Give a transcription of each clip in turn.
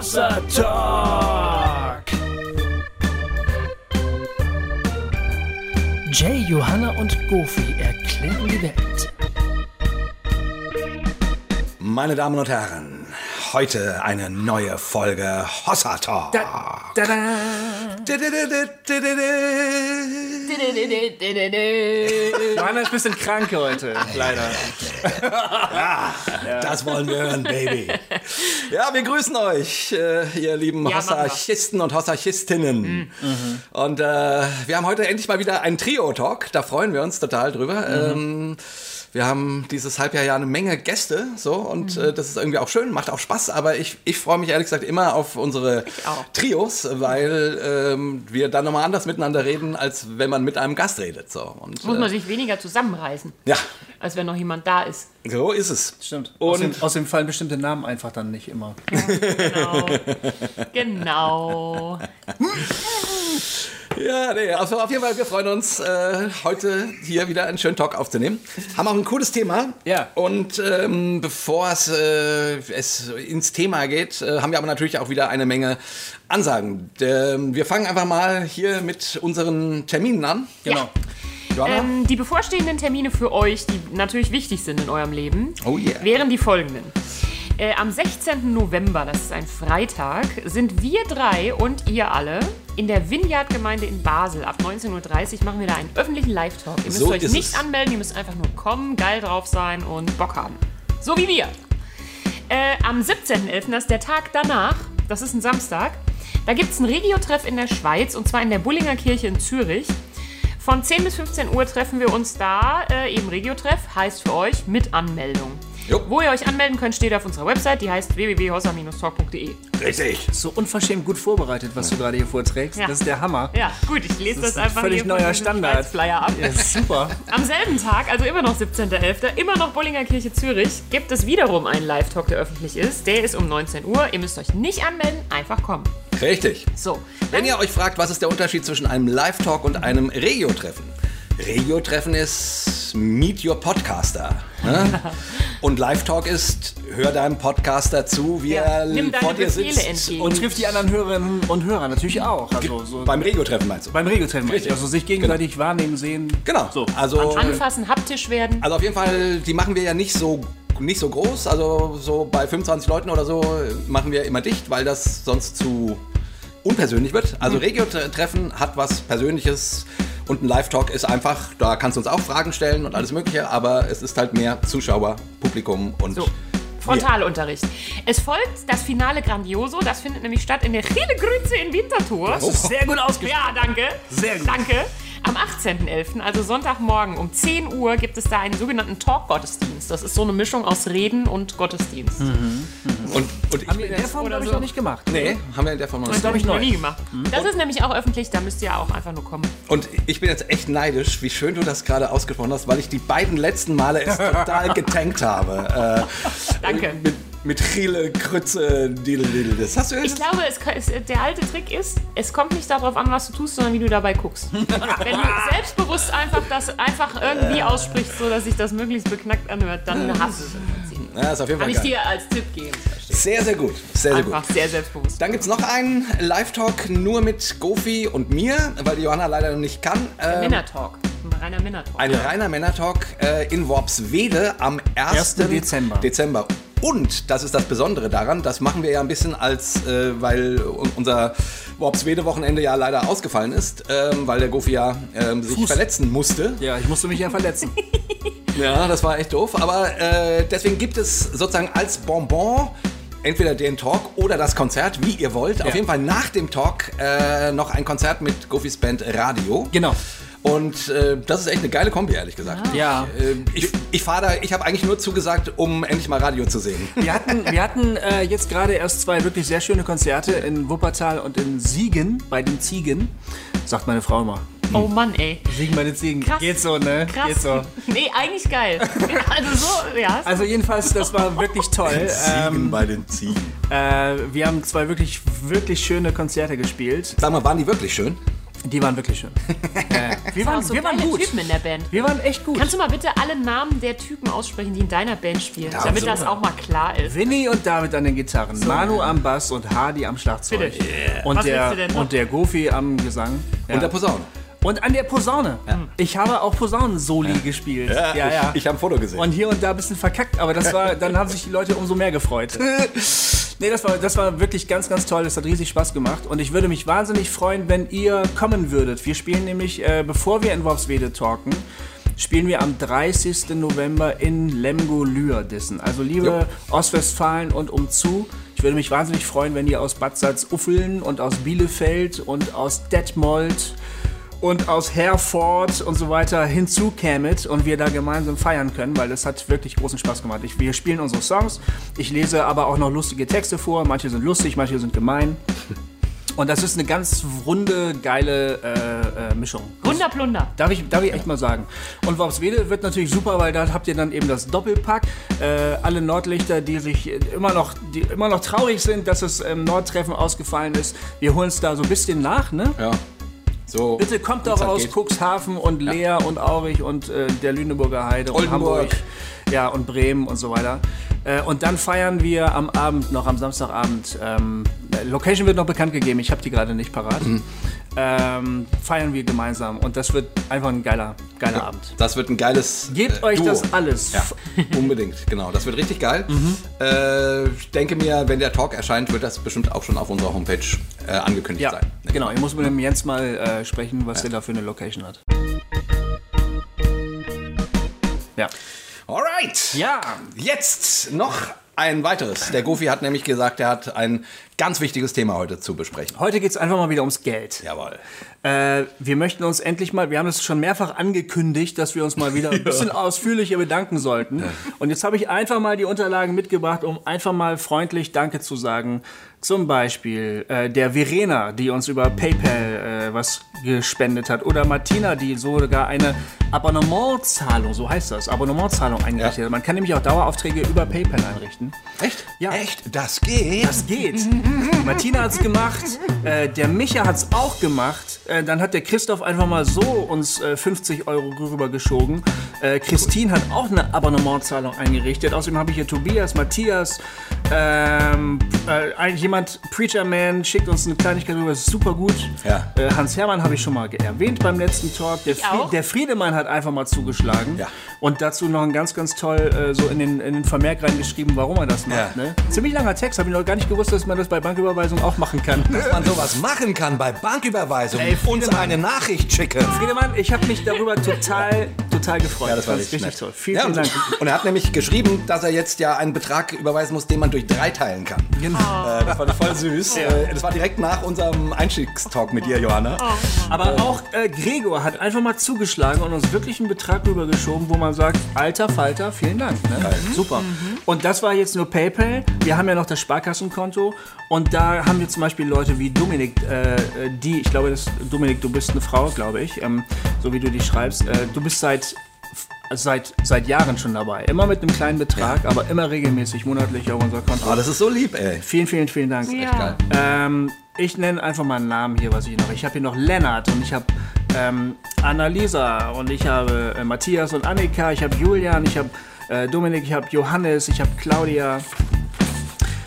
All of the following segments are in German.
Hossa Talk. Jay, Johanna und Goofy erklären die Welt. Meine Damen und Herren, heute eine neue Folge Hossa Talk. Da, da, da. Johanna ist ein bisschen krank heute, leider. Das wollen wir hören, Baby. Ja, wir grüßen euch, äh, ihr lieben Ja. Hossarchisten und Hossarchistinnen. Und äh, wir haben heute endlich mal wieder einen Trio-Talk. Da freuen wir uns total drüber. Ähm, wir haben dieses Halbjahr ja eine Menge Gäste, so und äh, das ist irgendwie auch schön, macht auch Spaß. Aber ich, ich freue mich ehrlich gesagt immer auf unsere. Trios, weil ähm, wir dann nochmal anders miteinander reden, als wenn man mit einem Gast redet. So. Und, Muss äh, man sich weniger zusammenreißen, ja, als wenn noch jemand da ist. so ist es. Stimmt. Und- außerdem, außerdem fallen bestimmte Namen einfach dann nicht immer. Genau. genau. Ja, nee, also auf jeden Fall, wir freuen uns, äh, heute hier wieder einen schönen Talk aufzunehmen. Haben auch ein cooles Thema. Ja. Und ähm, bevor es, äh, es ins Thema geht, äh, haben wir aber natürlich auch wieder eine Menge Ansagen. Ähm, wir fangen einfach mal hier mit unseren Terminen an. Genau. Johanna? Ähm, die bevorstehenden Termine für euch, die natürlich wichtig sind in eurem Leben, Oh yeah. wären die folgenden. Äh, am 16. November, das ist ein Freitag, sind wir drei und ihr alle in der Vineyard-Gemeinde in Basel. Ab 19.30 Uhr machen wir da einen öffentlichen Live-Talk. Ihr müsst So euch nicht es. anmelden, ihr müsst einfach nur kommen, geil drauf sein und Bock haben. So wie wir. Äh, am 17.11., das ist der Tag danach, das ist ein Samstag, da gibt es einen Regio-Treff in der Schweiz und zwar in der Bullinger Kirche in Zürich. Von 10 bis 15 Uhr treffen wir uns da, äh, eben Regio-Treff, heißt für euch mit Anmeldung. Jo. Wo ihr euch anmelden könnt, steht auf unserer Website, die heißt www.hossa-talk.de. Richtig. So unverschämt gut vorbereitet, was du gerade hier vorträgst. Ja. Das ist der Hammer. Ja, gut, ich lese das, ist ein einfach völlig neuer Standard. Schweiz-Flyer ab. Ja, super. Am selben Tag, also immer noch 17.11., immer noch Bullinger Kirche Zürich, gibt es wiederum einen Live-Talk, der öffentlich ist. Der ist um 19 Uhr. Ihr müsst euch nicht anmelden, einfach kommen. Richtig. So, Wenn ihr euch fragt, was ist der Unterschied zwischen einem Live-Talk und einem Regio-Treffen? Regio-Treffen ist Meet Your Podcaster. Ne? Und Live-Talk ist, hör deinem Podcaster zu, wie Ja, er vor dir sitzt. entgegen. Und trifft die anderen Hörerinnen und Hörer natürlich auch. Also so Beim Regio-Treffen meinst du? beim Regeltreffen. Richtig. Also sich gegenseitig wahrnehmen, sehen. Genau. So. Also, anfassen, haptisch werden. also auf jeden Fall, die machen wir ja nicht so nicht so groß, also so bei 25 Leuten oder so machen wir immer dicht, weil das sonst zu unpersönlich wird. Also Mhm. Regio-Treffen hat was Persönliches und ein Live-Talk ist einfach, da kannst du uns auch Fragen stellen und alles mögliche, aber es ist halt mehr Zuschauer, Publikum und So. Frontalunterricht. Es folgt das Finale Grandioso. Das findet nämlich statt in der Chile Grütze in Winterthur. Ist sehr gut ausgesprochen. Ja, danke. Sehr gut. Danke. Am 18.11., also Sonntagmorgen um 10 Uhr, gibt es da einen sogenannten Talk-Gottesdienst. Das ist so eine Mischung aus Reden und Gottesdienst. und, und ich, Haben wir in der Form, glaube ich, so. noch nicht gemacht. nee, haben wir in der Form noch Das nicht. habe ich noch neu. nie gemacht. Das ist nämlich auch öffentlich, da müsst ihr auch einfach nur kommen. Und ich bin jetzt echt neidisch, wie schön du das gerade ausgesprochen hast, weil ich die beiden letzten Male es total getankt habe. Äh, Danke. Mit, mit Chile, Krütze, Didel, Didel. Das hast du Ich glaube, es, es, der alte Trick ist, es kommt nicht darauf an, was du tust, sondern wie du dabei guckst. Wenn du selbstbewusst einfach das einfach irgendwie aussprichst, so dass sich das möglichst beknackt anhört, dann hast du es im Prinzip. Ja, ist auf jeden Kann Fall ich geil. dir als Tipp geben. Sehr, sehr gut. Sehr, sehr gut. Einfach sehr selbstbewusst. Dann gibt es noch einen Live-Talk nur mit Gofi und mir, weil die Johanna leider noch nicht kann. Ähm, Männertalk. Ein reiner Männertalk. ein reiner Männer-Talk äh, in Worpswede am 1. 1. Dezember. Dezember. Und das ist das Besondere daran, das machen wir ja ein bisschen als, äh, weil un- unser Worpswede-Wochenende ja leider ausgefallen ist, ähm, weil der Gofi ja ähm, sich Fuß. verletzen musste. Ja, ich musste mich ja verletzen. Ja, das war echt doof. Aber äh, deswegen gibt es sozusagen als Bonbon entweder den Talk oder das Konzert, wie ihr wollt. Auf jeden Fall nach dem Talk äh, noch ein Konzert mit Gofis Band Radio. genau. Und äh, das ist echt eine geile Kombi, ehrlich gesagt. Ja. Äh, ich ich fahre da, ich habe eigentlich nur zugesagt, um endlich mal Radio zu sehen. Wir hatten, wir hatten äh, jetzt gerade erst zwei wirklich sehr schöne Konzerte in Wuppertal und in Siegen, bei den Ziegen. Sagt meine Frau immer. Oh Mann, ey. Siegen bei den Ziegen. Krass. Geht so, ne? Krass. Geht so. Nee, eigentlich geil. Also so, ja. Also jedenfalls, das war wirklich toll. Ähm, bei den Ziegen. äh, wir haben zwei wirklich, wirklich schöne Konzerte gespielt. Sag mal, waren die wirklich schön? Die waren wirklich schön. Ja, ja. Wir waren, so wir waren gut. Typen in der Band. Wir waren echt gut. Kannst du mal bitte alle Namen der Typen aussprechen, die in deiner Band spielen, damit so. das auch mal klar ist? Winnie und David an den Gitarren, Manu am Bass und Hardy am Schlagzeug. Bitte. Und, Was der, du denn noch? und der Goofy am Gesang. Ja. Und der Posaune. Und an der Posaune. Ich habe auch Posaunensoli gespielt. Ja, ja. Ich, ich habe ein Foto gesehen. Und hier und da ein bisschen verkackt, aber das war, dann haben sich die Leute umso mehr gefreut. nee, das war, das war wirklich ganz, ganz toll. Das hat riesig Spaß gemacht. Und ich würde mich wahnsinnig freuen, wenn ihr kommen würdet. Wir spielen nämlich, äh, bevor wir in Worpswede talken, spielen wir am 30. November in Lemgo Lührdissen. Also liebe Ostwestfalen und umzu, ich würde mich wahnsinnig freuen, wenn ihr aus Bad Salzuffeln und aus Bielefeld und aus Detmold und aus Herford und so weiter hinzukämet und wir da gemeinsam feiern können, weil das hat wirklich großen Spaß gemacht. Ich, wir spielen unsere Songs, ich lese aber auch noch lustige Texte vor, manche sind lustig, manche sind gemein. Und das ist eine ganz runde, geile äh, äh, Mischung. Wunderplunder. Darf ich, darf ich echt mal sagen. Und Worpswede wird natürlich super, weil da habt ihr dann eben das Doppelpack. Äh, alle Nordlichter, die sich immer noch, die immer noch traurig sind, dass das ähm, Nordtreffen ausgefallen ist. Wir holen es da so ein bisschen nach, ne? ja. So. Bitte kommt doch aus geht. Cuxhaven und Leer und Aurich und äh, der Lüneburger Heide und Oldenburg. Hamburg. Ja, und Bremen und so weiter. Äh, und dann feiern wir am Abend, noch am Samstagabend, ähm, äh, Location wird noch bekannt gegeben, ich habe die gerade nicht parat. Mhm. Ähm, feiern wir gemeinsam und das wird einfach ein geiler, geiler Abend. Das wird ein geiles. Gebt äh, euch Duo. das alles. Ja, unbedingt, genau. Das wird richtig geil. Mhm. Äh, ich denke mir, wenn der Talk erscheint, wird das bestimmt auch schon auf unserer Homepage äh, angekündigt Ja, sein. genau. Ich muss mit dem Jens mal äh, sprechen, was der da für eine Location hat. Ja. Alright. Ja. Jetzt noch ein weiteres. Der Goofy hat nämlich gesagt, er hat ein ganz wichtiges Thema heute zu besprechen. Heute geht es einfach mal wieder ums Geld. Jawohl. Äh, wir möchten uns endlich mal, wir haben es schon mehrfach angekündigt, dass wir uns mal wieder ein bisschen ausführlicher bedanken sollten. Und jetzt habe ich einfach mal die Unterlagen mitgebracht, um einfach mal freundlich Danke zu sagen. Zum Beispiel äh, der Verena, die uns über PayPal äh, was gespendet hat. Oder Martina, die sogar eine Abonnementzahlung, so heißt das, Abonnementzahlung eingerichtet Ja. hat. Man kann nämlich auch Daueraufträge über PayPal einrichten. Echt? Ja. Echt? Das geht? Das geht. Martina hat's gemacht, äh, der Micha hat's auch gemacht. Äh, dann hat der Christoph einfach mal so uns äh, 50 Euro rübergeschoben. Äh, Christine hat auch eine Abonnementzahlung eingerichtet. Außerdem habe ich hier Tobias, Matthias, ähm, äh, jemand, Preacher Man, schickt uns eine Kleinigkeit rüber, ist super gut. Ja. Äh, Hans Hermann habe ich schon mal erwähnt beim letzten Talk. Der, auch. der Friedemann hat einfach mal zugeschlagen. Ja. Und dazu noch ein ganz, ganz toll äh, so in den, in den Vermerk reingeschrieben, warum er das macht. Ja. Ne? Ziemlich langer Text, habe ich noch gar nicht gewusst, dass man das bei Banküberweisung auch machen kann. Dass man sowas machen kann bei Banküberweisung. Ey, uns eine Nachricht schicken. Friedemann, ich habe mich darüber total, total gefreut. Ja, das war fand's richtig, nett. toll. Vielen, ja, vielen Dank. Und er hat nämlich geschrieben, dass er jetzt ja einen Betrag überweisen muss, den man durch drei teilen kann. Genau. Äh, das war voll süß. Äh, das war direkt nach unserem Einstiegstalk mit dir, Johanna. Aber auch äh, Gregor hat einfach mal zugeschlagen und uns wirklich einen Betrag rübergeschoben, wo man sagt, alter Falter, vielen Dank. Ne? Super. Und das war jetzt nur PayPal. Wir haben ja noch das Sparkassenkonto und da haben wir zum Beispiel Leute wie Dominik, äh, äh, die, ich glaube, das, Dominik, du bist eine Frau, glaube ich, ähm, so wie du die schreibst. Äh, du bist seit seit, seit Jahren schon dabei. Immer mit einem kleinen Betrag, aber immer regelmäßig monatlich auf unser Konto. Oh, das ist so lieb, ey. Vielen, vielen, vielen Dank. Ja. geil. Ähm, ich nenne einfach mal einen Namen hier, was ich noch. Ich habe hier noch Lennart und ich habe ähm, Annalisa und ich habe äh, Matthias und Annika, ich habe Julian, ich habe äh, Dominik, ich habe Johannes, ich habe Claudia.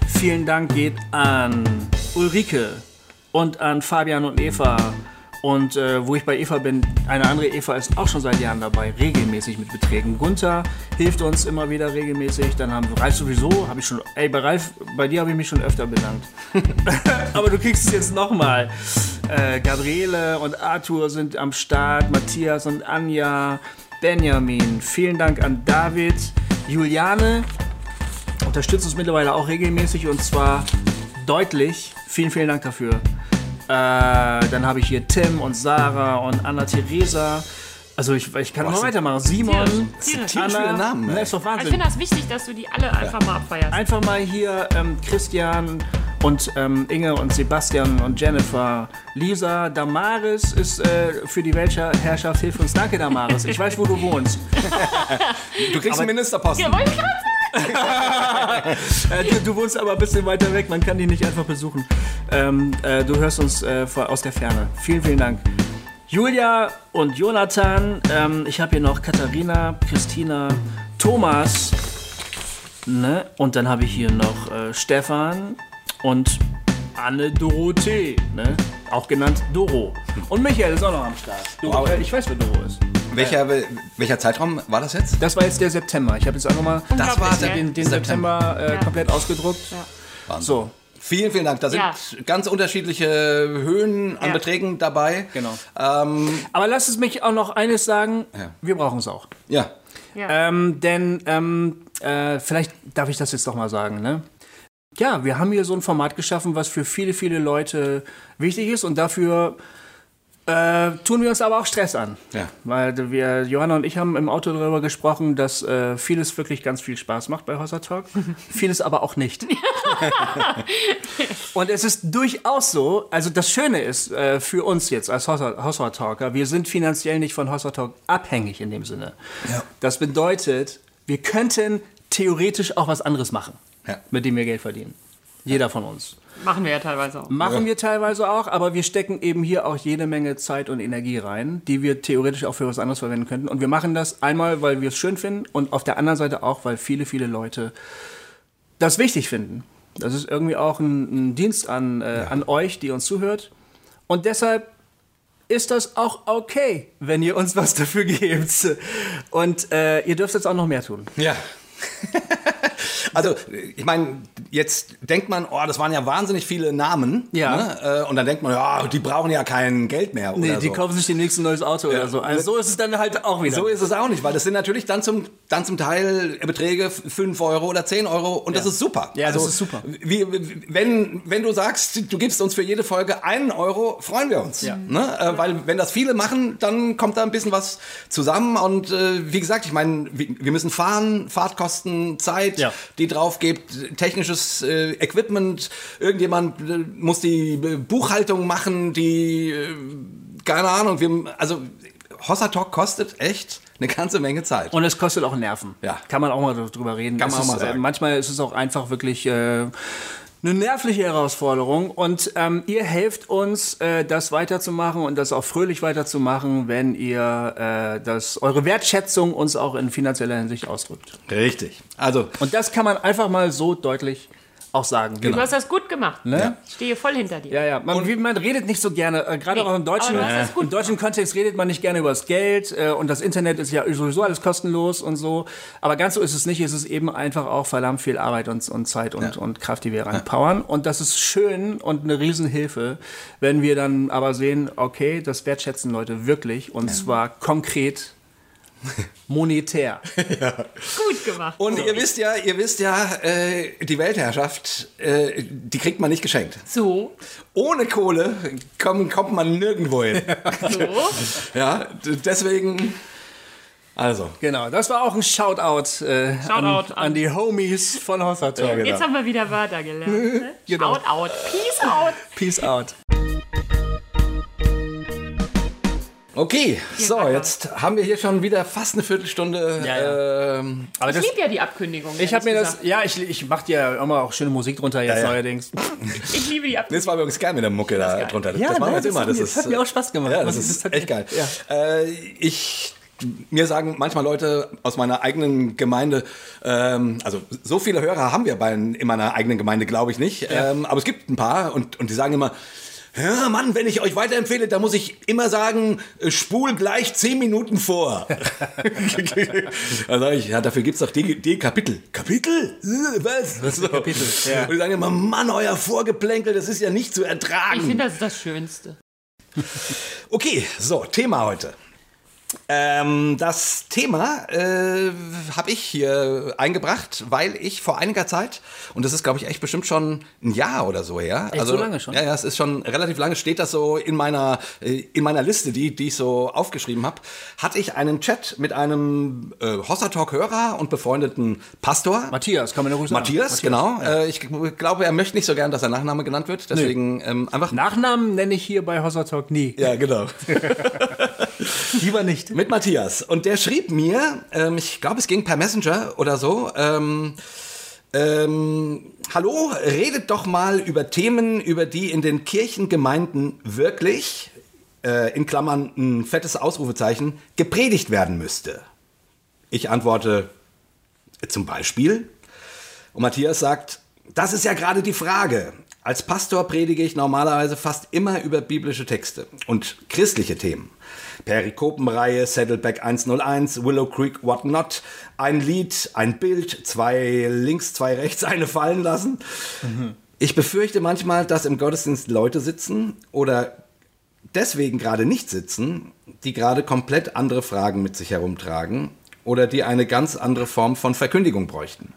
Vielen Dank geht an Ulrike und an Fabian und Eva. Und äh, wo ich bei Eva bin, eine andere Eva ist auch schon seit Jahren dabei, regelmäßig mit Beträgen. Gunther hilft uns immer wieder regelmäßig. Dann haben wir Ralf sowieso, habe ich schon, ey, bei Ralf, bei dir habe ich mich schon öfter bedankt. Aber du kriegst es jetzt nochmal. Äh, Gabriele und Arthur sind am Start, Matthias und Anja, Benjamin. Vielen Dank an David, Juliane, unterstützt uns mittlerweile auch regelmäßig und zwar deutlich. Vielen, vielen Dank dafür. Äh, dann habe ich hier Tim und Sarah und Anna-Theresa. Also ich, ich kann noch sind- weitermachen. Simon, Tierisch. Namen. Ne, ist doch Ich Wahnsinn. finde das wichtig, dass du die alle einfach mal abfeierst. Einfach mal hier ähm, Christian und ähm, Inge und Sebastian und Jennifer. Lisa, Damaris ist äh, für die Weltherrschaft Hilf uns. Danke, Damaris. Ich weiß, wo du wohnst. Du kriegst einen Ministerposten. Ja, wollte ich gerade Äh, du, du wohnst aber ein bisschen weiter weg, man kann dich nicht einfach besuchen. Ähm, äh, du hörst uns äh, aus der Ferne. Vielen, vielen Dank. Julia und Jonathan. Ähm, ich habe hier noch Katharina, Christina, Thomas. Ne? Und dann habe ich hier noch äh, Stefan und Anne Dorothee. Ne? Auch genannt Doro. Und Michael ist auch noch am Start. Doro, Wow. äh, ich weiß, wer Doro ist. Welcher, welcher Zeitraum war das jetzt? Das war jetzt der September. Ich habe jetzt einfach mal Das war Unglaublich, den, den September, äh, komplett ausgedruckt. So, Vielen, vielen Dank. Da sind Ja. ganz unterschiedliche Höhen an Ja. Beträgen dabei. genau. Ähm, Aber lass es mich auch noch eines sagen. Ja. Wir brauchen es auch. ja. Ja. Ähm, denn ähm, äh, vielleicht darf ich das jetzt doch mal sagen, ne? Ja, wir haben hier so ein Format geschaffen, was für viele, viele Leute wichtig ist und dafür äh, tun wir uns aber auch Stress an. Ja. Weil wir, Johanna und ich haben im Auto darüber gesprochen, dass äh, vieles wirklich ganz viel Spaß macht bei Hossa Talk, vieles aber auch nicht. und es ist durchaus so, also das Schöne ist äh, für uns jetzt als Hossa, Talker, wir sind finanziell nicht von Hossa Talk abhängig in dem Sinne. Ja. Das bedeutet, wir könnten theoretisch auch was anderes machen, Ja. mit dem wir Geld verdienen. Jeder von uns. Machen wir ja teilweise auch. Machen wir teilweise auch, aber wir stecken eben hier auch jede Menge Zeit und Energie rein, die wir theoretisch auch für was anderes verwenden könnten. Und wir machen das einmal, weil wir es schön finden und auf der anderen Seite auch, weil viele, viele Leute das wichtig finden. Das ist irgendwie auch ein, ein Dienst an, äh, an euch, die uns zuhört. Und deshalb ist das auch okay, wenn ihr uns was dafür gebt. Und äh, ihr dürft jetzt auch noch mehr tun. Ja. Also, ich meine, jetzt denkt man, oh, das waren ja wahnsinnig viele Namen. Ja. Ne? Äh, Und dann denkt man, ja, die brauchen ja kein Geld mehr. Nee, die so. kaufen sich demnächst ein neues Auto oder so. Also so ist es dann halt auch wieder. So ist es auch nicht, weil das sind natürlich dann zum, dann zum Teil Beträge 5 Euro oder 10 Euro und das ist super. Also, Ja, das ist super. Wie, wenn, wenn du sagst, du gibst uns für jede Folge einen Euro, freuen wir uns. Ja. Ne? Äh, weil wenn das viele machen, dann kommt da ein bisschen was zusammen und äh, wie gesagt, ich meine, wir wir müssen fahren, Fahrtkosten, Zeit, Ja. Die drauf gibt, technisches äh, Equipment, irgendjemand äh, muss die äh, Buchhaltung machen, die äh, keine Ahnung, wir, also Hossa Talk kostet echt eine ganze Menge Zeit. Und es kostet auch Nerven. Ja. Kann man auch mal drüber reden. Kann Es man auch ist, mal sagen. Äh, manchmal ist es auch einfach wirklich äh, eine nervliche Herausforderung. Und ähm, ihr helft uns, äh, das weiterzumachen und das auch fröhlich weiterzumachen, wenn ihr äh, das, eure Wertschätzung uns auch in finanzieller Hinsicht ausdrückt. Richtig. Also, Und das kann man einfach mal so deutlich auch sagen. Du hast das gut gemacht. Ne? Ich stehe voll hinter dir. Ja, ja. Man, wie, man redet nicht so gerne, äh, gerade Nee, auch im deutschen, gut im deutschen Kontext redet man nicht gerne über das Geld äh, und das Internet ist ja sowieso alles kostenlos und so. Aber ganz so ist es nicht. Es ist eben einfach auch verdammt viel Arbeit und, und Zeit und, und Kraft, die wir reinpowern. Und das ist schön und eine Riesenhilfe, wenn wir dann aber sehen, okay, das wertschätzen Leute wirklich und zwar konkret monetär. Gut gemacht. und ihr wisst ja, ihr wisst ja, äh, die Weltherrschaft, äh, die kriegt man nicht geschenkt. So, Ohne Kohle kommt, kommt man nirgendwo hin. so. ja, deswegen, also. Genau, das war auch ein Shoutout, äh, Shoutout an, an- an die Homies von Hossa Talk. genau. Jetzt haben wir wieder Wörter gelernt. Ne? Genau. Shout out. Peace out. Peace out. Okay, so, jetzt haben wir hier schon wieder fast eine Viertelstunde. Ja, ja. Ähm, Aber Ich das, liebe ja die Ankündigung. Ich habe mir ehrlich das, ja, ich, ich mache dir ja immer auch schöne Musik drunter jetzt Ja, ja. neuerdings. gesagt. Ich liebe die Ankündigung. das war übrigens geil mit der Mucke da geil. drunter. Ja, das machen wir jetzt immer. das Das, hat ist, mir auch Spaß gemacht. Ja, das ist ist halt- echt geil. Ja. Äh, ich, mir sagen manchmal Leute aus meiner eigenen Gemeinde, ähm, also so viele Hörer haben wir bei, in meiner eigenen Gemeinde, glaube ich nicht. Ähm, aber es gibt ein paar und, und die sagen immer, ja, Mann, wenn ich euch weiterempfehle, dann muss ich immer sagen, äh, spul gleich zehn Minuten vor. sage ich, ja, dafür gibt's doch die, die Kapitel. Kapitel? Äh, Was? Ist ein Kapitel, ja. Und die sagen immer, Mann, euer Vorgeplänkel, das ist ja nicht zu ertragen. Ich finde, das ist das Schönste. Okay, so, Thema heute. Ähm, das Thema äh, habe ich hier eingebracht, weil ich vor einiger Zeit, und das ist, glaube ich, echt bestimmt schon ein Jahr oder so her. Echt so lange schon? Ja, ja, es ist schon relativ lange, steht das so in meiner, äh, in meiner Liste, die, die ich so aufgeschrieben habe, hatte ich einen Chat mit einem äh, Hossa Talk-Hörer und befreundeten Pastor. Matthias, kann man ja ruhig sagen. Matthias, genau. Äh, ich glaube, er möchte nicht so gern, dass sein Nachname genannt wird. Deswegen ähm, einfach. Nachnamen nenne ich hier bei Hossa Talk nie. ja, genau. Lieber nicht. Mit Matthias. Und der schrieb mir, ähm, ich glaube, es ging per Messenger oder so, ähm, ähm, hallo, redet doch mal über Themen, über die in den Kirchengemeinden wirklich, äh, in Klammern ein fettes Ausrufezeichen, gepredigt werden müsste? Ich antworte, zum Beispiel. Und Matthias sagt, das ist ja gerade die Frage. Als Pastor predige ich normalerweise fast immer über biblische Texte und christliche Themen. Perikopenreihe, Saddleback 101, Willow Creek, What Not, ein Lied, ein Bild, zwei links, zwei rechts, eine fallen lassen. Mhm. Ich befürchte manchmal, dass im Gottesdienst Leute sitzen oder deswegen gerade nicht sitzen, die gerade komplett andere Fragen mit sich herumtragen oder die eine ganz andere Form von Verkündigung bräuchten.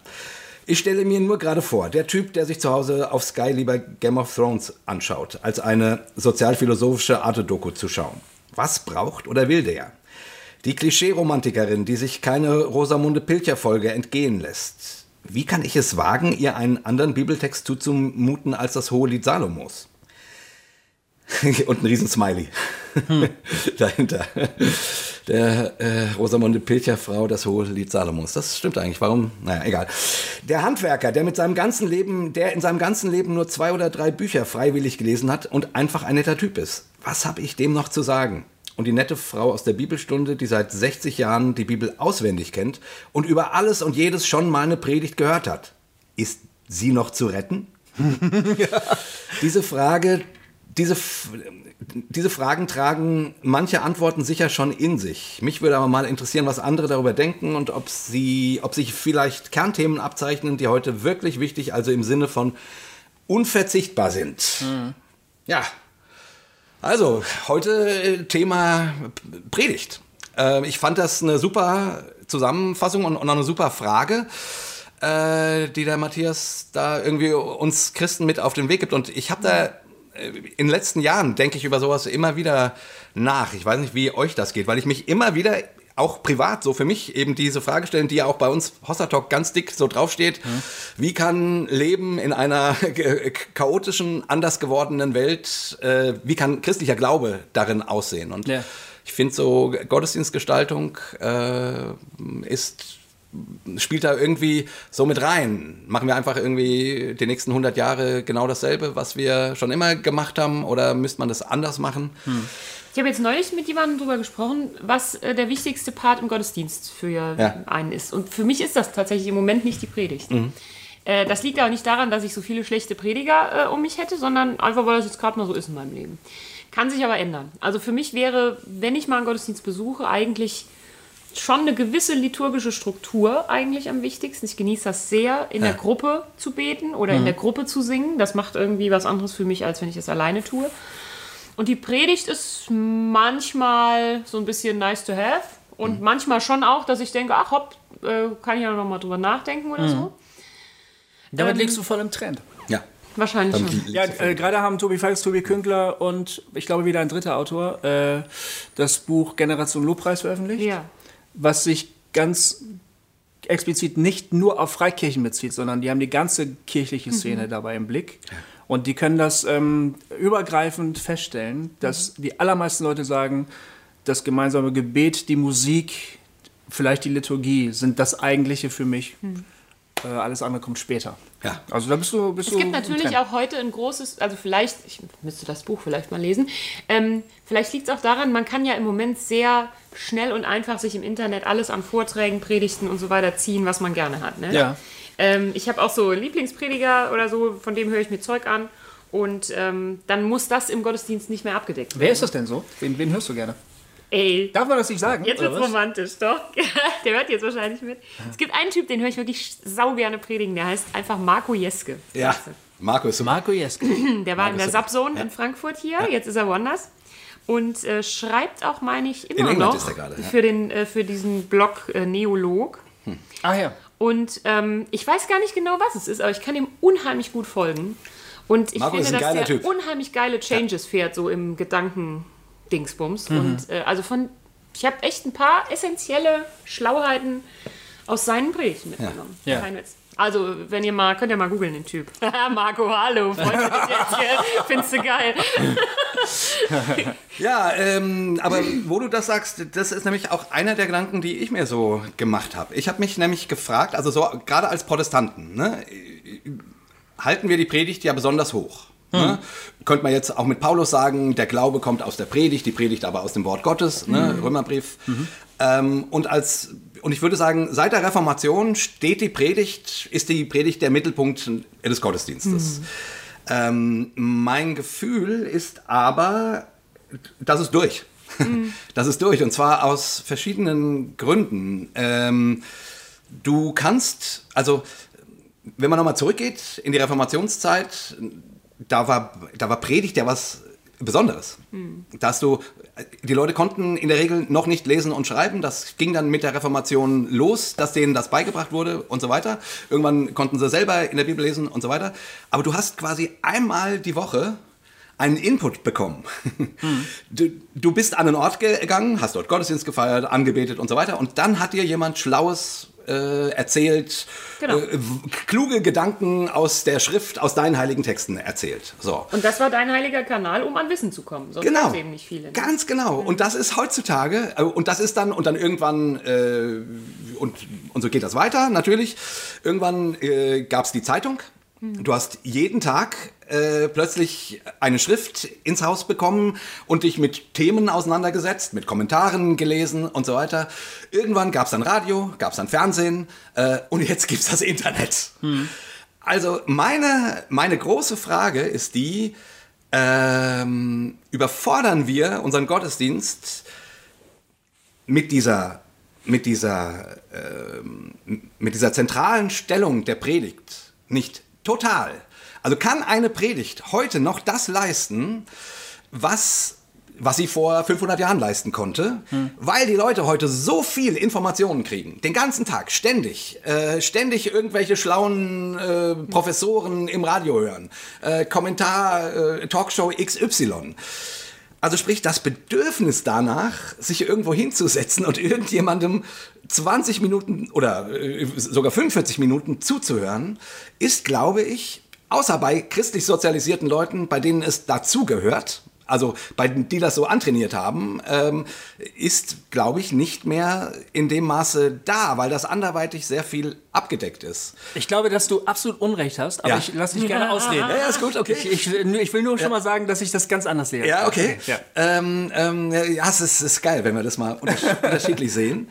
Ich stelle mir nur gerade vor, der Typ, der sich zu Hause auf Sky lieber Game of Thrones anschaut, als eine sozialphilosophische Arte-Doku zu schauen. Was braucht oder will der? Die Klischee-Romantikerin, die sich keine Rosamunde Pilcher-Folge entgehen lässt. Wie kann ich es wagen, ihr einen anderen Bibeltext zuzumuten als das hohe Lied Salomos? Und ein Riesensmiley hm. dahinter. Der äh, Rosamunde Pilcher Frau, das hohe Lied Salomos. Das stimmt eigentlich. Warum? Naja, egal. Der Handwerker, der mit seinem ganzen Leben, der in seinem ganzen Leben nur zwei oder drei Bücher freiwillig gelesen hat und einfach ein netter Typ ist. Was habe ich dem noch zu sagen? Und die nette Frau aus der Bibelstunde, die seit 60 Jahren die Bibel auswendig kennt und über alles und jedes schon mal eine Predigt gehört hat. Ist sie noch zu retten? ja. Diese Frage, diese, diese Fragen tragen manche Antworten sicher schon in sich. Mich würde aber mal interessieren, was andere darüber denken und ob, sie, ob sich vielleicht Kernthemen abzeichnen, die heute wirklich wichtig, also im Sinne von unverzichtbar sind. Mhm. Ja, also heute äh, Thema Predigt. Äh, ich fand das eine super Zusammenfassung und, und eine super Frage äh, die der Matthias da irgendwie uns Christen mit auf den Weg gibt. Und ich habe da äh, in den letzten Jahren denke ich über sowas immer wieder nach. Ich weiß nicht, wie euch das geht, weil ich mich immer wieder auch privat so für mich eben diese Frage stellen, die ja auch bei uns Hossa Talk ganz dick so draufsteht. Mhm. Wie kann Leben in einer chaotischen, anders gewordenen Welt, äh, wie kann christlicher Glaube darin aussehen? Und ja. ich finde so Gottesdienstgestaltung äh, ist spielt da irgendwie so mit rein? Machen wir einfach irgendwie die nächsten 100 Jahre genau dasselbe, was wir schon immer gemacht haben oder müsste man das anders machen? Hm. Ich habe jetzt neulich mit jemandem darüber gesprochen, was äh, der wichtigste Part im Gottesdienst für ja. einen ist. Und für mich ist das tatsächlich im Moment nicht die Predigt. Mhm. Äh, das liegt aber nicht daran, dass ich so viele schlechte Prediger äh, um mich hätte, sondern einfach, weil das jetzt gerade mal so ist in meinem Leben. Kann sich aber ändern. Also für mich wäre, wenn ich mal einen Gottesdienst besuche, eigentlich schon eine gewisse liturgische Struktur eigentlich am wichtigsten. Ich genieße das sehr, in ja. der Gruppe zu beten oder mhm. in der Gruppe zu singen. Das macht irgendwie was anderes für mich, als wenn ich es alleine tue. Und die Predigt ist manchmal so ein bisschen nice to have und mhm. manchmal schon auch, dass ich denke, ach hopp, äh, kann ich ja noch mal drüber nachdenken oder mhm. so. Damit ähm, liegst du voll im Trend. Ja. Wahrscheinlich schon. Ja, äh, gerade haben Tobi Falks, Tobi Künkler und ich glaube wieder ein dritter Autor äh, das Buch Generation Lobpreis veröffentlicht. Ja was sich ganz explizit nicht nur auf Freikirchen bezieht, sondern die haben die ganze kirchliche Szene mhm. dabei im Blick. Und die können das ähm, übergreifend feststellen, dass mhm. die allermeisten Leute sagen, das gemeinsame Gebet, die Musik, vielleicht die Liturgie sind das Eigentliche für mich. Mhm. Äh, alles andere kommt später. Ja. Also da bist du. Bist es gibt natürlich auch heute ein großes, also vielleicht, ich müsste das Buch vielleicht mal lesen, ähm, vielleicht liegt es auch daran, man kann ja im Moment sehr schnell und einfach sich im Internet alles an Vorträgen, Predigten und so weiter ziehen, was man gerne hat. Ne? Ja. Ähm, ich habe auch so Lieblingsprediger oder so, von dem höre ich mir Zeug an. Und ähm, dann muss das im Gottesdienst nicht mehr abgedeckt werden. Wer ist das denn so? Wen, wen hörst du gerne? Ey. Darf man das nicht sagen? Jetzt wird's romantisch, doch. der hört jetzt wahrscheinlich mit. Es gibt einen Typ, den höre ich wirklich sau gerne predigen, der heißt einfach Marco Jeske. Ja. Marco ist Marco Jeske. Der war Marco in der Subzone ja. in Frankfurt hier, ja. jetzt ist er woanders. Und äh, schreibt auch, meine ich, immer noch grade, ja. für, den, äh, für diesen Blog äh, Neolog. Hm. Ah ja. Und ähm, ich weiß gar nicht genau, was es ist, aber ich kann ihm unheimlich gut folgen. Und ich Marco finde, dass er typ. unheimlich geile Changes fährt, so im Gedanken. Dingsbums. Mhm. Und äh, also von, ich habe echt ein paar essentielle Schlauheiten aus seinen Predigten mitgenommen. Ja. Ja. Also, wenn ihr mal, könnt ihr mal googeln, den Typ. Marco, hallo, freust du jetzt hier? Findest du geil? ja, ähm, aber wo du das sagst, das ist nämlich auch einer der Gedanken, die ich mir so gemacht habe. Ich habe mich nämlich gefragt, also so gerade als Protestanten, ne, halten wir die Predigt ja besonders hoch. Ne? Könnte man jetzt auch mit Paulus sagen, der Glaube kommt aus der Predigt, die Predigt aber aus dem Wort Gottes, ne? Römerbrief. Ähm, und als und ich würde sagen, seit der Reformation steht die Predigt, ist die Predigt der Mittelpunkt des Gottesdienstes. Ähm, mein Gefühl ist aber, das ist durch. Das ist durch und zwar aus verschiedenen Gründen. Ähm, du kannst, also wenn man nochmal zurückgeht in die Reformationszeit, da war, da war Predigt ja was Besonderes. Dass du, die Leute konnten in der Regel noch nicht lesen und schreiben. Das ging dann mit der Reformation los, dass denen das beigebracht wurde und so weiter. Irgendwann konnten sie selber in der Bibel lesen und so weiter. Aber du hast quasi einmal die Woche einen Input bekommen. Du, du bist an einen Ort gegangen, hast dort Gottesdienst gefeiert, angebetet und so weiter. Und dann hat dir jemand Schlaues äh, erzählt, Genau. äh, kluge Gedanken aus der Schrift, aus deinen heiligen Texten erzählt. So. Und das war dein heiliger Kanal, um an Wissen zu kommen. Sonst Genau. eben nicht viele. ne? Ganz genau. Und das ist heutzutage, äh, und das ist dann, und dann irgendwann, äh, und, und so geht das weiter, natürlich. Irgendwann äh, gab es die Zeitung. Du hast jeden Tag äh, plötzlich eine Schrift ins Haus bekommen und dich mit Themen auseinandergesetzt, mit Kommentaren gelesen und so weiter. Irgendwann gab es dann Radio, gab es dann Fernsehen äh, und jetzt gibt es das Internet. Also meine, meine große Frage ist die, ähm, überfordern wir unseren Gottesdienst mit dieser, mit dieser, ähm, mit dieser zentralen Stellung der Predigt nicht total? Also kann eine Predigt heute noch das leisten, was was sie vor 500 Jahren leisten konnte, weil die Leute heute so viel Informationen kriegen, den ganzen Tag, ständig, äh, ständig irgendwelche schlauen äh, Professoren im Radio hören, äh, Kommentar, äh, Talkshow XY. Also sprich, das Bedürfnis danach, sich irgendwo hinzusetzen und irgendjemandem 20 Minuten oder äh, sogar 45 Minuten zuzuhören, ist, glaube ich, außer bei christlich sozialisierten Leuten, bei denen es dazugehört, also bei denen, die das so antrainiert haben, ähm, ist, glaube ich, nicht mehr in dem Maße da, weil das anderweitig sehr viel abgedeckt ist. Ich glaube, dass du absolut Unrecht hast, aber Ja. ich lasse dich gerne ausreden. Ja, ja, ist gut, okay. Ich, ich, will- ich will nur schon mal sagen, dass ich das ganz anders sehe. Ja, okay. Ja. Ähm, ähm, ja, es ist, ist geil, wenn wir das mal unters unterschiedlich sehen.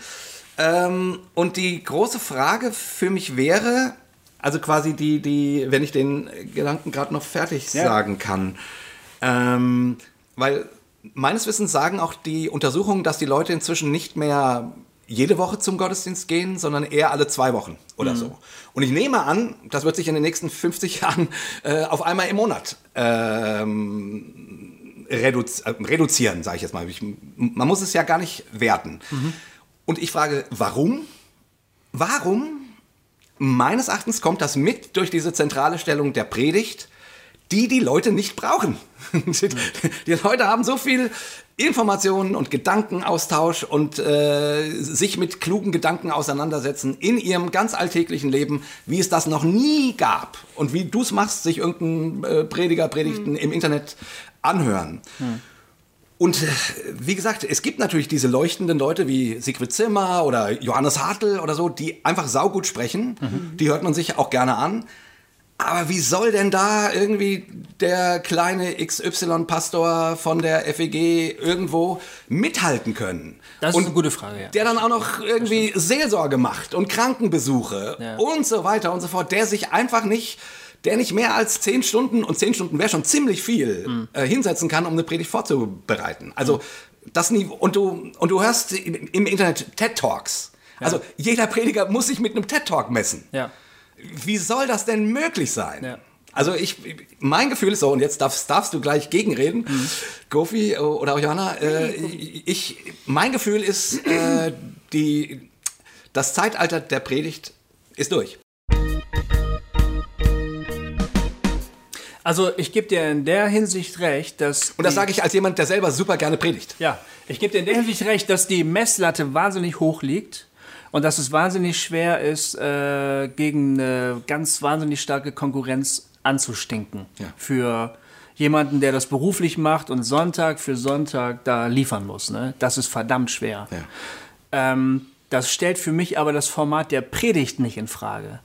Ähm, und die große Frage für mich wäre, also quasi die, die wenn ich den Gedanken gerade noch fertig Ja. sagen kann, ähm, weil meines Wissens sagen auch die Untersuchungen, dass die Leute inzwischen nicht mehr jede Woche zum Gottesdienst gehen, sondern eher alle zwei Wochen oder so. Und ich nehme an, das wird sich in den nächsten 50 Jahren äh, auf einmal im Monat ähm, reduzi äh, reduzieren, sage ich jetzt mal. Ich, man muss es ja gar nicht werten. Und ich frage, warum? Warum? Meines Erachtens kommt das mit durch diese zentrale Stellung der Predigt, die die Leute nicht brauchen. die Leute haben so viel Informationen und Gedankenaustausch und äh, sich mit klugen Gedanken auseinandersetzen in ihrem ganz alltäglichen Leben, wie es das noch nie gab. Und wie du es machst, sich irgendein äh, Prediger, Predigten im Internet anhören. Und äh, wie gesagt, es gibt natürlich diese leuchtenden Leute wie Sigrid Zimmer oder Johannes Hartl oder so, die einfach saugut sprechen. Die hört man sich auch gerne an. Aber wie soll denn da irgendwie der kleine XY-Pastor von der FEG irgendwo mithalten können? Das ist Und eine gute Frage, ja. der dann auch noch irgendwie Seelsorge macht und Krankenbesuche Ja. und so weiter und so fort, der sich einfach nicht, der nicht mehr als zehn Stunden, und zehn Stunden wäre schon ziemlich viel, Hm. äh, hinsetzen kann, um eine Predigt vorzubereiten. Also das Niveau, und du, und du hörst im, Internet TED Talks. Also jeder Prediger muss sich mit einem TED Talk messen. Ja. Wie soll das denn möglich sein? Ja. Also ich, mein Gefühl ist so, und jetzt darfst, darfst du gleich gegenreden, Mhm. Gofi oder auch Johanna, äh, ich, mein Gefühl ist, äh, die, das Zeitalter der Predigt ist durch. Also ich gebe dir in der Hinsicht recht, dass Und das sage ich als jemand, der selber super gerne predigt. Ja, ich gebe dir in der Hinsicht recht, dass die Messlatte wahnsinnig hoch liegt und dass es wahnsinnig schwer ist, äh, gegen eine ganz wahnsinnig starke Konkurrenz anzustinken. Ja. Für jemanden, der das beruflich macht und Sonntag für Sonntag da liefern muss. Ne? Das ist verdammt schwer. Ja. Ähm, Das stellt für mich aber das Format der Predigt nicht in Frage.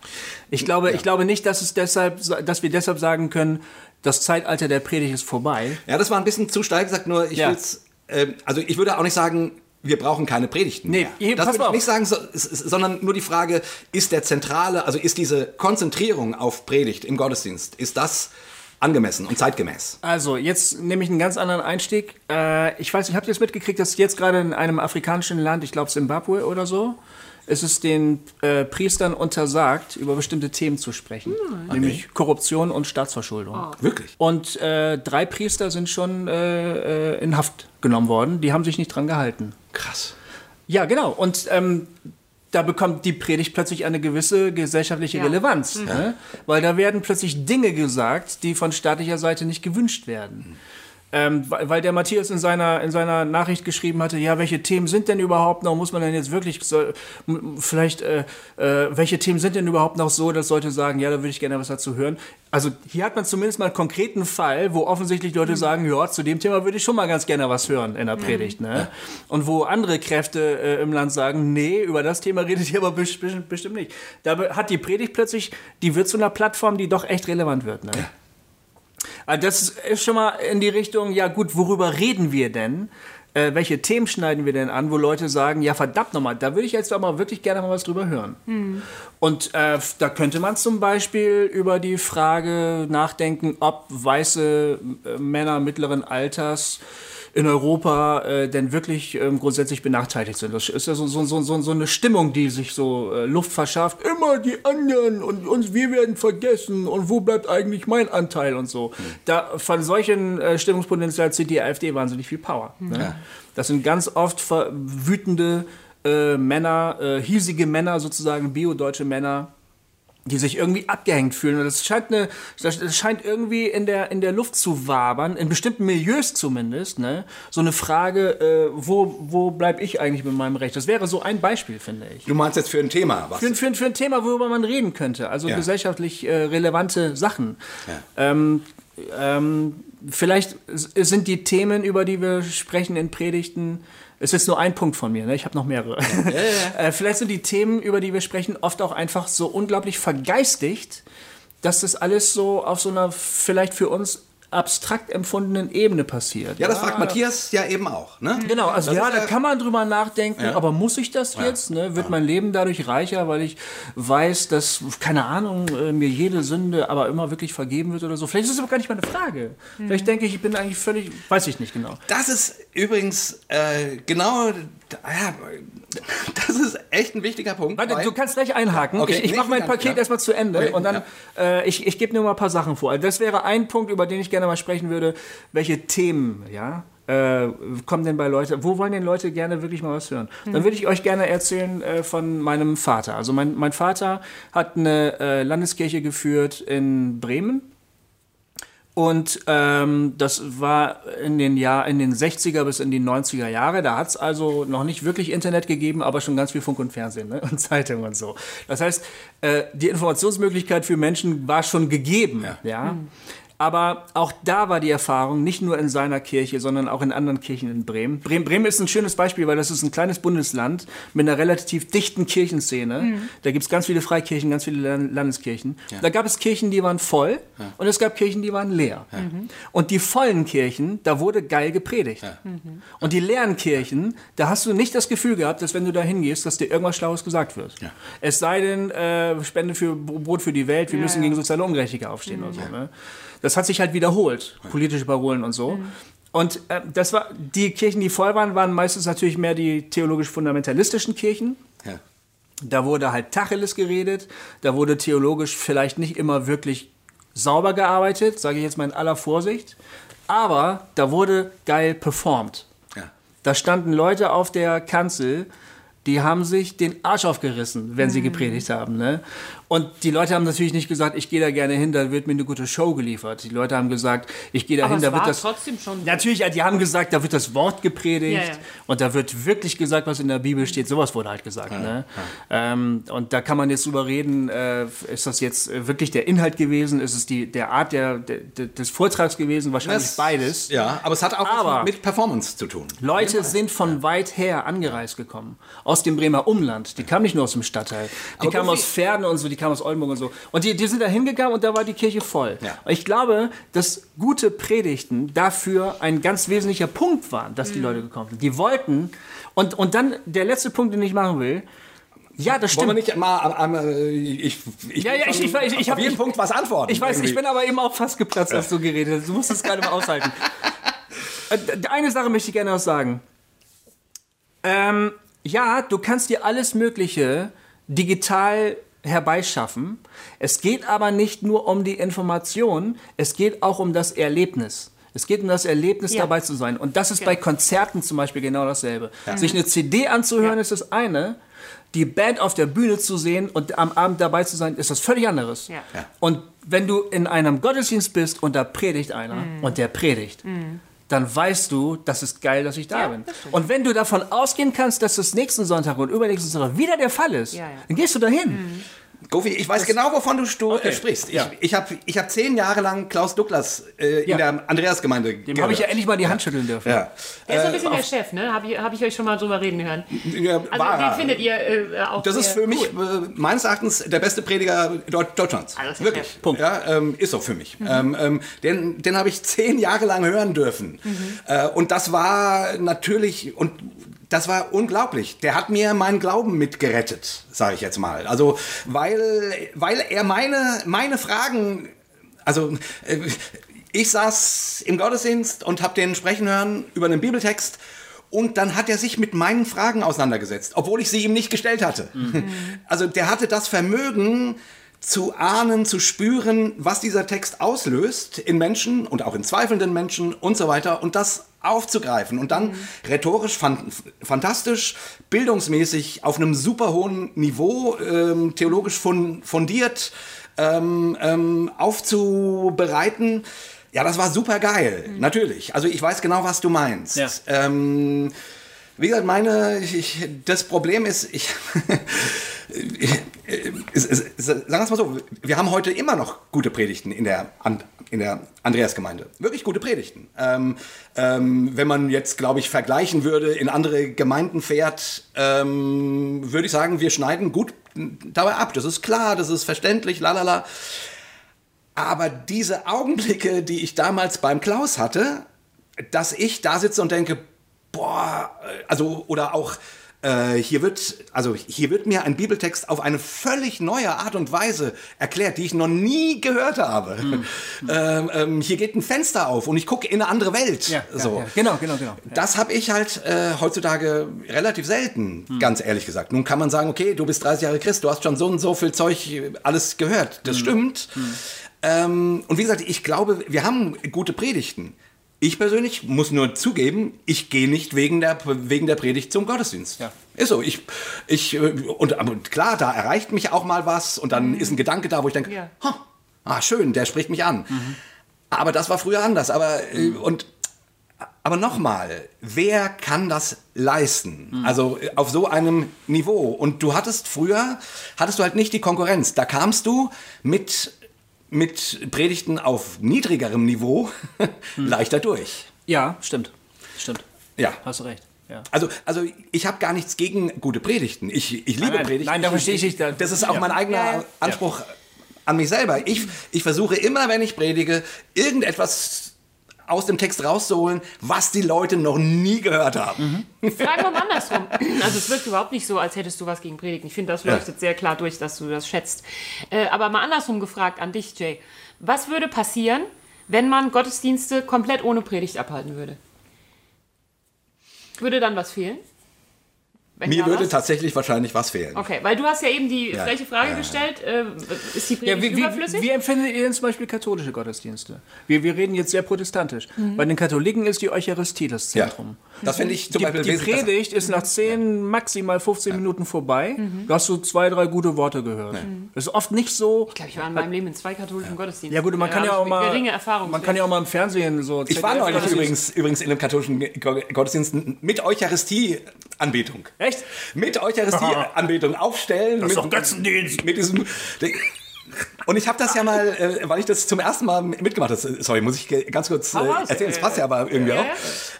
Ich glaube, ich glaube nicht, dass es deshalb, dass wir deshalb sagen können, das Zeitalter der Predigt ist vorbei. Ja, das war ein bisschen zu steil gesagt, nur ich Ja. will's, ähm, also ich würde auch nicht sagen, wir brauchen keine Predigten Nee, mehr. das würde ich nicht sagen, so, sondern nur die Frage, ist der zentrale, also ist diese Konzentrierung auf Predigt im Gottesdienst, ist das angemessen und zeitgemäß? Also, jetzt nehme ich einen ganz anderen Einstieg. Äh, ich weiß nicht, habt ihr es mitgekriegt, dass jetzt gerade in einem afrikanischen Land, ich glaube Zimbabwe oder so, ist es den äh, Priestern untersagt, über bestimmte Themen zu sprechen, nämlich Korruption und Staatsverschuldung. Wirklich? Und äh, drei Priester sind schon äh, äh, in Haft genommen worden. Die haben sich nicht dran gehalten. Krass. Ja, genau. Und ähm, da bekommt die Predigt plötzlich eine gewisse gesellschaftliche Ja. Relevanz. Ne? Weil da werden plötzlich Dinge gesagt, die von staatlicher Seite nicht gewünscht werden. Ähm, weil der Matthias in seiner, in seiner Nachricht geschrieben hatte, ja, welche Themen sind denn überhaupt noch, muss man denn jetzt wirklich, so, vielleicht, äh, äh, welche Themen sind denn überhaupt noch so, dass Leute sagen, ja, da würde ich gerne was dazu hören. Also hier hat man zumindest mal einen konkreten Fall, wo offensichtlich Leute sagen, ja, zu dem Thema würde ich schon mal ganz gerne was hören in der Predigt. Ne? Und wo andere Kräfte äh, im Land sagen, nee, über das Thema redet ihr aber best- best- bestimmt nicht. Da hat die Predigt plötzlich, die wird zu einer Plattform, die doch echt relevant wird. Ne? Also das ist schon mal in die Richtung, ja gut, worüber reden wir denn? Äh, welche Themen schneiden wir denn an, wo Leute sagen, ja verdammt nochmal, da würde ich jetzt aber wirklich gerne mal was drüber hören. Und äh, da könnte man zum Beispiel über die Frage nachdenken, ob weiße äh, Männer mittleren Alters in Europa äh, denn wirklich ähm, grundsätzlich benachteiligt sind. Das ist ja so, so, so, so, eine Stimmung, die sich so äh, Luft verschafft. Immer die anderen und uns, wir werden vergessen und wo bleibt eigentlich mein Anteil und so. Da, von solchen äh, Stimmungspotenzial zieht die AfD wahnsinnig viel Power. Ne? Das sind ganz oft wütende äh, Männer, äh, hiesige Männer sozusagen, biodeutsche Männer, die sich irgendwie abgehängt fühlen. Und das scheint, eine, das scheint irgendwie in der, in der Luft zu wabern, in bestimmten Milieus zumindest, ne? so eine Frage, äh, wo, wo bleibe ich eigentlich mit meinem Recht? Das wäre so ein Beispiel, finde ich. Du meinst jetzt für ein Thema, was? Für, ein- für, ein- für ein Thema, worüber man reden könnte, also Ja. gesellschaftlich äh, relevante Sachen. Ja. Ähm, ähm, vielleicht sind die Themen, über die wir sprechen in Predigten, es ist nur ein Punkt von mir, ne? ich habe noch mehrere. äh, vielleicht sind die Themen, über die wir sprechen, oft auch einfach so unglaublich vergeistigt, dass das alles so auf so einer vielleicht für uns abstrakt empfundenen Ebene passiert. Ja, das fragt Matthias ja eben auch. Ne? Genau, also Das ja, da ja- kann man drüber nachdenken, Ja. aber muss ich das jetzt? Ne? Wird mein Leben dadurch reicher, weil ich weiß, dass, keine Ahnung, äh, mir jede Sünde aber immer wirklich vergeben wird oder so? Vielleicht ist das aber gar nicht meine Frage. Vielleicht denke ich, ich bin eigentlich völlig, weiß ich nicht genau. Das ist übrigens äh, genau, ja, das ist echt ein wichtiger Punkt. Warte, du kannst gleich einhaken. Okay, ich ich mache mein ja, Paket ja. erstmal zu Ende Okay, und dann, äh, ich, ich gebe nur mal ein paar Sachen vor. Also das wäre ein Punkt, über den ich gerne mal sprechen würde. Welche Themen, ja, äh, kommen denn bei Leuten, wo wollen denn Leute gerne wirklich mal was hören? Dann würde ich euch gerne erzählen äh, von meinem Vater. Also mein, mein Vater hat eine äh, Landeskirche geführt in Bremen. Und ähm, das war in den, Jahr, in den 60er bis in die 90er Jahre. Da hat es also noch nicht wirklich Internet gegeben, aber schon ganz viel Funk und Fernsehen ne? und Zeitung und so. Das heißt, äh, die Informationsmöglichkeit für Menschen war schon gegeben. Ja. Aber auch da war die Erfahrung, nicht nur in seiner Kirche, sondern auch in anderen Kirchen in Bremen. Bremen, Bremen ist ein schönes Beispiel, weil das ist ein kleines Bundesland mit einer relativ dichten Kirchenszene. Da gibt es ganz viele Freikirchen, ganz viele Lan- Landeskirchen. Da gab es Kirchen, die waren voll und es gab Kirchen, die waren leer. Und die vollen Kirchen, da wurde geil gepredigt. Und die leeren Kirchen, da hast du nicht das Gefühl gehabt, dass wenn du da hingehst, dass dir irgendwas Schlaues gesagt wird. Es sei denn, äh, Spende für Brot für die Welt, wir müssen ja. gegen soziale Ungerechtigkeit aufstehen oder so. Ne? Das hat sich halt wiederholt, politische Parolen und so. Und äh, das war, die Kirchen, die voll waren, waren meistens natürlich mehr die theologisch-fundamentalistischen Kirchen. Ja. Da wurde halt Tacheles geredet, da wurde theologisch vielleicht nicht immer wirklich sauber gearbeitet, sage ich jetzt mal in aller Vorsicht. Aber da wurde geil performt. Ja. Da standen Leute auf der Kanzel, die haben sich den Arsch aufgerissen, wenn Mhm. sie gepredigt haben. Ne? Und die Leute haben natürlich nicht gesagt, ich gehe da gerne hin, da wird mir eine gute Show geliefert. Die Leute haben gesagt, ich gehe da hin, da wird das. trotzdem schon. Natürlich, die haben gesagt, da wird das Wort gepredigt Ja, ja. und da wird wirklich gesagt, was in der Bibel steht. Sowas wurde halt gesagt. Ne? Ähm, und da kann man jetzt drüber reden, äh, ist das jetzt äh, wirklich der Inhalt gewesen? Ist es die, der Art der, der, des Vortrags gewesen? Wahrscheinlich Das- beides. Ja, aber es hat auch Aber- was mit Performance zu tun. Leute sind von weit her angereist gekommen. aus dem Bremer Umland. Die kamen nicht nur aus dem Stadtteil. Die Aber kamen aus Pferden und so, die kamen aus Oldenburg und so. Und die, die sind da hingegangen und da war die Kirche voll. Ja. Ich glaube, dass gute Predigten dafür ein ganz wesentlicher Punkt waren, dass die Mhm. Leute gekommen sind. Die wollten, und, und dann der letzte Punkt, den ich machen will, ja, das Wollen wir stimmt. nicht mal am, am, äh, ich, ich, Ja, ja, ich- ich weiß, ich auf jeden ich- Punkt was antworten. Ich weiß, ich irgendwie. bin aber eben auch fast geplatzt, als du geredet hast. Du musst es gerade mal aushalten. Äh, Eine Sache möchte ich gerne noch sagen. Ähm, ja, du kannst dir alles Mögliche digital herbeischaffen. Es geht aber nicht nur um die Information, es geht auch um das Erlebnis. Es geht um das Erlebnis, Ja. dabei zu sein. Und das ist bei Konzerten zum Beispiel genau dasselbe. Sich eine CD anzuhören, Ja. ist das eine. Die Band auf der Bühne zu sehen und am Abend dabei zu sein, ist das völlig anderes. Ja. Ja. Und wenn du in einem Gottesdienst bist und da predigt einer Mhm. und der predigt, dann weißt du, das ist geil, dass ich da Ja, bin. Und wenn du davon ausgehen kannst, dass das nächsten Sonntag und übernächsten Sonntag wieder der Fall ist, Ja, dann gehst du dahin. Gofi, ich weiß genau, wovon du Okay. äh, sprichst. Ich, Ja. ich habe ich hab zehn Jahre lang Klaus Douglas äh, in Ja. der Andreasgemeinde Dem habe ich ja endlich mal die Hand schütteln dürfen. ja. Der ist so ein bisschen der Chef, ne? Habe ich, hab ich euch schon mal drüber reden hören. Ja, Also war den er. findet ihr äh, auch Das ist für mich cool. äh, meines Erachtens der beste Prediger Deut- Deutschlands. Das ist Wirklich. Chef. Punkt. Ja, ähm, ist so für mich. Ähm, ähm, den den habe ich zehn Jahre lang hören dürfen. Äh, und das war natürlich, und das war unglaublich. Der hat mir meinen Glauben mitgerettet, sage ich jetzt mal. Also, weil, weil er meine, meine Fragen, also äh, ich saß im Gottesdienst und habe den sprechen hören über einen Bibeltext. Und dann hat er sich mit meinen Fragen auseinandergesetzt, obwohl ich sie ihm nicht gestellt hatte. Also der hatte das Vermögen zu ahnen, zu spüren, was dieser Text auslöst in Menschen und auch in zweifelnden Menschen und so weiter und das aufzugreifen und dann rhetorisch fan fantastisch, bildungsmäßig auf einem super hohen Niveau, ähm, theologisch fun fundiert ähm, ähm, aufzubereiten. Ja, das war super geil, natürlich. Also ich weiß genau, was du meinst. Ja. Ähm, wie gesagt, meine, ich, das Problem ist, ich, sagen wir es mal so, wir haben heute immer noch gute Predigten in der, in der Andreasgemeinde. Wirklich gute Predigten. Ähm, ähm, wenn man jetzt, glaube ich, vergleichen würde, in andere Gemeinden fährt, ähm, würde ich sagen, wir schneiden gut dabei ab. Das ist klar, das ist verständlich, lalala. Aber diese Augenblicke, die ich damals beim Klaus hatte, dass ich da sitze und denke, boah, äh, also oder auch äh, hier wird, also hier wird mir ein Bibeltext auf eine völlig neue Art und Weise erklärt, die ich noch nie gehört habe. Ähm, ähm, hier geht ein Fenster auf und ich gucke in eine andere Welt. Ja, ja, so. ja. Genau, genau, genau. Ja. Das habe ich halt äh, heutzutage relativ selten, ganz ehrlich gesagt. Nun kann man sagen, okay, du bist 30 Jahre Christ, du hast schon so und so viel Zeug alles gehört. Das stimmt. Ähm, und wie gesagt, ich glaube, wir haben gute Predigten. Ich persönlich muss nur zugeben, ich gehe nicht wegen der, wegen der Predigt zum Gottesdienst. Ja. Ist so. Ich, ich, äh, und aber klar, da erreicht mich auch mal was und dann ist ein Gedanke da, wo ich denke, Ja. "Ha, ah, schön, der spricht mich an. Aber das war früher anders. Aber, äh, und aber nochmal, wer kann das leisten? Also äh, auf so einem Niveau. Und du hattest früher, hattest du halt nicht die Konkurrenz. Da kamst du mit, mit Predigten auf niedrigerem Niveau leichter durch. Ja, stimmt. Stimmt. Ja. Hast du recht. Ja. Also, also ich habe gar nichts gegen gute Predigten. Ich, ich liebe nein, Predigten. nein, da verstehe ich dich. Da- Das ist auch Ja. mein eigener ja. Anspruch an mich selber. Ich, ich versuche immer, wenn ich predige, irgendetwas aus dem Text rauszuholen, was die Leute noch nie gehört haben. Fragen wir mal andersrum. Also es wirkt überhaupt nicht so, als hättest du was gegen Predigten. Ich finde, das leuchtet sehr klar durch, dass du das schätzt. Äh, aber mal andersrum gefragt an dich, Jay. Was würde passieren, wenn man Gottesdienste komplett ohne Predigt abhalten würde? Würde dann was fehlen? Wenn Mir ja, würde was? tatsächlich wahrscheinlich was fehlen. Okay, weil du hast ja eben die Ja. freche Frage Ja, ja. gestellt. Äh, ist die Ja, Predigt wie, überflüssig? wie, wie empfindet ihr denn zum Beispiel katholische Gottesdienste? Wir, wir reden jetzt sehr protestantisch. Mhm. Bei den Katholiken ist die Eucharistie das Ja. Zentrum. Das finde ich zum Die, Beispiel die wesentlich besser. Predigt ist nach 10, maximal 15 Minuten vorbei. Da hast du zwei, drei gute Worte gehört. Das ist oft nicht so. ich glaube, ich war in meinem Leben in zwei katholischen Gottesdiensten. Ja gut, man kann ja auch mal, Geringe Erfahrung. man kann ja auch mal im Fernsehen so. Ich war ZDF neulich übrigens, übrigens in einem katholischen Go- Gottesdienst mit Eucharistie-Anbetung. Echt? Mit Eucharistie-Anbetung aufstellen. Das ist mit, doch Götzendienst. Mit diesem. Und ich habe das ja mal, äh, weil ich das zum ersten Mal mitgemacht habe, sorry, muss ich ganz kurz äh, erzählen, es passt ja aber irgendwie auch.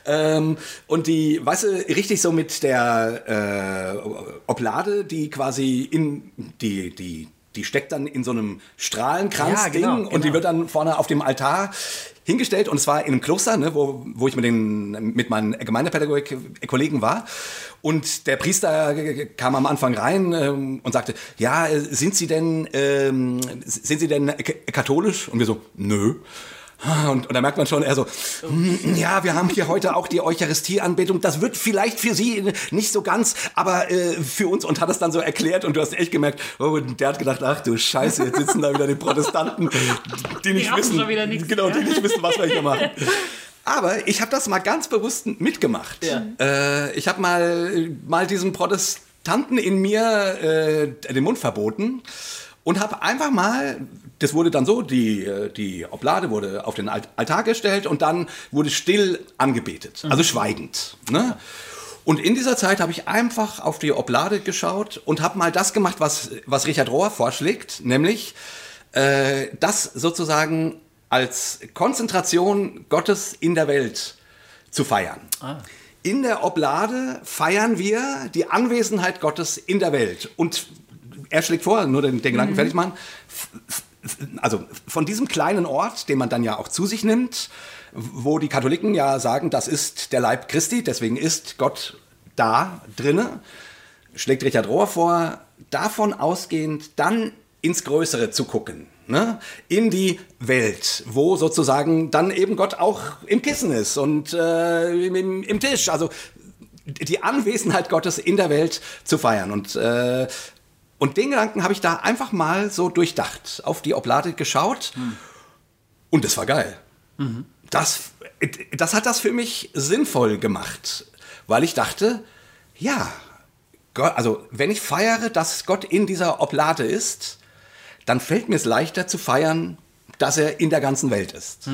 Ähm, und die, weißt du, richtig so mit der äh, Oblade, die quasi in die, die, die steckt dann in so einem Strahlenkranz-Ding Ja, genau, und die genau. wird dann vorne auf dem Altar hingestellt und zwar in einem Kloster, ne, wo, wo ich mit, den, mit meinen Gemeindepädagogik-Kollegen war. Und der Priester kam am Anfang rein ähm, und sagte, ja, äh, sind Sie denn, ähm, sind Sie denn k- katholisch? Und wir so, nö. Und, und da merkt man schon, er so, "Hm, ja, wir haben hier heute auch die Eucharistieanbetung. Das wird vielleicht für Sie nicht so ganz, aber äh, für uns und hat es dann so erklärt und du hast echt gemerkt, oh, und der hat gedacht, ach du Scheiße, jetzt sitzen da wieder die Protestanten, die nicht haben wissen, genau, die nicht wissen, was wir hier machen. Aber ich habe das mal ganz bewusst mitgemacht. Äh, ich habe mal, mal diesem Protestanten in mir äh, den Mund verboten und habe einfach mal, das wurde dann so, die, äh, die Oblade wurde auf den Alt- Altar gestellt und dann wurde still angebetet, also schweigend. Ne? Und in dieser Zeit habe ich einfach auf die Oblade geschaut und habe mal das gemacht, was, was Richard Rohr vorschlägt, nämlich äh, das sozusagen als Konzentration Gottes in der Welt zu feiern. In der Oblade feiern wir die Anwesenheit Gottes in der Welt. Und er schlägt vor, nur den, den Gedanken fertig machen, also von diesem kleinen Ort, den man dann ja auch zu sich nimmt, wo die Katholiken ja sagen, das ist der Leib Christi, deswegen ist Gott da drinne, schlägt Richard Rohr vor, davon ausgehend dann ins Größere zu gucken. Ne? In die Welt, wo sozusagen dann eben Gott auch im Kissen ist und äh, im, im Tisch. Also die Anwesenheit Gottes in der Welt zu feiern. Und, äh, und den Gedanken habe ich da einfach mal so durchdacht, auf die Oblade geschaut und das war geil. Das, das hat das für mich sinnvoll gemacht, weil ich dachte, ja, Gott, also wenn ich feiere, dass Gott in dieser Oblade ist, dann fällt mir es leichter zu feiern, dass er in der ganzen Welt ist.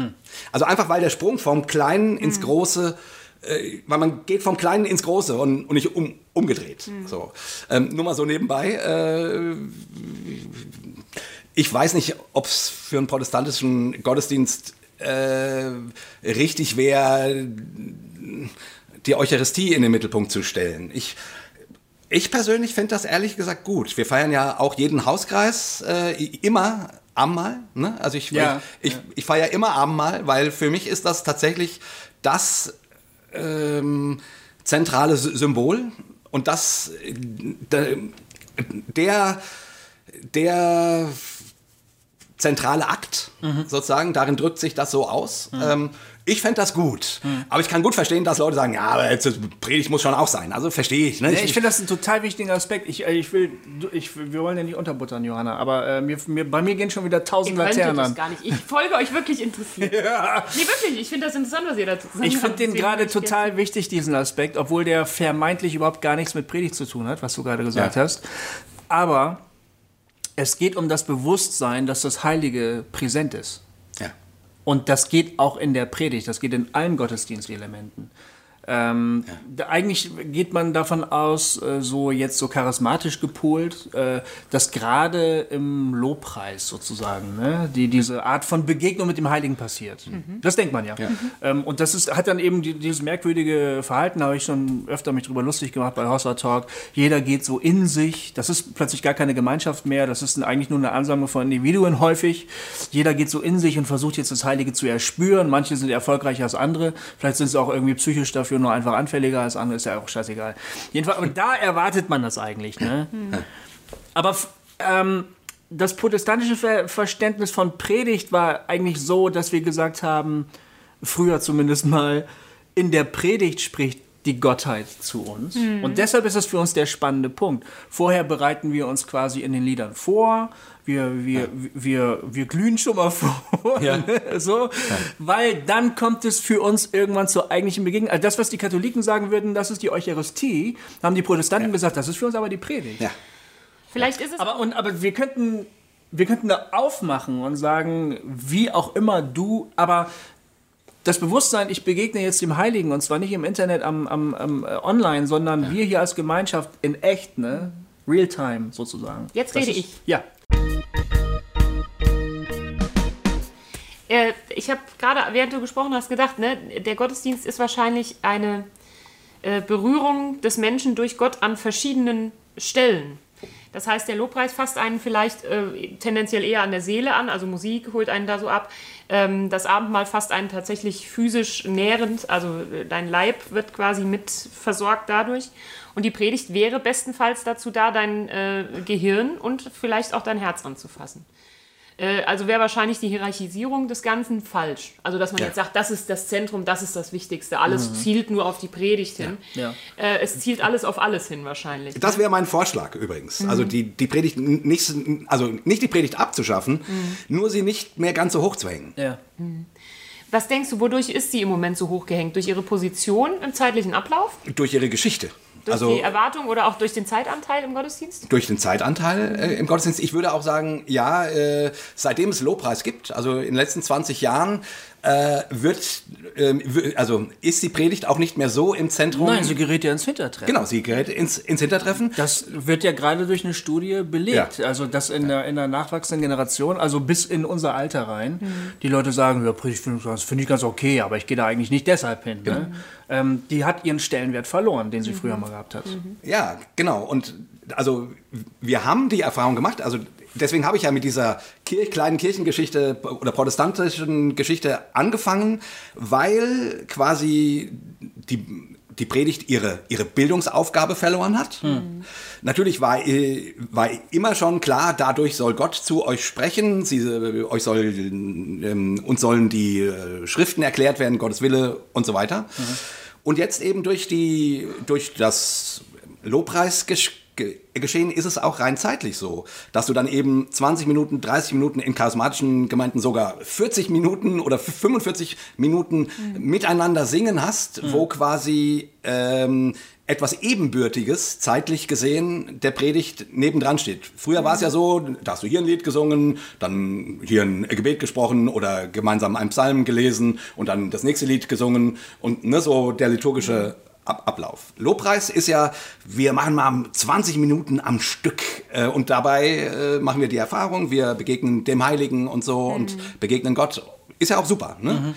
Also einfach weil der Sprung vom Kleinen ins Große, äh, weil man geht vom Kleinen ins Große und, und nicht um, umgedreht. So. Ähm, nur mal so nebenbei. Äh, ich weiß nicht, ob es für einen protestantischen Gottesdienst äh, richtig wäre, die Eucharistie in den Mittelpunkt zu stellen. Ich, ich persönlich fände das ehrlich gesagt gut. Wir feiern ja auch jeden Hauskreis äh, immer Abendmahl. Ne? Also ich, Ja, ich, ich, ich feiere immer Abendmahl, weil für mich ist das tatsächlich das ähm, zentrale Sy- Symbol und das äh, der, der zentrale Akt sozusagen, darin drückt sich das so aus. Ähm, ich fände das gut, aber ich kann gut verstehen, dass Leute sagen, ja, aber jetzt, Predigt muss schon auch sein. Also verstehe ich. Ne? Ja, ich finde das ein total wichtiger Aspekt. Ich, äh, ich will, ich, wir wollen ja nicht unterbuttern, Johanna, aber äh, mir, mir, bei mir gehen schon wieder Ihr tausend könntet Laternen an. gar nicht. Ich folge euch wirklich interessiert. Nee, wirklich. Ich finde das interessant, was ihr dazu gesagt Ich habt. finde den gerade ich jetzt- total wichtig, diesen Aspekt, obwohl der vermeintlich überhaupt gar nichts mit Predigt zu tun hat, was du gerade gesagt Ja. hast. Aber es geht um das Bewusstsein, dass das Heilige präsent ist. Ja. Und das geht auch in der Predigt, das geht in allen Gottesdienstelementen. Ähm, da, eigentlich geht man davon aus, äh, so jetzt so charismatisch gepolt, äh, dass gerade im Lobpreis sozusagen ne, die, diese Art von Begegnung mit dem Heiligen passiert. Das denkt man ja. Ähm, und das ist, hat dann eben die, dieses merkwürdige Verhalten, da habe ich schon öfter mich drüber lustig gemacht bei Hossa Talk. Jeder geht so in sich, das ist plötzlich gar keine Gemeinschaft mehr, das ist eigentlich nur eine Ansammlung von Individuen häufig. Jeder geht so in sich und versucht jetzt das Heilige zu erspüren. Manche sind erfolgreicher als andere, vielleicht sind sie auch irgendwie psychisch dafür nur einfach anfälliger als andere, ist ja auch scheißegal. Jedenfalls, aber da erwartet man das eigentlich. Ne? Aber f- ähm, das protestantische Ver Verständnis von Predigt war eigentlich so, dass wir gesagt haben, früher zumindest mal, in der Predigt spricht die Gottheit zu uns. Und deshalb ist es für uns der spannende Punkt. Vorher bereiten wir uns quasi in den Liedern vor, wir, wir, wir, wir glühen schon mal vor, Ja. so, weil dann kommt es für uns irgendwann zur eigentlichen Begegnung. Also das, was die Katholiken sagen würden, das ist die Eucharistie, haben die Protestanten gesagt, das ist für uns aber die Predigt. Ja. Vielleicht ist es Aber, und, aber wir könnten, wir könnten da aufmachen und sagen, wie auch immer du, aber das Bewusstsein, ich begegne jetzt dem Heiligen und zwar nicht im Internet am, am, am äh, online, sondern wir hier als Gemeinschaft in echt, ne? Real time sozusagen. Jetzt Das rede ist- ich. Ja. Äh, ich habe gerade, während du gesprochen hast, gedacht, ne, der Gottesdienst ist wahrscheinlich eine äh, Berührung des Menschen durch Gott an verschiedenen Stellen. Das heißt, der Lobpreis fasst einen vielleicht äh, tendenziell eher an der Seele an, also Musik holt einen da so ab. Ähm, das Abendmahl fasst einen tatsächlich physisch nährend, also äh, dein Leib wird quasi mit versorgt dadurch. Und die Predigt wäre bestenfalls dazu da, dein äh, Gehirn und vielleicht auch dein Herz anzufassen. Äh, also wäre wahrscheinlich die Hierarchisierung des Ganzen falsch. Also, dass man Ja. jetzt sagt, das ist das Zentrum, das ist das Wichtigste. Alles zielt nur auf die Predigt hin. Ja. Äh, es zielt alles auf alles hin, wahrscheinlich. Das wäre mein Vorschlag übrigens. Also die, die Predigt nicht, also nicht die Predigt abzuschaffen, nur sie nicht mehr ganz so hoch zu hängen. Ja. Was denkst du, wodurch ist sie im Moment so hochgehängt? Durch ihre Position im zeitlichen Ablauf? Durch ihre Geschichte. Durch also die Erwartung oder auch durch den Zeitanteil im Gottesdienst? durch den Zeitanteil äh, im Gottesdienst. Ich würde auch sagen, ja, äh, seitdem es Lobpreis gibt, also in den letzten 20 Jahren, äh, wird, w- also ist die Predigt auch nicht mehr so im Zentrum. Nein, sie gerät ja ins Hintertreffen. genau, sie gerät ins, ins Hintertreffen. Das wird ja gerade durch eine Studie belegt. Also, dass in der, in der nachwachsenden Generation, also bis in unser Alter rein, die Leute sagen, ja, Predigt finde ich, das finde ich ganz okay, aber ich gehe da eigentlich nicht deshalb hin. Ne? Ähm, die hat ihren Stellenwert verloren, den sie früher mal gehabt hat. Ja, genau. Und also wir haben die Erfahrung gemacht, also deswegen habe ich ja mit dieser Kir kleinen Kirchengeschichte oder protestantischen Geschichte angefangen, weil quasi die, die Predigt ihre, ihre Bildungsaufgabe verloren hat. Natürlich war, äh, war immer schon klar, dadurch soll Gott zu euch sprechen, sie, äh, euch soll, ähm, uns sollen die äh, Schriften erklärt werden, Gottes Wille und so weiter. Und jetzt eben durch, die, durch das Lobpreisgeschehen ist es auch rein zeitlich so, dass du dann eben 20 Minuten, 30 Minuten in charismatischen Gemeinden sogar 40 Minuten oder 45 Minuten miteinander singen hast, wo quasi ähm, etwas Ebenbürtiges, zeitlich gesehen, der Predigt nebendran steht. Früher war es ja so, da hast du hier ein Lied gesungen, dann hier ein Gebet gesprochen oder gemeinsam einen Psalm gelesen und dann das nächste Lied gesungen und ne, so der liturgische Ab Ablauf. Lobpreis ist ja, wir machen mal 20 Minuten am Stück äh, und dabei äh, machen wir die Erfahrung, wir begegnen dem Heiligen und so und begegnen Gott. Ist ja auch super. Ne?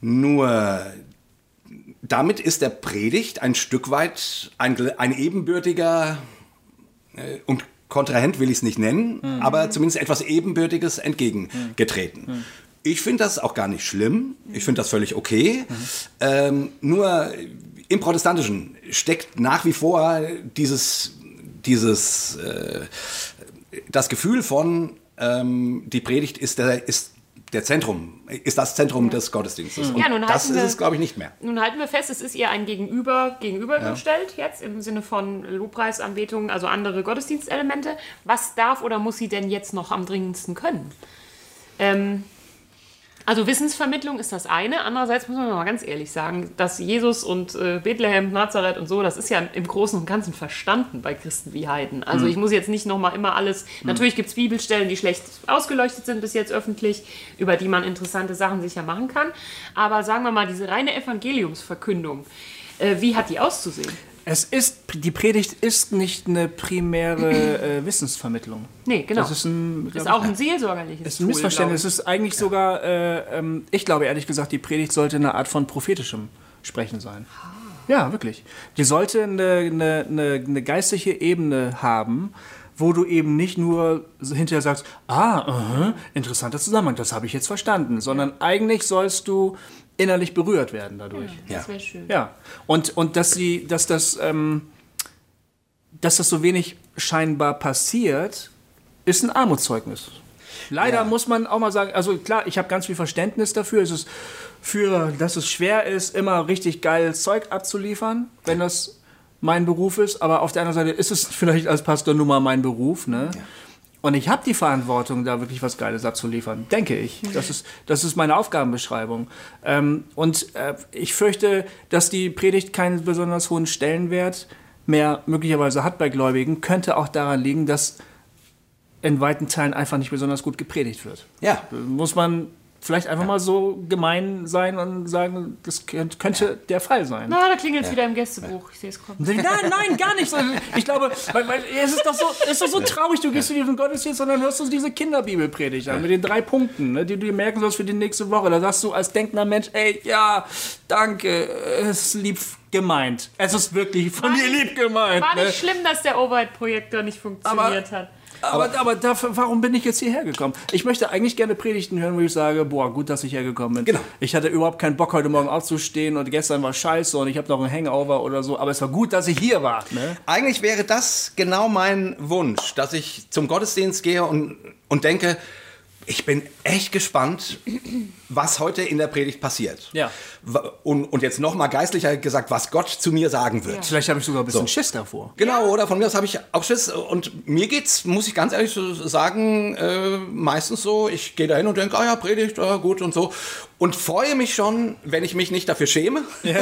Nur damit ist der Predigt ein Stück weit ein, ein ebenbürtiger äh, und Kontrahent will ich es nicht nennen, aber zumindest etwas Ebenbürtiges entgegengetreten. Ich finde das auch gar nicht schlimm. Ich finde das völlig okay. Ähm, nur im Protestantischen steckt nach wie vor dieses, dieses äh, das Gefühl von ähm, die Predigt ist der, ist der Zentrum, ist das Zentrum des Gottesdienstes. Und Ja, nun das halten ist wir- es, glaube ich, nicht mehr. Nun halten wir fest, es ist ihr ein Gegenüber gegenübergestellt jetzt im Sinne von Lobpreisanbetung, also andere Gottesdienstelemente. Was darf oder muss sie denn jetzt noch am dringendsten können? Ähm, also Wissensvermittlung ist das eine. Andererseits muss man mal ganz ehrlich sagen, dass Jesus und äh, Bethlehem, Nazareth und so, das ist ja im Großen und Ganzen verstanden bei Christen wie Heiden. Also ich muss jetzt nicht nochmal immer alles, natürlich gibt es Bibelstellen, die schlecht ausgeleuchtet sind bis jetzt öffentlich, über die man interessante Sachen sicher machen kann. Aber sagen wir mal, diese reine Evangeliumsverkündung, äh, wie hat die auszusehen? Es ist, die Predigt ist nicht eine primäre äh, Wissensvermittlung. Nee, genau. Das ist ein, ist auch ein seelsorgerliches ich, ist ein Missverständnis. Es ist eigentlich sogar, äh, ähm, ich glaube ehrlich gesagt, die Predigt sollte eine Art von prophetischem Sprechen sein. Ja, wirklich. Die sollte eine, eine, eine, eine geistliche Ebene haben, wo du eben nicht nur hinterher sagst, ah, aha, interessanter Zusammenhang, das habe ich jetzt verstanden, sondern eigentlich sollst du innerlich berührt werden dadurch. Das wäre schön. Ja, und, und dass sie, dass das, ähm, dass das so wenig scheinbar passiert, ist ein Armutszeugnis. Leider Ja. muss man auch mal sagen, also klar, ich habe ganz viel Verständnis dafür. Es ist für, dass es schwer ist, immer richtig geiles Zeug abzuliefern, wenn das mein Beruf ist. Aber auf der anderen Seite ist es vielleicht als Pastor nun mal mein Beruf, ne? Und ich habe die Verantwortung, da wirklich was Geiles abzuliefern, denke ich. Das ist, das ist meine Aufgabenbeschreibung. Ähm, und äh, ich fürchte, dass die Predigt keinen besonders hohen Stellenwert mehr möglicherweise hat bei Gläubigen, könnte auch daran liegen, dass in weiten Teilen einfach nicht besonders gut gepredigt wird. Ja. Muss man vielleicht einfach mal so gemein sein und sagen, das könnt- könnte der Fall sein. Na, da klingelt es wieder im Gästebuch. Ich sehe es kommen. Nein, nein, gar nicht. Ich glaube, weil, weil, es, ist doch so, es ist doch so traurig, du gehst zu diesem Gottesdienst und dann hörst du diese Kinderbibelpredigt an mit den drei Punkten, ne, die du dir merken sollst für die nächste Woche. Da sagst du als denkender Mensch, ey, ja, danke, es ist lieb gemeint. Es ist wirklich von War dir lieb gemeint. War ne? nicht schlimm, dass der Overhead-Projektor nicht funktioniert hat. Aber, aber dafür, warum bin ich jetzt hierher gekommen? Ich möchte eigentlich gerne Predigten hören, wo ich sage, boah, gut, dass ich hergekommen bin. Genau. Ich hatte überhaupt keinen Bock, heute Morgen aufzustehen und gestern war scheiße und ich habe noch einen Hangover oder so. Aber es war gut, dass ich hier war. Ne? Eigentlich wäre das genau mein Wunsch, dass ich zum Gottesdienst gehe und, und denke, ich bin echt gespannt, was heute in der Predigt passiert. Ja. Und, und jetzt noch mal geistlicher gesagt, was Gott zu mir sagen wird. Vielleicht habe ich sogar ein bisschen Schiss davor. Genau, oder von mir aus habe ich auch Schiss. Und mir geht's, muss ich ganz ehrlich so sagen, äh, meistens so, ich gehe da hin und denke, ah ja, Predigt, ah, gut und so. Und freue mich schon, wenn ich mich nicht dafür schäme.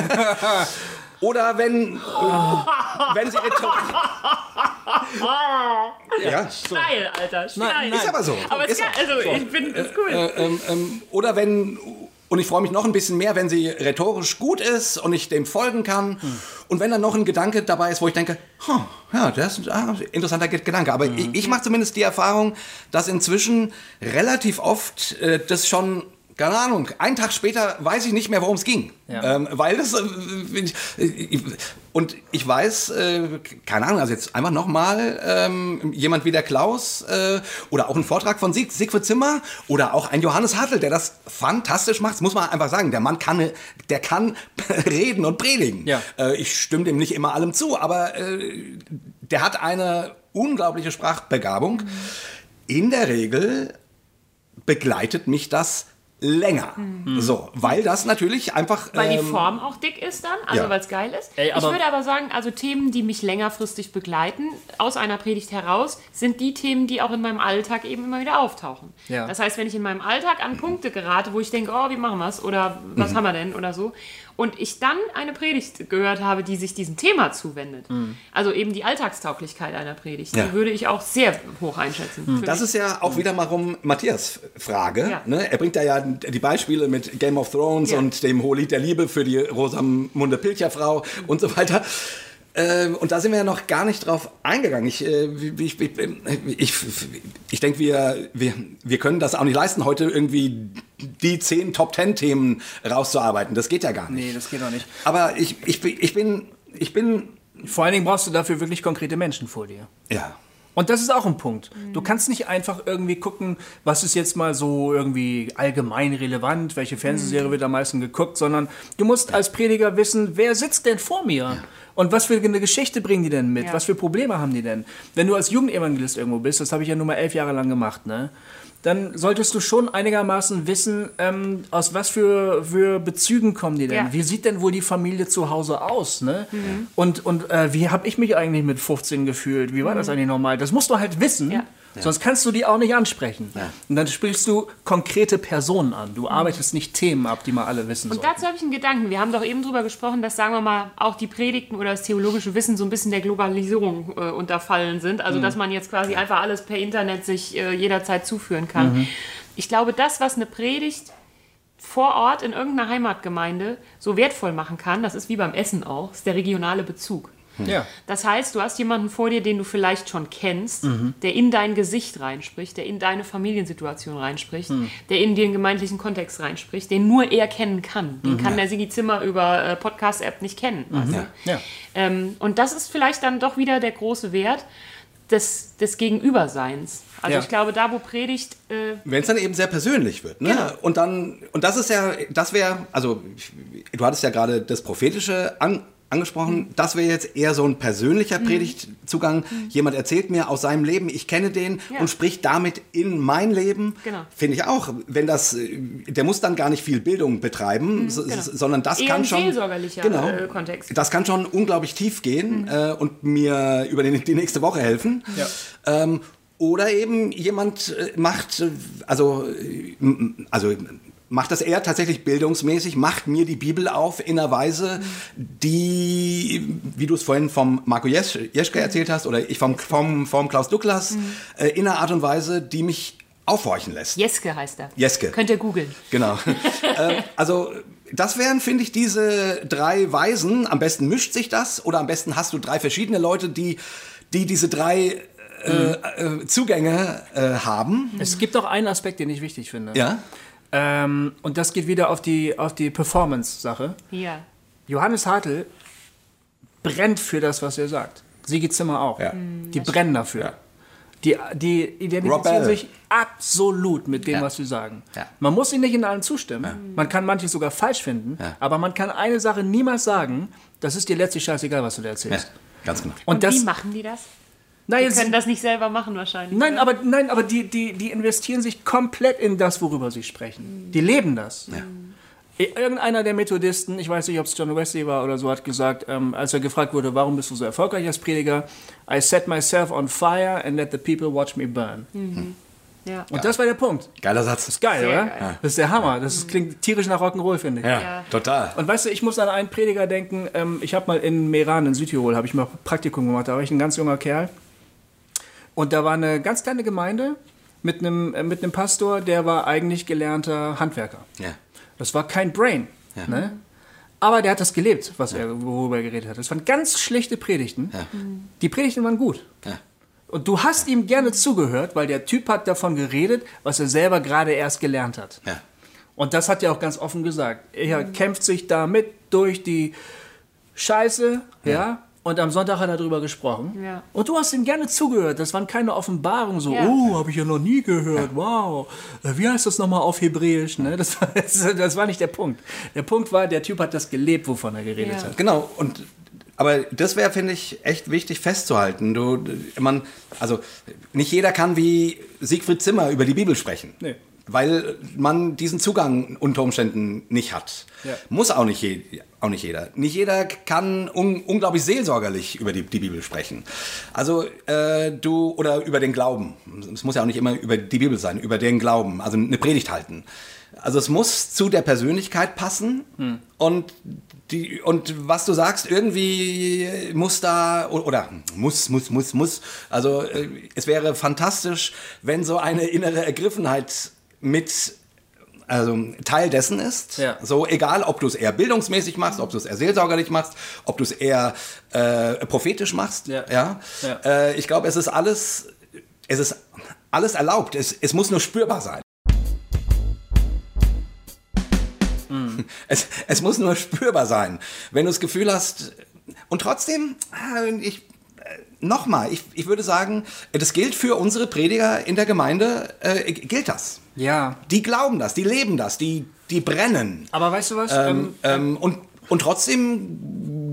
oder wenn, wenn sie rhetorisch... ja, Steil, Alter, steil. Nein, nein. ist aber so. Aber es ist kann, so. also, ich finde das cool. Äh, ähm, ähm, oder wenn, und ich freue mich noch ein bisschen mehr, wenn sie rhetorisch gut ist und ich dem folgen kann. Und wenn dann noch ein Gedanke dabei ist, wo ich denke, huh, ja, das ist ein interessanter Ge- Gedanke. Aber ich, ich mache zumindest die Erfahrung, dass inzwischen relativ oft äh, das schon keine Ahnung, einen Tag später weiß ich nicht mehr, worum es ging. Ja. Ähm, weil das. Äh, und ich weiß, äh, keine Ahnung, also jetzt einfach nochmal ähm, jemand wie der Klaus äh, oder auch ein Vortrag von Sieg, Siegfried Zimmer oder auch ein Johannes Hartl, der das fantastisch macht. Das muss man einfach sagen. Der Mann kann, der kann reden und predigen. Ja. Äh, ich stimme dem nicht immer allem zu, aber äh, der hat eine unglaubliche Sprachbegabung. In der Regel begleitet mich das länger. So, weil das natürlich einfach. Weil die ähm, Form auch dick ist dann, also ja. weil es geil ist. Ey, ich würde aber sagen, also Themen, die mich längerfristig begleiten, aus einer Predigt heraus, sind die Themen, die auch in meinem Alltag eben immer wieder auftauchen. Ja. Das heißt, wenn ich in meinem Alltag an Punkte gerate, wo ich denke, oh, wie machen wir es oder was Mhm. haben wir denn oder so, und ich dann eine Predigt gehört habe, die sich diesem Thema zuwendet, also eben die Alltagstauglichkeit einer Predigt, Mhm. Ja. die würde ich auch sehr hoch einschätzen. Für Das ist ja auch wieder mal rum Matthias Frage. Ja. Ne? Er bringt da ja die Beispiele mit Game of Thrones Ja. und dem Hohelied der Liebe für die Rosamunde Pilcher-Frau und so weiter. Ähm, und da sind wir ja noch gar nicht drauf eingegangen. Ich, äh, ich, ich, ich, ich denke, wir, wir, wir können das auch nicht leisten, heute irgendwie die zehn Top-Ten-Themen rauszuarbeiten. Das geht ja gar nicht. Nee, das geht doch nicht. Aber ich, ich, ich bin, ich bin, Vor allen Dingen brauchst du dafür wirklich konkrete Menschen vor dir. ja. Und das ist auch ein Punkt. Du kannst nicht einfach irgendwie gucken, was ist jetzt mal so irgendwie allgemein relevant, welche Fernsehserie wird am meisten geguckt, sondern du musst als Prediger wissen, wer sitzt denn vor mir? Und was für eine Geschichte bringen die denn mit? Ja. Was für Probleme haben die denn? Wenn du als Jugendevangelist irgendwo bist, das habe ich ja nun mal elf Jahre lang gemacht, ne? Dann solltest du schon einigermaßen wissen, ähm, aus was für, für Bezügen kommen die denn? Ja. Wie sieht denn wohl die Familie zu Hause aus? Ne? Und, und äh, wie habe ich mich eigentlich mit 15 gefühlt? Wie war das eigentlich normal? Das musst du halt wissen, Ja. Sonst kannst du die auch nicht ansprechen. Und dann sprichst du konkrete Personen an. Du arbeitest nicht Themen ab, die mal alle wissen Und sollen. dazu habe ich einen Gedanken. Wir haben doch eben drüber gesprochen, dass, sagen wir mal, auch die Predigten oder das theologische Wissen so ein bisschen der Globalisierung äh, unterfallen sind. Also, dass man jetzt quasi einfach alles per Internet sich äh, jederzeit zuführen kann. Ich glaube, das, was eine Predigt vor Ort in irgendeiner Heimatgemeinde so wertvoll machen kann, das ist wie beim Essen auch, ist der regionale Bezug. Ja. Das heißt, du hast jemanden vor dir, den du vielleicht schon kennst, der in dein Gesicht reinspricht, der in deine Familiensituation reinspricht, der in den gemeindlichen Kontext reinspricht, den nur er kennen kann. Den kann der Sigi Zimmer über äh, Podcast-App nicht kennen. Weißt du? Ja. ähm, und das ist vielleicht dann doch wieder der große Wert des, des Gegenüberseins. Also Ja. ich glaube, da wo Predigt äh, Wenn es dann eben sehr persönlich wird. Ne? Genau. Und dann, und das ist ja, das wäre, also du hattest ja gerade das Prophetische an, angesprochen, das wäre jetzt eher so ein persönlicher Predigtzugang. Jemand erzählt mir aus seinem Leben, ich kenne den Ja. und spricht damit in mein Leben. Genau. Finde ich auch. Wenn das, äh, der muss dann gar nicht viel Bildung betreiben, so- genau. sondern das Eher kann ein schon. genau, äh, Kontext. Das kann schon unglaublich tief gehen äh, und mir über den, die nächste Woche helfen. Ja. Ähm, oder eben jemand äh, macht, also, also macht das eher tatsächlich bildungsmäßig, macht mir die Bibel auf in einer Weise, die, wie du es vorhin vom Marco Jesch, Jeschke erzählt hast, oder ich vom, vom, vom Klaus Douglas, äh, in einer Art und Weise, die mich aufhorchen lässt. Jeske heißt er. Jeske. Könnt ihr googeln. Genau. äh, also das wären, finde ich, diese drei Weisen. Am besten mischt sich das oder am besten hast du drei verschiedene Leute, die, die diese drei äh, äh, Zugänge äh, haben. Es gibt auch einen Aspekt, den ich wichtig finde. Ja. Ähm, und das geht wieder auf die, auf die Performance-Sache. Ja. Johannes Hartl brennt für das, was er sagt. Sigi Zimmer auch. Ja. Die brennen dafür. Ja. Die, die identifizieren sich absolut mit dem, Ja. was sie sagen. Ja. Man muss ihnen nicht in allem zustimmen. Man kann manches sogar falsch finden. Ja. Aber man kann eine Sache niemals sagen, das ist dir letztlich scheißegal, was du da ja. erzählst. Ganz genau. Und, Und das, wie machen die das? Nein, Die können das nicht selber machen wahrscheinlich. nein, oder? aber, nein, aber die, die, die investieren sich komplett in das, worüber sie sprechen. Die leben das. Irgendeiner der Methodisten, ich weiß nicht, ob es John Wesley war oder so, hat gesagt, ähm, als er gefragt wurde, warum bist du so erfolgreich als Prediger, I set myself on fire and let the people watch me burn. Ja. Und das war der Punkt. Geiler Satz. Geil, Sehr oder? geil. Das ist der Hammer. Das ist, klingt tierisch nach Rock'n'Roll, finde ich. Ja, Ja. total. Und weißt du, ich muss an einen Prediger denken. Ähm, ich habe mal in Meran in Südtirol habe ich mal Praktikum gemacht. Da war ich ein ganz junger Kerl. Und da war eine ganz kleine Gemeinde mit einem äh, mit einem Pastor, der war eigentlich gelernter Handwerker. Ja. Das war kein Brain. Ja. Ne? Aber der hat das gelebt, was er, worüber er geredet hat. Das waren ganz schlichte Predigten. Ja. Die Predigten waren gut. Ja. Und du hast ihm gerne zugehört, weil der Typ hat davon geredet, was er selber gerade erst gelernt hat. Ja. Und das hat er auch ganz offen gesagt. Er kämpft sich damit durch die Scheiße, ja. Und am Sonntag hat er darüber gesprochen. Ja. Und du hast ihm gerne zugehört. Das waren keine Offenbarungen so, Ja. oh, habe ich ja noch nie gehört, wow. Äh, Wie heißt das nochmal auf Hebräisch? Ne? Das, war, das war nicht der Punkt. Der Punkt war, der Typ hat das gelebt, wovon er geredet Ja. hat. Genau, und aber das wäre, finde ich, echt wichtig festzuhalten. Du, man, also nicht jeder kann wie Siegfried Zimmer über die Bibel sprechen. Nee. Weil man diesen Zugang unter Umständen nicht hat. Ja. Muss auch nicht, je, auch nicht jeder. Nicht jeder kann un, unglaublich seelsorgerlich über die, die Bibel sprechen. Also äh, du, oder über den Glauben. Es muss ja auch nicht immer über die Bibel sein, über den Glauben, also eine Predigt halten. Also es muss zu der Persönlichkeit passen und die und was du sagst irgendwie muss da oder muss muss muss muss also äh, es wäre fantastisch wenn so eine innere Ergriffenheit mit also Teil dessen ist. Ja. So egal, ob du es eher bildungsmäßig machst, ob du es eher seelsorgerlich machst, ob du es eher äh, prophetisch machst. Ja. Ja. Ja. Äh, ich glaube, es ist alles, es ist alles erlaubt. Es, es muss nur spürbar sein. Es, es muss nur spürbar sein. Wenn du das Gefühl hast, und trotzdem, äh, ich, nochmal, ich, ich würde sagen, das gilt für unsere Prediger in der Gemeinde, äh, gilt das. Ja. Die glauben das, die leben das, die, die brennen. Aber weißt du was? Ähm, Ähm, ähm, und, und trotzdem,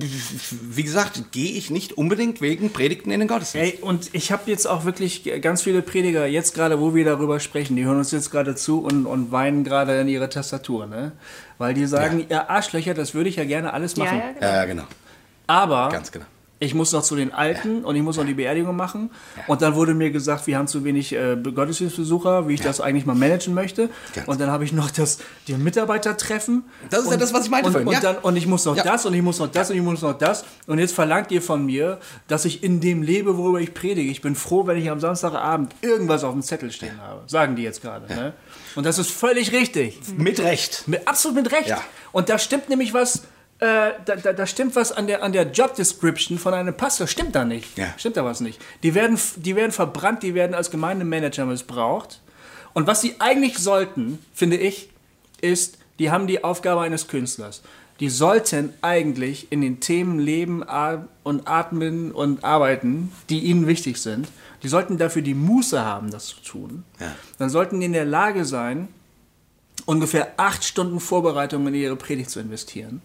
wie gesagt, gehe ich nicht unbedingt wegen Predigten in den Gottesdienst. Ey, und ich habe jetzt auch wirklich ganz viele Prediger, jetzt gerade, wo wir darüber sprechen, die hören uns jetzt gerade zu und, und weinen gerade in ihre Tastatur, ne? Weil die sagen, ihr Arschlöcher, das würde ich ja gerne alles Ja, machen. ja, genau. Ja, ja, genau. Aber Ganz genau. Ich muss noch zu den Alten und ich muss noch die Beerdigung machen. Und dann wurde mir gesagt, wir haben zu wenig äh, Gottesdienstbesucher, wie ich das eigentlich mal managen möchte. Und dann habe ich noch das, die Mitarbeitertreffen. Das ist ja und, das, was ich meinte und, vorhin, und, ja. dann, und ich muss noch Ja. das und ich muss noch das und ich muss noch das. Und jetzt verlangt ihr von mir, dass ich in dem lebe, worüber ich predige. Ich bin froh, wenn ich am Samstagabend irgendwas auf dem Zettel stehen habe. Sagen die jetzt gerade. Ne? Und das ist völlig richtig. Mit Recht. Mit, absolut mit Recht. Ja. Und da stimmt nämlich was, äh, da, da, da stimmt was an der, an der Job Description von einem Pastor. Stimmt da nicht. Ja. Stimmt da was nicht. Die werden, die werden verbrannt, die werden als Gemeindemanager missbraucht. Und was sie eigentlich sollten, finde ich, ist, die haben die Aufgabe eines Künstlers. Die sollten eigentlich in den Themen leben und atmen und arbeiten, die ihnen wichtig sind. Die sollten dafür die Muße haben, das zu tun. Ja. Dann sollten die in der Lage sein, ungefähr acht Stunden Vorbereitung in ihre Predigt zu investieren.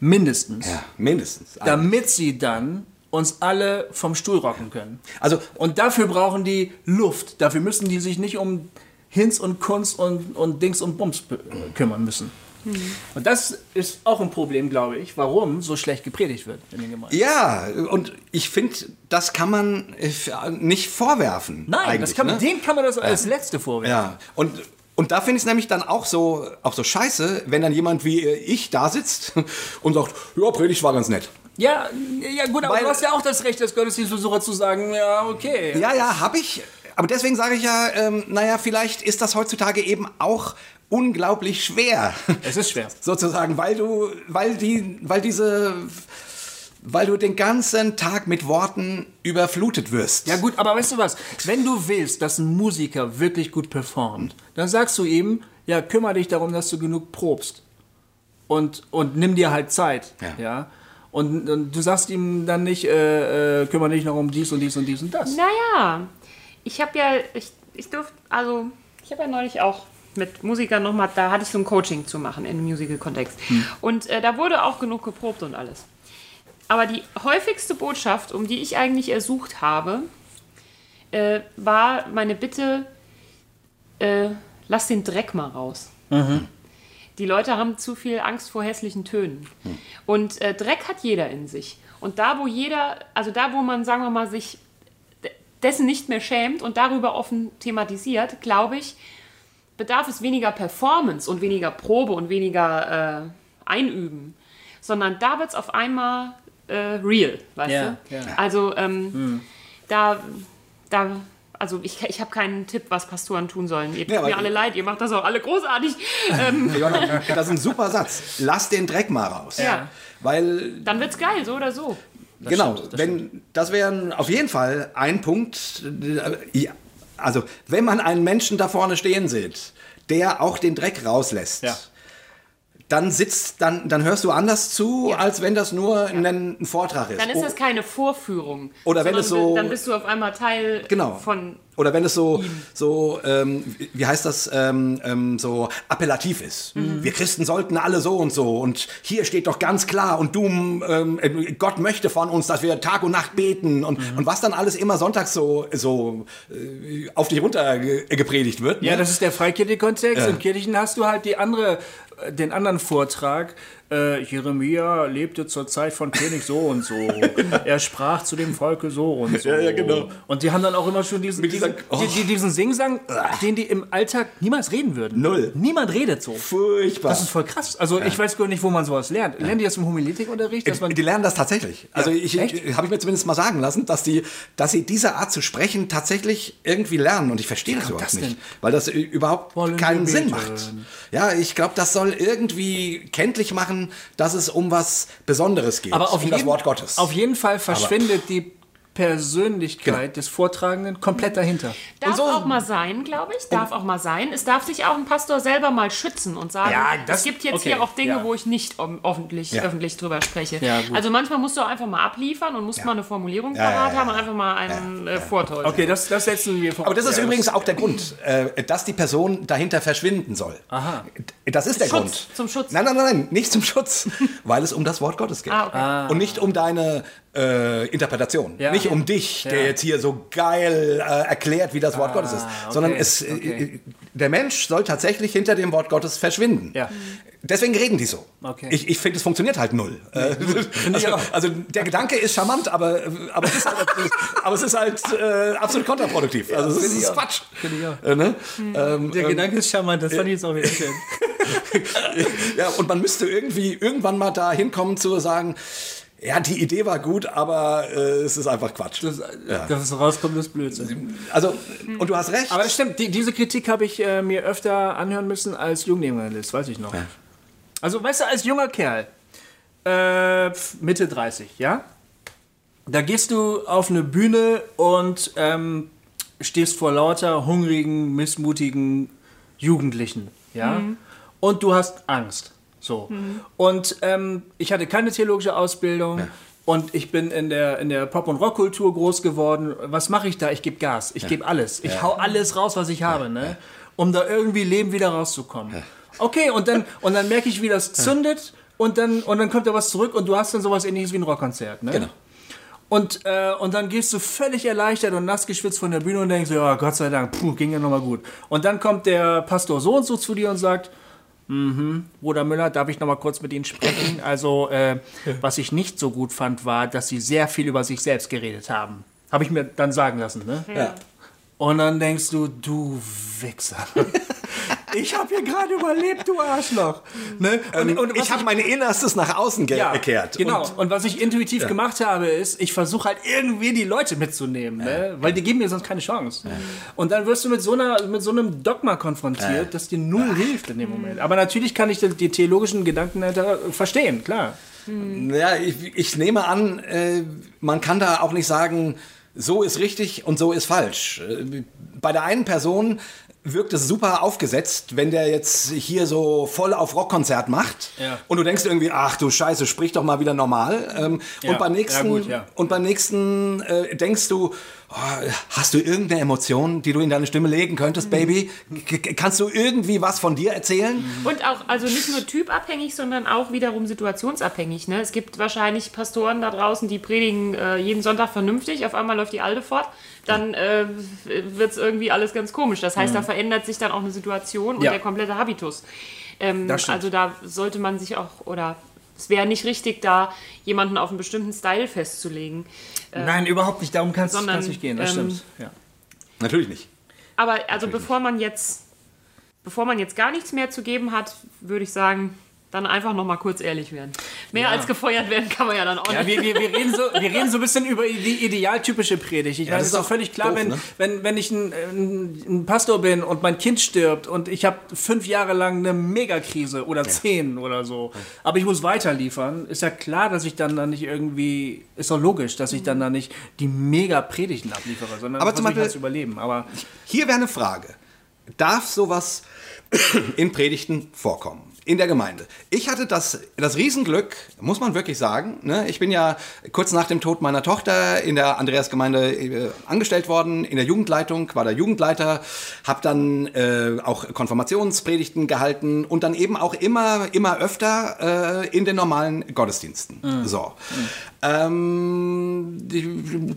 Mindestens. Ja, mindestens. Damit sie dann uns alle vom Stuhl rocken können. Also, Und dafür brauchen die Luft. Dafür müssen die sich nicht um Hinz und Kunst und, und Dings und Bums kümmern müssen. Und das ist auch ein Problem, glaube ich, warum so schlecht gepredigt wird in den Gemeinden. ja, und ich finde, das kann man äh, nicht vorwerfen. Nein, das kann, ne? dem kann man das als Letzte vorwerfen. Ja, und, und da finde ich es nämlich dann auch so, auch so scheiße, wenn dann jemand wie äh, ich da sitzt und sagt, ja, Predigt war ganz nett. Ja, ja gut, aber Weil- du hast ja auch das Recht, als Gottesdienstbesucher zu sagen, ja, okay. Ja, ja, habe ich, aber deswegen sage ich ja, ähm, naja, vielleicht ist das heutzutage eben auch unglaublich schwer. Es ist schwer. Sozusagen, weil du, weil die, weil diese, weil du den ganzen Tag mit Worten überflutet wirst. Ja gut, aber weißt du was? Wenn du willst, dass ein Musiker wirklich gut performt, dann sagst du ihm, ja, kümmere dich darum, dass du genug probst. Und, und nimm dir halt Zeit. Ja. Ja. Und, und du sagst ihm dann nicht, äh, äh, kümmere dich noch um dies und dies und dies und das. Naja, ich habe ja, ich, ich durfte, also, ich habe ja neulich auch mit Musikern nochmal, da hatte ich so ein Coaching zu machen im Musical-Kontext. Und äh, da wurde auch genug geprobt und alles. Aber die häufigste Botschaft, um die ich eigentlich ersucht habe, äh, war meine Bitte, äh, lass den Dreck mal raus. Die Leute haben zu viel Angst vor hässlichen Tönen. Und äh, Dreck hat jeder in sich. Und da, wo jeder, also da, wo man, sagen wir mal, sich de- dessen nicht mehr schämt und darüber offen thematisiert, glaube ich, bedarf es weniger Performance und weniger Probe und weniger äh, Einüben, sondern da wird es auf einmal äh, real, weißt Ja, du? ja. Also ähm, da, da, also ich, ich habe keinen Tipp, was Pastoren tun sollen. Ihr tut Ja, mir alle leid, ihr macht das auch alle großartig. ähm, das ist ein super Satz. Lass den Dreck mal raus. Ja. Weil dann wird's geil, so oder so. genau, stimmt, das wenn das wäre auf jeden Fall ein Punkt. äh, ja, Also wenn man einen Menschen da vorne stehen sieht, der auch den Dreck rauslässt. Ja. Dann sitzt, dann, dann hörst du anders zu, als wenn das nur ein, ein Vortrag ist. Dann ist Oh, das keine Vorführung. Oder wenn es so- Dann bist du auf einmal Teil Genau. von. Oder wenn es so, so ähm, wie- heißt das, ähm, ähm, so appellativ ist. Mhm. Wir Christen sollten alle so und so. Und hier steht doch ganz klar, und du, ähm, äh, Gott möchte von uns, dass wir Tag und Nacht beten. Und, Mhm. und was dann alles immer sonntags so, so äh, auf dich runter ge gepredigt wird. Ja, ne? das ist der Freikirche-Kontext. Im Kirchen hast du halt die andere, äh, den anderen Vortrag. Äh, Jeremia lebte zur Zeit von König so und so. er sprach zu dem Volke so und so. Ja, ja, genau. Und die haben dann auch immer schon diesen, Mit diesen, die, die, diesen Singsang, den die im Alltag niemals reden würden. Null. Niemand redet so. Furchtbar. Das ist voll krass. Also ich weiß gar nicht, wo man sowas lernt. Lernen die das im Homiletikunterricht? Dass man die lernen das tatsächlich. Also ich, ich habe ich mir zumindest mal sagen lassen, dass die, dass sie diese Art zu sprechen tatsächlich irgendwie lernen. Und ich verstehe das überhaupt das nicht, denn? weil das überhaupt Wollen keinen Sinn macht. Ja, ich glaube, das soll irgendwie kenntlich machen, dass es um was Besonderes geht, Aber auf, um jeden, das Wort Gottes. auf jeden Fall verschwindet die Persönlichkeit des Vortragenden komplett dahinter. Darf so- auch mal sein, glaube ich. Darf auch mal sein. Es darf sich auch ein Pastor selber mal schützen und sagen, Ja, das- es gibt jetzt okay, hier auch Dinge, ja. wo ich nicht öffentlich, Ja. öffentlich drüber spreche. Ja, also manchmal musst du auch einfach mal abliefern und musst mal eine Formulierung Ja, ja, parat ja, haben und einfach mal einen äh, vortäuschen. Okay, das, das setzen wir vor. aber das ist Ja, übrigens auch der Grund, äh, dass die Person dahinter verschwinden soll. Aha. Das ist der Schutz, Grund. zum Schutz. Nein, nein, nein, nein, nicht zum Schutz, weil es um das Wort Gottes geht. Ah, okay. Und nicht um deine äh, Interpretation. Ja. Nicht um dich, der Ja. jetzt hier so geil äh, erklärt, wie das Wort Gottes ist. Sondern okay, es, äh, okay. der Mensch soll tatsächlich hinter dem Wort Gottes verschwinden. Ja. Deswegen reden die so. Okay. Ich, ich finde, es funktioniert halt null. Äh, ich also, also der Gedanke ist charmant, aber, aber, es, ist halt, aber es ist halt äh, absolut kontraproduktiv. Also es ist auch. Quatsch. Finde ich auch. Äh, ne? ähm, Der Gedanke ist charmant, das fand ich jetzt auch wieder schön. ja, und man müsste irgendwie irgendwann mal da hinkommen zu sagen, ja, die Idee war gut, aber äh, es ist einfach Quatsch. Das, Dass es rauskommt, ist Blödsinn. Also, und du hast recht. Aber das stimmt, die, diese Kritik habe ich äh, mir öfter anhören müssen als Jugendjournalist, weiß ich noch. Also, weißt du, als junger Kerl, äh, Mitte 30, ja? Da gehst du auf eine Bühne und ähm, stehst vor lauter hungrigen, missmutigen Jugendlichen, ja? Und du hast Angst. So. Und ähm, ich hatte keine theologische Ausbildung. Und ich bin in der, in der Pop- und Rockkultur groß geworden. Was mache ich da? Ich gebe Gas. Ich gebe alles. Ich hau alles raus, was ich habe, ne? um da irgendwie Leben wieder rauszukommen. Okay, und dann, und dann merke ich, wie das zündet. Und dann, und dann kommt da was zurück und du hast dann sowas ähnliches wie ein Rockkonzert. Ne? Genau. Und, äh, und dann gehst du völlig erleichtert und nass geschwitzt von der Bühne und denkst, ja, Gott sei Dank, puh, ging ja nochmal gut. Und dann kommt der Pastor so und so zu dir und sagt, mhm, Bruder Müller, darf ich nochmal kurz mit Ihnen sprechen? Also, äh, was ich nicht so gut fand, war, dass Sie sehr viel über sich selbst geredet haben. Habe ich mir dann sagen lassen, ne? ja. Und dann denkst du, du Wichser. ich habe hier gerade überlebt, du Arschloch. Ne? Und, Und, und ich habe mein Innerstes nach außen ge ja, gekehrt. Genau. Und Und, was ich intuitiv gemacht habe, ist, ich versuche halt irgendwie die Leute mitzunehmen, ne? weil die geben mir sonst keine Chance. Und dann wirst du mit so, einer, mit so einem Dogma konfrontiert, das dir null hilft in dem Moment. Aber natürlich kann ich die, die theologischen Gedanken dahinter verstehen, klar. Ja, ich, ich nehme an, äh, man kann da auch nicht sagen, so ist richtig und so ist falsch. Äh, Bei der einen Person wirkt es super aufgesetzt, wenn der jetzt hier so voll auf Rockkonzert macht Ja. und du denkst irgendwie, ach du Scheiße, sprich doch mal wieder normal. Ähm, Ja, und beim nächsten, ja gut, und beim nächsten äh, denkst du, oh, hast du irgendeine Emotion, die du in deine Stimme legen könntest, Baby? K kannst du irgendwie was von dir erzählen? Und auch, also nicht nur typabhängig, sondern auch wiederum situationsabhängig. Ne? Es gibt wahrscheinlich Pastoren da draußen, die predigen äh, jeden Sonntag vernünftig, auf einmal läuft die Alte fort, dann äh, wird es irgendwie alles ganz komisch. Das heißt, da verändert sich dann auch eine Situation und Ja. der komplette Habitus. Ähm, also da sollte man sich auch, oder es wäre nicht richtig, da jemanden auf einen bestimmten Style festzulegen. Nein, überhaupt nicht. Darum kann es nicht gehen. Das ähm, stimmt. Ja. Natürlich nicht. Aber also bevor man jetzt, bevor man jetzt gar nichts mehr zu geben hat, würde ich sagen, dann einfach noch mal kurz ehrlich werden. Mehr als gefeuert werden kann man ja dann auch Ja, nicht. wir, wir, wir, reden so, wir reden so ein bisschen über die idealtypische Predigt. Ich meine, das es ist auch völlig klar, doof, wenn, ne? wenn, wenn ich ein, ein, Pastor bin und mein Kind stirbt und ich habe fünf Jahre lang eine Megakrise oder zehn oder so, aber ich muss weiterliefern, ist ja klar, dass ich dann, dann nicht irgendwie, ist doch logisch, dass ich dann da nicht die Mega-Predigten abliefere, sondern Aber zum ich halt Beispiel- zu überleben. Aber Hier wäre eine Frage. Darf sowas in Predigten vorkommen? In der Gemeinde. Ich hatte das, das Riesenglück, muss man wirklich sagen. Ne? Ich bin ja kurz nach dem Tod meiner Tochter in der Andreasgemeinde äh, angestellt worden, in der Jugendleitung, war der Jugendleiter, habe dann äh, auch Konfirmationspredigten gehalten und dann eben auch immer, immer öfter äh, in den normalen Gottesdiensten. So. Ähm, ich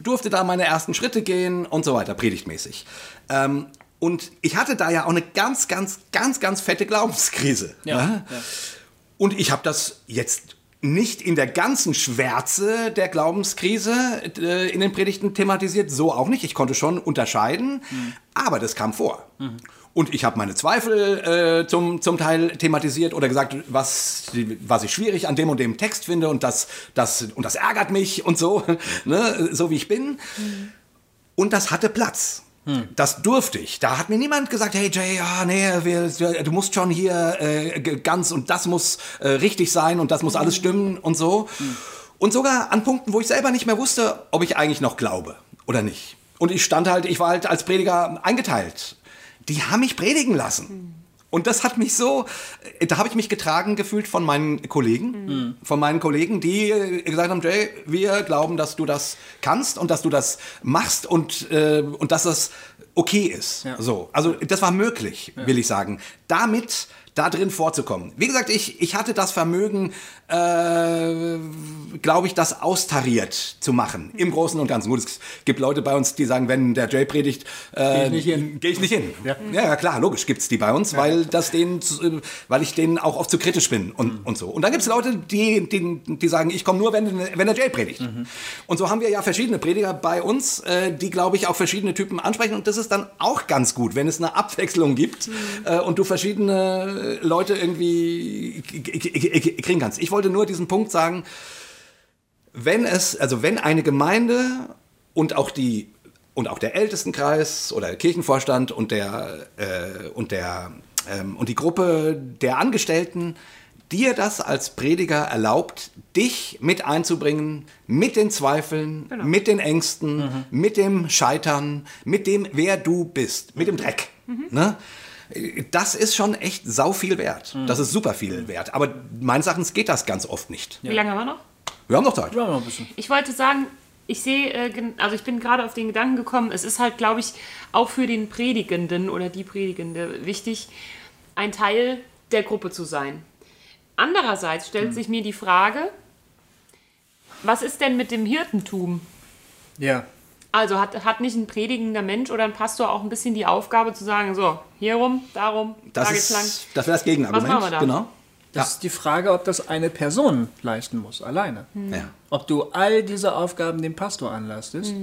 durfte da meine ersten Schritte gehen und so weiter, predigtmäßig. Ähm, und ich hatte da ja auch eine ganz, ganz, ganz, ganz fette Glaubenskrise. ne? Und ich habe das jetzt nicht in der ganzen Schwärze der Glaubenskrise äh, in den Predigten thematisiert, so auch nicht. Ich konnte schon unterscheiden, aber das kam vor. Und ich habe meine Zweifel äh, zum, zum Teil thematisiert oder gesagt, was, was ich schwierig an dem und dem Text finde und das, das, und das ärgert mich und so, ne, so wie ich bin. Und das hatte Platz. Das durfte ich. Da hat mir niemand gesagt, hey Jay, ah, nee, wir, du musst schon hier äh, ganz und das muss äh, richtig sein und das muss alles stimmen und so. Und sogar an Punkten, wo ich selber nicht mehr wusste, ob ich eigentlich noch glaube oder nicht. Und ich stand halt, ich war halt als Prediger eingeteilt. Die haben mich predigen lassen. Und das hat mich so, äh, da habe ich mich getragen gefühlt von meinen Kollegen, von meinen Kollegen, die äh, gesagt haben, Jay, wir glauben, dass du das kannst und dass du das machst und, äh, und dass das okay ist. So, also das war möglich, will ich sagen. Damit da drin vorzukommen. Wie gesagt, ich, ich hatte das Vermögen, äh, glaube ich, das austariert zu machen, im Großen und Ganzen. Gut, es gibt Leute bei uns, die sagen, wenn der Jay predigt, äh, ich nicht hin. gehe ich nicht hin. Ja, ja klar, logisch gibt's die bei uns, weil das denen, äh, weil ich denen auch oft zu kritisch bin und, und so. Und dann gibt's Leute, die, die, die sagen, ich komme nur, wenn, wenn der Jay predigt. Und so haben wir ja verschiedene Prediger bei uns, äh, die, glaube ich, auch verschiedene Typen ansprechen. Und das ist dann auch ganz gut, wenn es eine Abwechslung gibt äh, und du verschiedene Leute irgendwie kriegen kannst. Ich wollte nur diesen Punkt sagen, wenn es, also wenn eine Gemeinde und auch die und auch der Ältestenkreis oder der Kirchenvorstand und der äh, und der ähm, und die Gruppe der Angestellten dir das als Prediger erlaubt, dich mit einzubringen, mit den Zweifeln, mit den Ängsten, mit dem Scheitern, mit dem, wer du bist, mit dem Dreck. Ne? Das ist schon echt sau viel wert. Das ist super viel wert. Aber meines Erachtens geht das ganz oft nicht. Wie lange haben wir noch? Wir haben noch Zeit. ja, noch ein bisschen. Ich wollte sagen, ich sehe, äh, also ich bin gerade auf den Gedanken gekommen, es ist halt, glaube ich, auch für den Predigenden oder die Predigende wichtig, ein Teil der Gruppe zu sein. Andererseits stellt sich mir die Frage, was ist denn mit dem Hirtentum? Ja. Also hat, hat nicht ein predigender Mensch oder ein Pastor auch ein bisschen die Aufgabe zu sagen, so, hier rum, darum, Das, da geht's lang. ist, das wäre das Gegenargument. Was machen wir da? Genau. Das Ja. ist die Frage, ob das eine Person leisten muss, alleine. Ja. Ob du all diese Aufgaben dem Pastor anlastest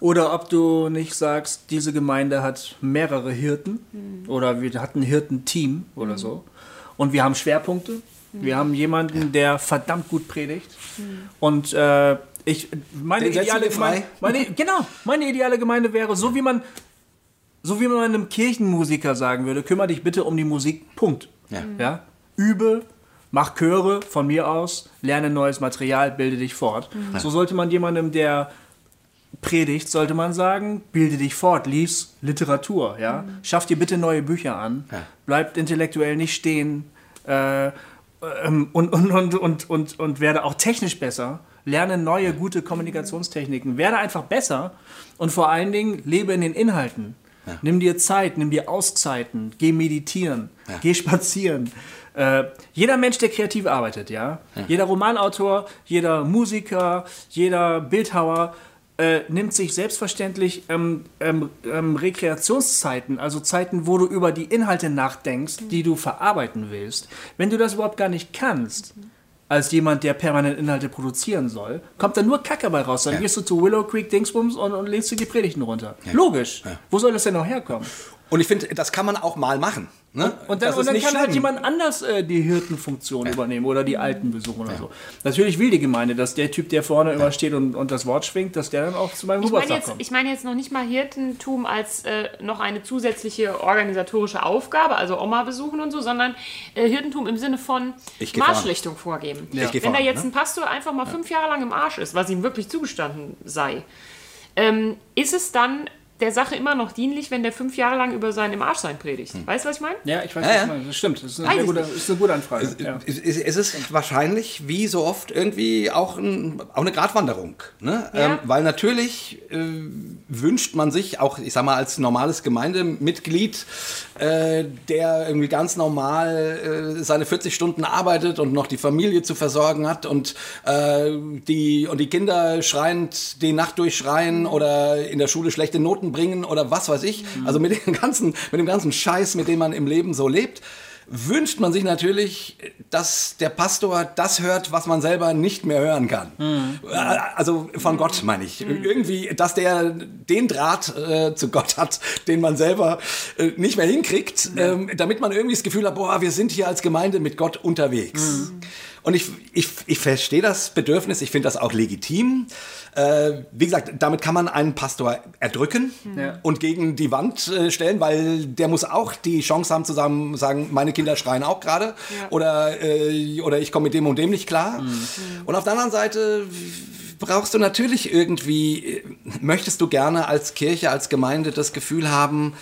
oder ob du nicht sagst, diese Gemeinde hat mehrere Hirten oder wir hatten ein Hirtenteam oder so und wir haben Schwerpunkte. Wir haben jemanden, der verdammt gut predigt und äh, ich meine Den ideale. Gemeinde, meine, genau, meine ideale Gemeinde wäre so wie man so wie man einem Kirchenmusiker sagen würde, kümmere dich bitte um die Musik. Punkt. Ja. Ja? Übe, mach Chöre von mir aus, lerne neues Material, bilde dich fort. So sollte man jemandem, der predigt, sollte man sagen, bilde dich fort, lies Literatur, ja. Schaff dir bitte neue Bücher an, Ja. bleibt intellektuell nicht stehen äh, ähm, und, und, und, und, und, und werde auch technisch besser. Lerne neue, gute Kommunikationstechniken. Werde einfach besser und vor allen Dingen lebe in den Inhalten. Nimm dir Zeit, nimm dir Auszeiten, geh meditieren, geh spazieren. Äh, jeder Mensch, der kreativ arbeitet, ja? jeder Romanautor, jeder Musiker, jeder Bildhauer äh, nimmt sich selbstverständlich ähm, ähm, ähm, Rekreationszeiten, also Zeiten, wo du über die Inhalte nachdenkst, die du verarbeiten willst. Wenn du das überhaupt gar nicht kannst, als jemand, der permanent Inhalte produzieren soll, kommt da nur Kacke bei raus. Dann Ja. gehst du zu Willow Creek Dingsbums und, und legst dir die Predigten runter. Logisch. Wo soll das denn noch herkommen? Und ich finde, das kann man auch mal machen. Ne? Und dann, und dann kann halt schlimm. jemand anders äh, die Hirtenfunktion übernehmen oder die Alten besuchen oder so. Natürlich will die Gemeinde, dass der Typ, der vorne immer steht und, und das Wort schwingt, dass der dann auch zu meinem Ich Geburtstag jetzt, kommt. ich meine jetzt noch nicht mal Hirtentum als äh, noch eine zusätzliche organisatorische Aufgabe, also Oma besuchen und so, sondern äh, Hirtentum im Sinne von Marschrichtung vorgeben. Wenn da jetzt ne? ein Pastor einfach mal fünf Jahre lang im Arsch ist, was ihm wirklich zugestanden sei, ähm, ist es dann der Sache immer noch dienlich, wenn der fünf Jahre lang über sein im Arschsein predigt? Weißt du, was ich meine? ja, ich weiß, Ja, was ja. du meinst. Das stimmt. Das ist eine, ich gute, ist eine gute Anfrage. Ja. Es es- es ist wahrscheinlich, wie so oft, irgendwie auch, ein, auch eine Gratwanderung. Ne? Ja. Ähm, weil natürlich äh, wünscht man sich, auch ich sag mal, als normales Gemeindemitglied, äh, der irgendwie ganz normal äh, seine 40 Stunden arbeitet und noch die Familie zu versorgen hat und, äh, die, und die Kinder schreiend die Nacht durchschreien oder in der Schule schlechte Noten bringen oder was weiß ich. Also mit dem ganzen, mit dem ganzen Scheiß, mit dem man im Leben so lebt wünscht man sich natürlich, dass der Pastor das hört, was man selber nicht mehr hören kann. Äh, Also von Gott meine ich. Irgendwie, dass der den Draht äh, zu Gott hat, den man selber äh, nicht mehr hinkriegt, ähm, damit man irgendwie das Gefühl hat, boah, wir sind hier als Gemeinde mit Gott unterwegs. Und ich, ich, ich verstehe das Bedürfnis, ich finde das auch legitim. Äh, wie gesagt, damit kann man einen Pastor erdrücken Ja. und gegen die Wand äh, stellen, weil der muss auch die Chance haben zu sagen, sagen meine Kinder schreien auch gerade. Oder, äh, oder ich komme mit dem und dem nicht klar. Und auf der anderen Seite brauchst du natürlich irgendwie, äh, möchtest du gerne als Kirche, als Gemeinde das Gefühl haben,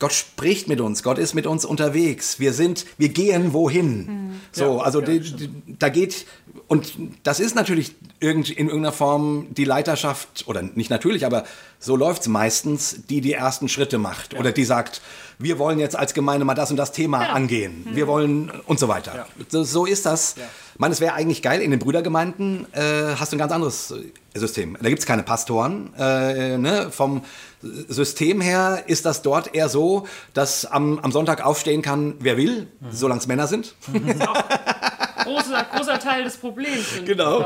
Gott spricht mit uns, Gott ist mit uns unterwegs. Wir sind, wir gehen wohin. So, Ja, also ja, die, die, da geht und das ist natürlich irgend, in irgendeiner Form die Leiterschaft oder nicht natürlich, aber so läuft's meistens, die die ersten Schritte macht oder die sagt, wir wollen jetzt als Gemeinde mal das und das Thema angehen. Wir wollen und so weiter. So, so ist das. Ich meine, es wäre eigentlich geil, in den Brüdergemeinden äh, hast du ein ganz anderes äh, System. Da gibt's keine Pastoren. Äh, ne? Vom System her ist das dort eher so, dass am, am Sonntag aufstehen kann, wer will, solange es Männer sind. Großer, großer Teil des Problems. Genau.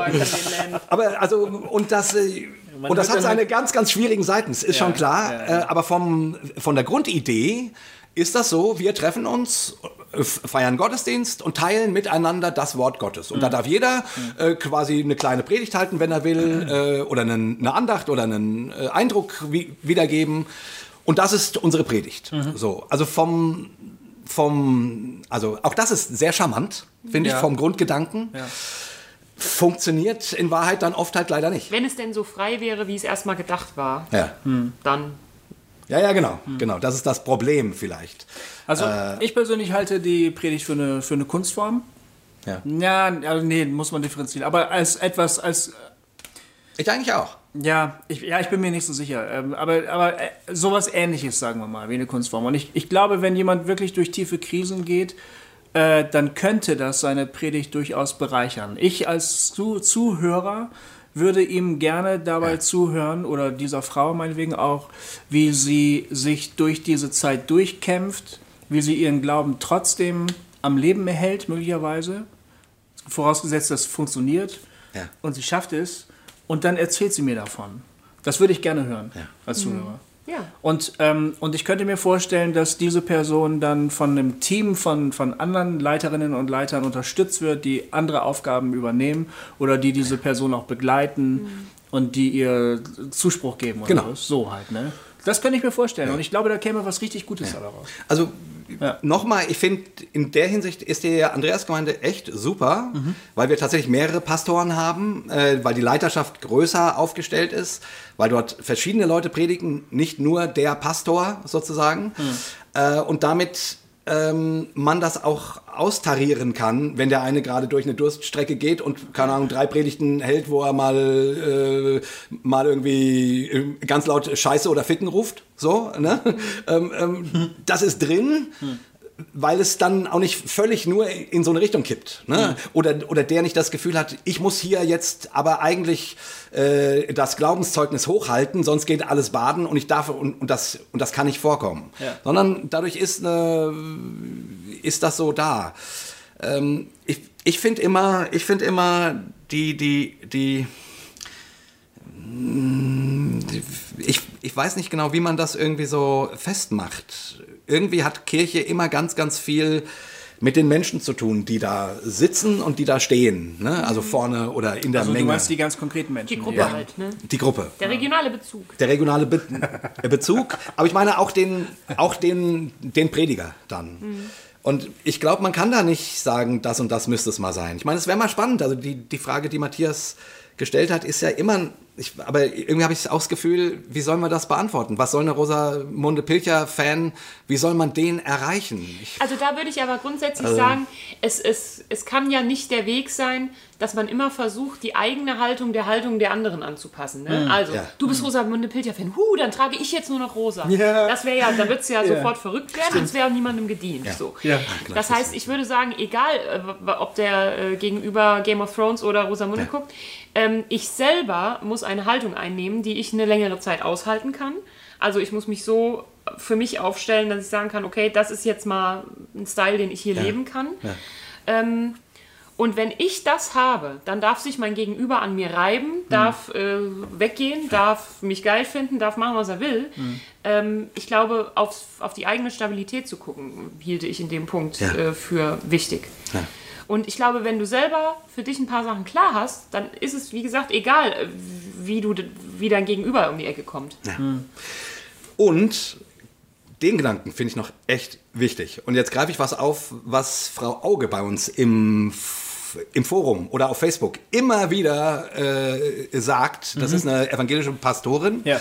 Aber also, und das, äh, und das hat seine halt- ganz, ganz schwierigen Seiten, ist schon klar. ja, Äh, aber vom, von der Grundidee ist das so, wir treffen uns, äh, feiern Gottesdienst und teilen miteinander das Wort Gottes. Und da darf jeder äh, quasi eine kleine Predigt halten, wenn er will, äh, oder einen, eine Andacht oder einen äh, Eindruck wi wiedergeben. Und das ist unsere Predigt. So, also vom, vom, also auch das ist sehr charmant, finde ich, Ja. vom Grundgedanken. Funktioniert in Wahrheit dann oft halt leider nicht. Wenn es denn so frei wäre, wie es erstmal gedacht war, Ja, dann ja, ja genau, genau. Das ist das Problem vielleicht. Also Äh. ich persönlich halte die Predigt für eine, für eine Kunstform. Ja. Ja, also nee, muss man differenzieren. Aber als etwas, als Ich eigentlich auch. Ja, ich, ja, ich bin mir nicht so sicher. Ähm, aber aber äh, sowas ähnliches, sagen wir mal, wie eine Kunstform. Und ich, ich glaube, wenn jemand wirklich durch tiefe Krisen geht, äh, dann könnte das seine Predigt durchaus bereichern. Ich als Zu Zuhörer würde ihm gerne dabei zuhören oder dieser Frau meinetwegen auch, wie sie sich durch diese Zeit durchkämpft, wie sie ihren Glauben trotzdem am Leben erhält, möglicherweise. Vorausgesetzt, das funktioniert. Ja. Und sie schafft es. Und dann erzählt sie mir davon. Das würde ich gerne hören als Zuhörer. Ja. Und, ähm, und ich könnte mir vorstellen, dass diese Person dann von einem Team von, von anderen Leiterinnen und Leitern unterstützt wird, die andere Aufgaben übernehmen oder die diese Person auch begleiten und die ihr Zuspruch geben. Oder Genau. so. so halt, ne? Das könnte ich mir vorstellen. Und ich glaube, da käme was richtig Gutes daraus. Also Ja. nochmal, ich finde, in der Hinsicht ist die Andreasgemeinde echt super, Mhm. weil wir tatsächlich mehrere Pastoren haben, äh, weil die Leiterschaft größer aufgestellt ist, weil dort verschiedene Leute predigen, nicht nur der Pastor sozusagen. Mhm. Äh, und damit ähm, man das auch austarieren kann, wenn der eine gerade durch eine Durststrecke geht und, keine Ahnung, drei Predigten hält, wo er mal, äh, mal irgendwie äh, ganz laut Scheiße oder Ficken ruft. So, ne? ähm, ähm, das ist drin. Weil es dann auch nicht völlig nur in so eine Richtung kippt. Ne? Oder, oder der nicht das Gefühl hat, ich muss hier jetzt aber eigentlich äh, das Glaubenszeugnis hochhalten, sonst geht alles baden und ich darf und, und, das, und das kann nicht vorkommen. Ja. Sondern dadurch ist, eine, ist das so da. Ähm, ich ich finde immer, ich finde immer die, die, die, ich, ich weiß nicht genau, wie man das irgendwie so festmacht. Irgendwie hat Kirche immer ganz, ganz viel mit den Menschen zu tun, die da sitzen und die da stehen. Ne? Also vorne oder in der Also du Menge. meinst die ganz konkreten Menschen. Die Gruppe ja. halt, ne? die Gruppe. Der regionale Bezug. Der regionale Be Bezug. Aber ich meine auch den, auch den, den Prediger dann. Und ich glaube, man kann da nicht sagen, das und das müsste es mal sein. Ich meine, es wäre mal spannend. Also die, die Frage, die Matthias gestellt hat, ist ja immer, ich, aber irgendwie habe ich auch das Gefühl, wie soll man das beantworten? Was soll eine Rosamunde Pilcher-Fan, wie soll man den erreichen? Ich, Also da würde ich aber grundsätzlich Also- sagen, es, es, es kann ja nicht der Weg sein, dass man immer versucht, die eigene Haltung der Haltung der anderen anzupassen. Ne? Also, Ja. du bist Rosamunde Pilcher-Fan, huh, dann trage ich jetzt nur noch rosa. Ja. Das wäre ja, da wird es ja, Ja. sofort verrückt werden, es wäre auch niemandem gedient. So. Ja. Das heißt, ich würde sagen, egal, äh, ob der äh, gegenüber Game of Thrones oder Rosamunde guckt, ähm, ich selber muss eine Haltung einnehmen, die ich eine längere Zeit aushalten kann. Also ich muss mich so für mich aufstellen, dass ich sagen kann, okay, das ist jetzt mal ein Style, den ich hier leben kann. Ähm, und wenn ich das habe, dann darf sich mein Gegenüber an mir reiben, darf äh, weggehen, darf mich geil finden, darf machen, was er will. Ähm, ich glaube, auf, auf die eigene Stabilität zu gucken, hielte ich in dem Punkt Ja. äh, für wichtig. Und ich glaube, wenn du selber für dich ein paar Sachen klar hast, dann ist es, wie gesagt, egal, äh, wie, du, wie dein Gegenüber um die Ecke kommt. Und den Gedanken finde ich noch echt wichtig. Und jetzt greife ich was auf, was Frau Auge bei uns im, im Forum oder auf Facebook immer wieder äh, sagt. Das ist eine evangelische Pastorin. Ja.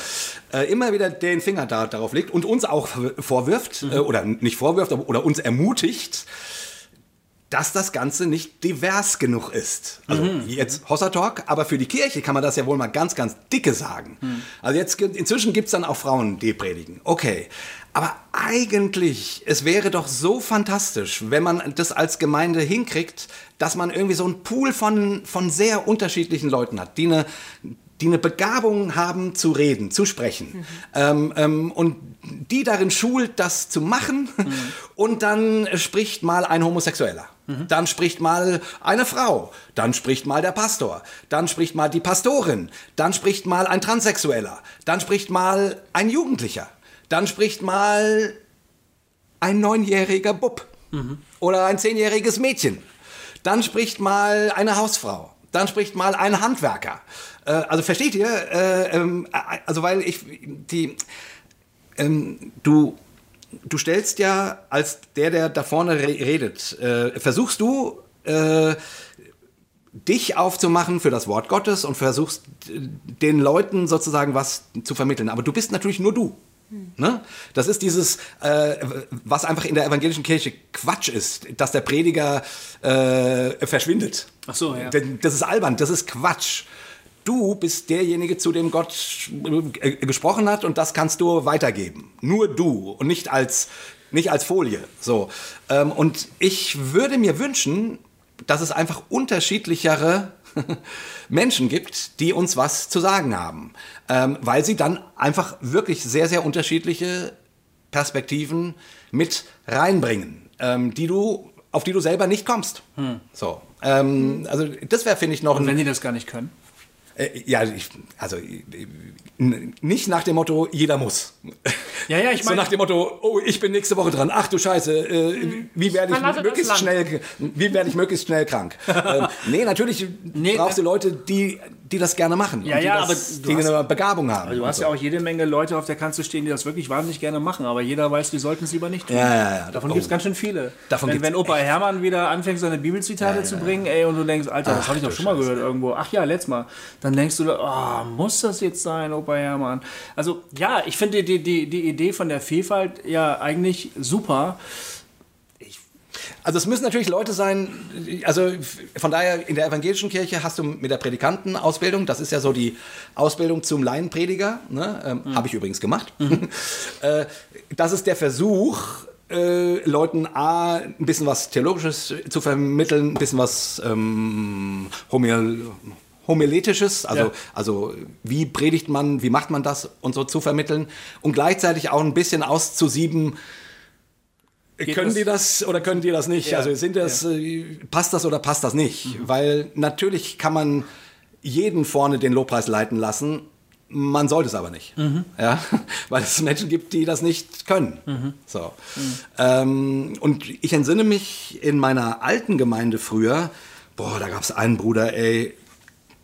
Äh, immer wieder den Finger da, darauf legt und uns auch vorwirft, äh, oder nicht vorwirft, aber, oder uns ermutigt, dass das Ganze nicht divers genug ist. Also jetzt Hossa Talk, aber für die Kirche kann man das ja wohl mal ganz, ganz dicke sagen. Also jetzt inzwischen gibt es dann auch Frauen, die predigen. Okay. Aber eigentlich, es wäre doch so fantastisch, wenn man das als Gemeinde hinkriegt, dass man irgendwie so einen Pool von, von sehr unterschiedlichen Leuten hat, die eine, die eine Begabung haben zu reden, zu sprechen. Ähm, ähm, und die darin schult, das zu machen. Und dann spricht mal ein Homosexueller. Dann spricht mal eine Frau. Dann spricht mal der Pastor. Dann spricht mal die Pastorin. Dann spricht mal ein Transsexueller. Dann spricht mal ein Jugendlicher. Dann spricht mal ein neunjähriger Bub oder ein zehnjähriges Mädchen. Dann spricht mal eine Hausfrau. Dann spricht mal ein Handwerker. Äh, also versteht ihr? Äh, ähm, äh, also weil ich die ähm, du du stellst ja als der der da vorne re redet äh, versuchst du äh, dich aufzumachen für das Wort Gottes und versuchst den Leuten sozusagen was zu vermitteln. Aber du bist natürlich nur du. Ne? Das ist dieses, äh, was einfach in der evangelischen Kirche Quatsch ist, dass der Prediger äh, verschwindet. Ach so, ja. Denn Das ist albern, das ist Quatsch. Du bist derjenige, zu dem Gott äh, gesprochen hat und das kannst du weitergeben. Nur du und nicht als, nicht als Folie. So. Ähm, und ich würde mir wünschen, dass es einfach unterschiedlichere Menschen gibt, die uns was zu sagen haben. Ähm, weil sie dann einfach wirklich sehr, sehr unterschiedliche Perspektiven mit reinbringen, ähm, die du auf die du selber nicht kommst. So. Ähm, also das wäre, finde ich, noch Und ein wenn die das gar nicht können? Äh, ja, ich, also äh, n- nicht nach dem Motto, jeder muss. Ja, ja, ich so meine- nach dem Motto, oh, ich bin nächste Woche dran. Ach du Scheiße, äh, wie werde ich möglichst schnell, wie werde ich möglichst schnell krank? ähm, nee, natürlich Nee, brauchst du Leute, die, die das gerne machen. Ja, ja, das, aber du die hast- eine Begabung haben. Du und hast so. ja auch jede Menge Leute auf der Kanzel stehen, die das wirklich wahnsinnig gerne machen, aber jeder weiß, die sollten es lieber nicht tun. Ja, ja, ja. Davon Oh. gibt es ganz schön viele. Davon wenn, wenn Opa Hermann wieder anfängt, seine Bibelzitate zu bringen, ey, und du denkst, Alter, das habe ich doch schon mal gehört irgendwo. Ach ja, letztes Mal. Dann denkst du, oh, muss das jetzt sein, Opa Hermann? Also, ja, ich finde die, die, die Idee von der Vielfalt ja eigentlich super. Also es müssen natürlich Leute sein, also von daher in der evangelischen Kirche hast du mit der Predikantenausbildung, das ist ja so die Ausbildung zum Laienprediger, ne? ähm, habe ich übrigens gemacht. äh, das ist der Versuch, äh, Leuten A, ein bisschen was Theologisches zu vermitteln, ein bisschen was ähm, Homil Homiletisches, also, Ja. also wie predigt man, wie macht man das und so zu vermitteln und gleichzeitig auch ein bisschen auszusieben, können das- die das oder können die das nicht? Ja, Also sind das, äh, passt das oder passt das nicht? Weil natürlich kann man jeden vorne den Lobpreis leiten lassen, man sollte es aber nicht. Ja? Weil es Menschen gibt, die das nicht können. So. Ähm, und ich entsinne mich in meiner alten Gemeinde früher, boah, da gab es einen Bruder, ey,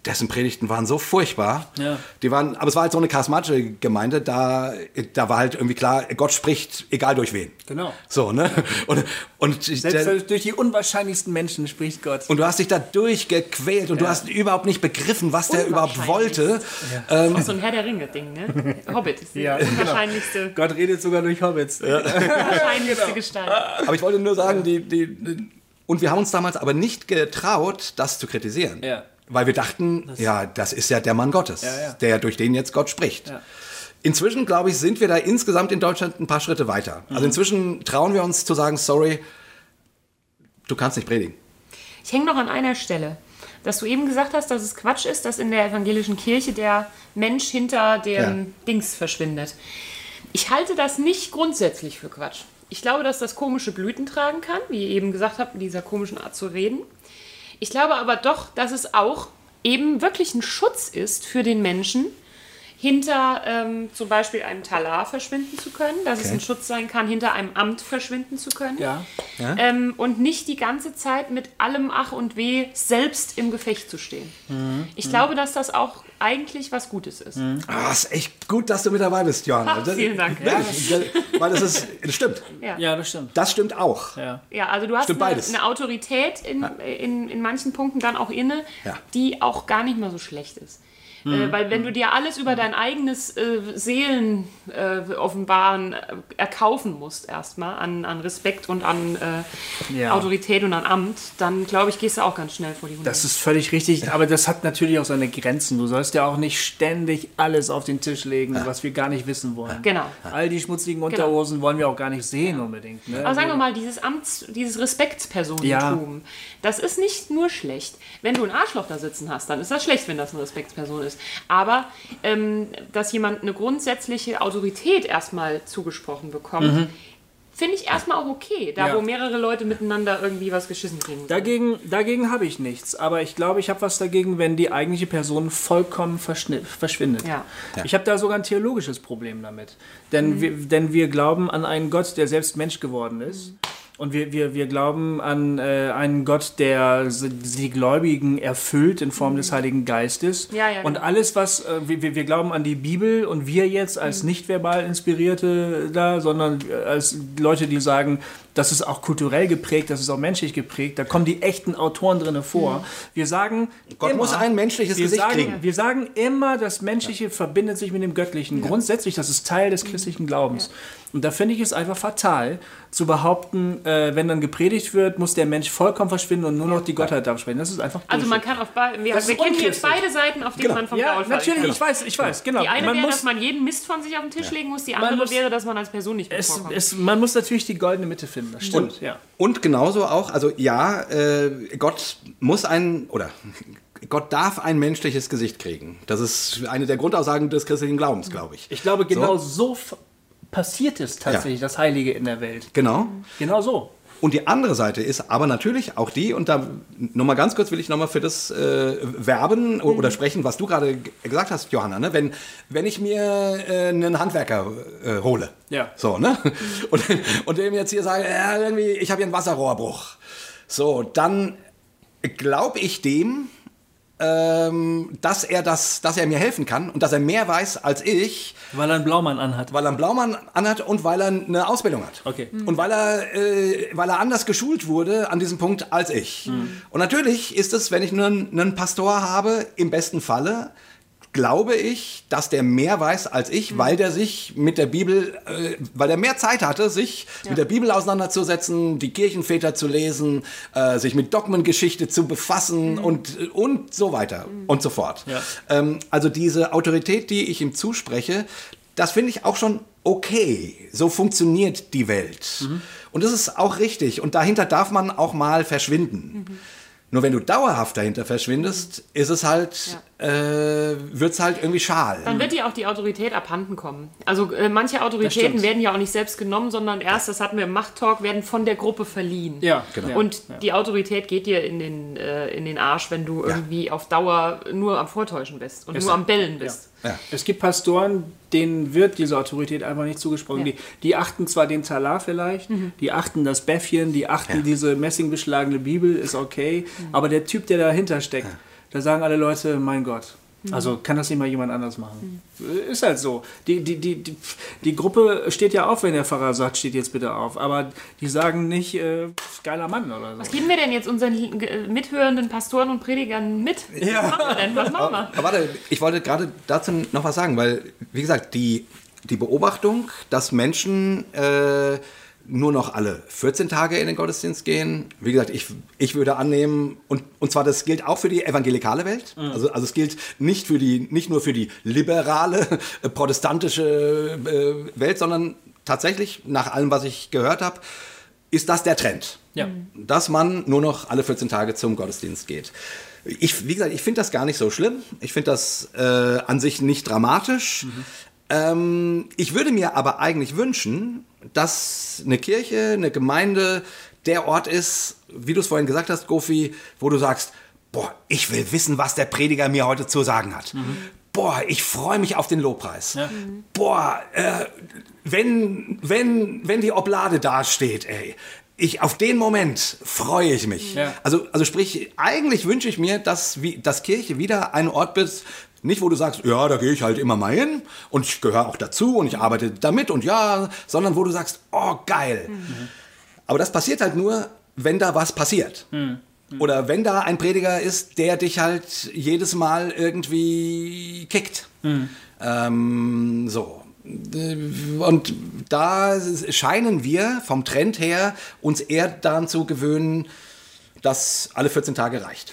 dessen Predigten waren so furchtbar. Ja. Die waren, aber es war halt so eine charismatische Gemeinde, da, da war halt irgendwie klar, Gott spricht, egal durch wen. Genau. So, ne? Und, und, Selbst der, durch die unwahrscheinlichsten Menschen spricht Gott. und du hast dich da durchgequält und du hast überhaupt nicht begriffen, was der überhaupt wollte. Das ist so ein Herr der Ringe-Ding, ne? Hobbit ist die Ja, genau. unwahrscheinlichste, Gott redet sogar durch Hobbits. wahrscheinlichste Gestalt. Aber ich wollte nur sagen, die, die, und wir haben uns damals aber nicht getraut, das zu kritisieren. Ja. Weil wir dachten, ja, das ist ja der Mann Gottes, ja. der durch den jetzt Gott spricht. Ja. Inzwischen, glaube ich, sind wir da insgesamt in Deutschland ein paar Schritte weiter. Mhm. Also inzwischen trauen wir uns zu sagen, sorry, du kannst nicht predigen. Ich hänge noch an einer Stelle, dass du eben gesagt hast, dass es Quatsch ist, dass in der evangelischen Kirche der Mensch hinter dem Ja. Dings verschwindet. Ich halte das nicht grundsätzlich für Quatsch. Ich glaube, dass das komische Blüten tragen kann, wie ihr eben gesagt habt, in dieser komischen Art zu reden. Ich glaube aber doch, dass es auch eben wirklich ein Schutz ist für den Menschen, hinter ähm, zum Beispiel einem Talar verschwinden zu können, dass es Okay. ein Schutz sein kann, hinter einem Amt verschwinden zu können. Ja. Ähm, und nicht die ganze Zeit mit allem Ach und Weh selbst im Gefecht zu stehen. Ich glaube, dass das auch eigentlich was Gutes ist. Ah, ist echt gut, dass du mit dabei bist, Johanna. Ach, vielen Dank. Das- weil das ist, das stimmt. Ja. Ja, das stimmt. Das stimmt auch. Ja. Ja, also du hast Stimmt eine, beides. eine Autorität in, in, in manchen Punkten dann auch inne, Ja. die auch gar nicht mal so schlecht ist. Mhm. Äh, weil wenn du dir alles über dein eigenes äh, Seelen äh, offenbaren äh, erkaufen musst erstmal an, an Respekt und an äh, Ja. Autorität und an Amt, dann glaube ich, gehst du auch ganz schnell vor die Hunde. Das ist völlig richtig, aber das hat natürlich auch seine Grenzen. Du sollst ja auch nicht ständig alles auf den Tisch legen, was wir gar nicht wissen wollen. Genau. All die schmutzigen Unterhosen wollen wir auch gar nicht sehen unbedingt. Ne? Aber sagen wir mal, dieses Amts, dieses Respektspersonentum, das ist nicht nur schlecht. Wenn du ein Arschloch da sitzen hast, dann ist das schlecht, wenn das eine Respektsperson ist. Aber ähm, dass jemand eine grundsätzliche Autorität erstmal zugesprochen bekommt, finde ich erstmal auch okay. Da, Ja. wo mehrere Leute miteinander irgendwie was geschissen kriegen. Dagegen, dagegen habe ich nichts, aber ich glaube, ich habe was dagegen, wenn die eigentliche Person vollkommen verschwindet. Ja. Ich habe da sogar ein theologisches Problem damit. Denn, wir, denn wir glauben an einen Gott, der selbst Mensch geworden ist. Und wir, wir, wir glauben an äh, einen Gott, der die Gläubigen erfüllt in Form des Heiligen Geistes. Ja, ja, und genau. alles, was äh, wir, wir wir glauben an die Bibel und wir jetzt als nicht verbal Inspirierte da, sondern als Leute, die sagen, das ist auch kulturell geprägt, das ist auch menschlich geprägt, da kommen die echten Autoren drin vor. Wir sagen, Gott immer, muss ein menschliches wir Gesicht sagen, kriegen. Wir sagen immer, das Menschliche verbindet sich mit dem Göttlichen. Grundsätzlich, das ist Teil des christlichen Glaubens. Und da finde ich es einfach fatal, zu behaupten, äh, wenn dann gepredigt wird, muss der Mensch vollkommen verschwinden und nur noch die Gottheit darf sprechen. Das ist einfach Also man Bullshit. kann auf beide, wir, wir kennen jetzt beide Seiten, auf denen Genau. man vom Ja, Gaul natürlich, kann. ich weiß, ich weiß, genau. Die eine man wäre, muss, dass man jeden Mist von sich auf den Tisch legen muss, die andere muss- wäre, dass man als Person nicht es, vorkommt. es, man muss natürlich die goldene Mitte finden, das stimmt. Und, ja. und genauso auch, also ja, äh, Gott muss ein, oder Gott darf ein menschliches Gesicht kriegen. Das ist eine der Grundaussagen des christlichen Glaubens, glaube ich. Ich glaube, genau so, f- passiert es tatsächlich, das Heilige in der Welt. Genau. Genau so. Und die andere Seite ist aber natürlich auch die, und da nochmal ganz kurz will ich nochmal für das äh, werben o- oder sprechen, was du gerade gesagt hast, Johanna. Ne? Wenn, wenn ich mir äh, einen Handwerker äh, hole, Ja. so, ne? Und, und dem jetzt hier sage, ja, irgendwie, ich habe hier einen Wasserrohrbruch. So, dann glaube ich dem, ähm, dass er das, dass er mir helfen kann und dass er mehr weiß als ich, Weil er einen Blaumann anhat. weil er einen Blaumann anhat und weil er eine Ausbildung hat. Okay. Und weil er, äh, weil er anders geschult wurde an diesem Punkt als ich. Und natürlich ist es, wenn ich nur einen, einen Pastor habe, im besten Falle, glaube ich, dass der mehr weiß als ich, weil der sich mit der Bibel, äh, weil der mehr Zeit hatte, sich mit der Bibel auseinanderzusetzen, die Kirchenväter zu lesen, äh, sich mit Dogmengeschichte zu befassen und, und so weiter und so fort. Ja. Ähm, also diese Autorität, die ich ihm zuspreche, das finde ich auch schon okay. So funktioniert die Welt. Und das ist auch richtig. Und dahinter darf man auch mal verschwinden. Nur wenn du dauerhaft dahinter verschwindest, ist es halt, äh, wird es halt irgendwie schal. Dann wird dir auch die Autorität abhanden kommen. Also äh, manche Autoritäten werden ja auch nicht selbst genommen, sondern erst, das hatten wir im Machttalk, werden von der Gruppe verliehen. Ja, genau. Und die Autorität geht dir in den, äh, in den Arsch, wenn du irgendwie auf Dauer nur am Vortäuschen bist und nur am Bellen bist. Ja. Es gibt Pastoren, denen wird diese Autorität einfach nicht zugesprochen. Ja. Die, die achten zwar den Talar vielleicht, die achten das Bäffchen, die achten diese messingbeschlagene Bibel, ist okay, aber der Typ, der dahinter steckt, da sagen alle Leute, mein Gott. Also kann das nicht mal jemand anders machen. Ist halt so. Die, die, die, die, die Gruppe steht ja auf, wenn der Pfarrer sagt, steht jetzt bitte auf. Aber die sagen nicht, äh, geiler Mann oder so. Was geben wir denn jetzt unseren mithörenden Pastoren und Predigern mit? Was machen wir denn? Was machen wir? Aber warte, ich wollte gerade dazu noch was sagen, weil, wie gesagt, die, die Beobachtung, dass Menschen äh, nur noch alle 14 Tage in den Gottesdienst gehen, wie gesagt, ich, ich würde annehmen, und, und zwar das gilt auch für die evangelikale Welt, also, also es gilt nicht, für die, nicht nur für die liberale, äh, protestantische äh, Welt, sondern tatsächlich, nach allem, was ich gehört habe, ist das der Trend Ja. dass man nur noch alle 14 Tage zum Gottesdienst geht. Ich, wie gesagt, ich finde das gar nicht so schlimm. Ich finde das äh, an sich nicht dramatisch. Ähm, ich würde mir aber eigentlich wünschen, dass eine Kirche, eine Gemeinde der Ort ist, wie du es vorhin gesagt hast, Gofi, wo du sagst, boah, ich will wissen, was der Prediger mir heute zu sagen hat. Boah, ich freue mich auf den Lobpreis. Boah, äh, wenn, wenn, wenn die Oblade dasteht, ey, ich, auf den Moment freue ich mich. Ja. Also, also sprich, eigentlich wünsche ich mir, dass, wie, dass Kirche wieder ein Ort ist, nicht wo du sagst, ja, da gehe ich halt immer mal hin und ich gehöre auch dazu und ich arbeite damit und ja, sondern wo du sagst, oh, geil. Aber das passiert halt nur, wenn da was passiert. Oder wenn da ein Prediger ist, der dich halt jedes Mal irgendwie kickt. Ähm, so. Und da scheinen wir vom Trend her uns eher daran zu gewöhnen, dass alle 14 Tage reicht.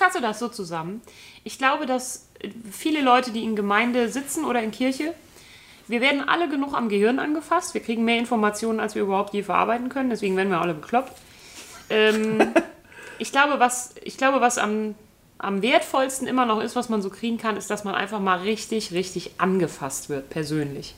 Fasse das so zusammen. Ich glaube, dass viele Leute, die in Gemeinde sitzen oder in Kirche, wir werden alle genug am Gehirn angefasst. Wir kriegen mehr Informationen, als wir überhaupt je verarbeiten können. Deswegen werden wir alle bekloppt. Ähm, ich glaube, was, ich glaube, was am, am wertvollsten immer noch ist, was man so kriegen kann, ist, dass man einfach mal richtig, richtig angefasst wird, persönlich.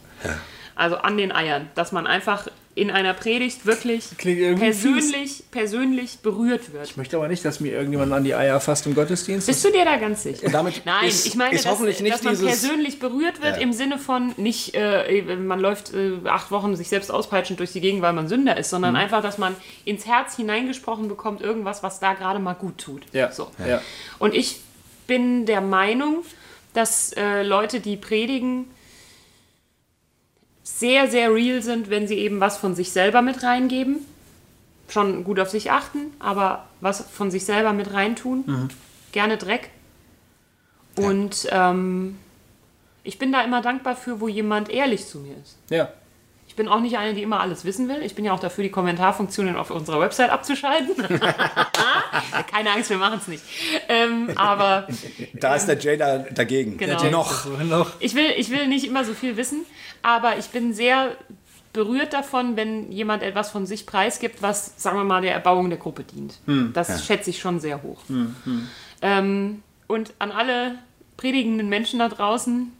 Also an den Eiern. Dass man einfach in einer Predigt wirklich Klingt irgendwie persönlich, persönlich berührt wird. Ich möchte aber nicht, dass mir irgendjemand an die Eier fasst im Gottesdienst. Bist du dir da ganz sicher? damit Nein, ist- ich meine, ist dass, hoffentlich nicht dass man dieses- persönlich berührt wird Ja. im Sinne von nicht, äh, man läuft äh, acht Wochen sich selbst auspeitschend durch die Gegend, weil man Sünder ist, Mhm. sondern einfach, dass man ins Herz hineingesprochen bekommt, irgendwas, was da gerade mal gut tut. Ja. So. Ja. Und ich bin der Meinung, dass äh, Leute, die predigen, sehr, sehr real sind, wenn sie eben was von sich selber mit reingeben. Schon gut auf sich achten, aber was von sich selber mit reintun. Gerne Dreck. Und ähm, ich bin da immer dankbar für, wo jemand ehrlich zu mir ist. Ja. Ich bin auch nicht eine, die immer alles wissen will. Ich bin ja auch dafür, die Kommentarfunktionen auf unserer Website abzuschalten. Keine Angst, wir machen es nicht. Ähm, aber Da ist der Jay da, dagegen. Genau. Noch. Noch. ich will, ich will nicht immer so viel wissen, aber ich bin sehr berührt davon, wenn jemand etwas von sich preisgibt, was, sagen wir mal, der Erbauung der Gruppe dient. Das schätze ich schon sehr hoch. Ähm, und an alle predigenden Menschen da draußen,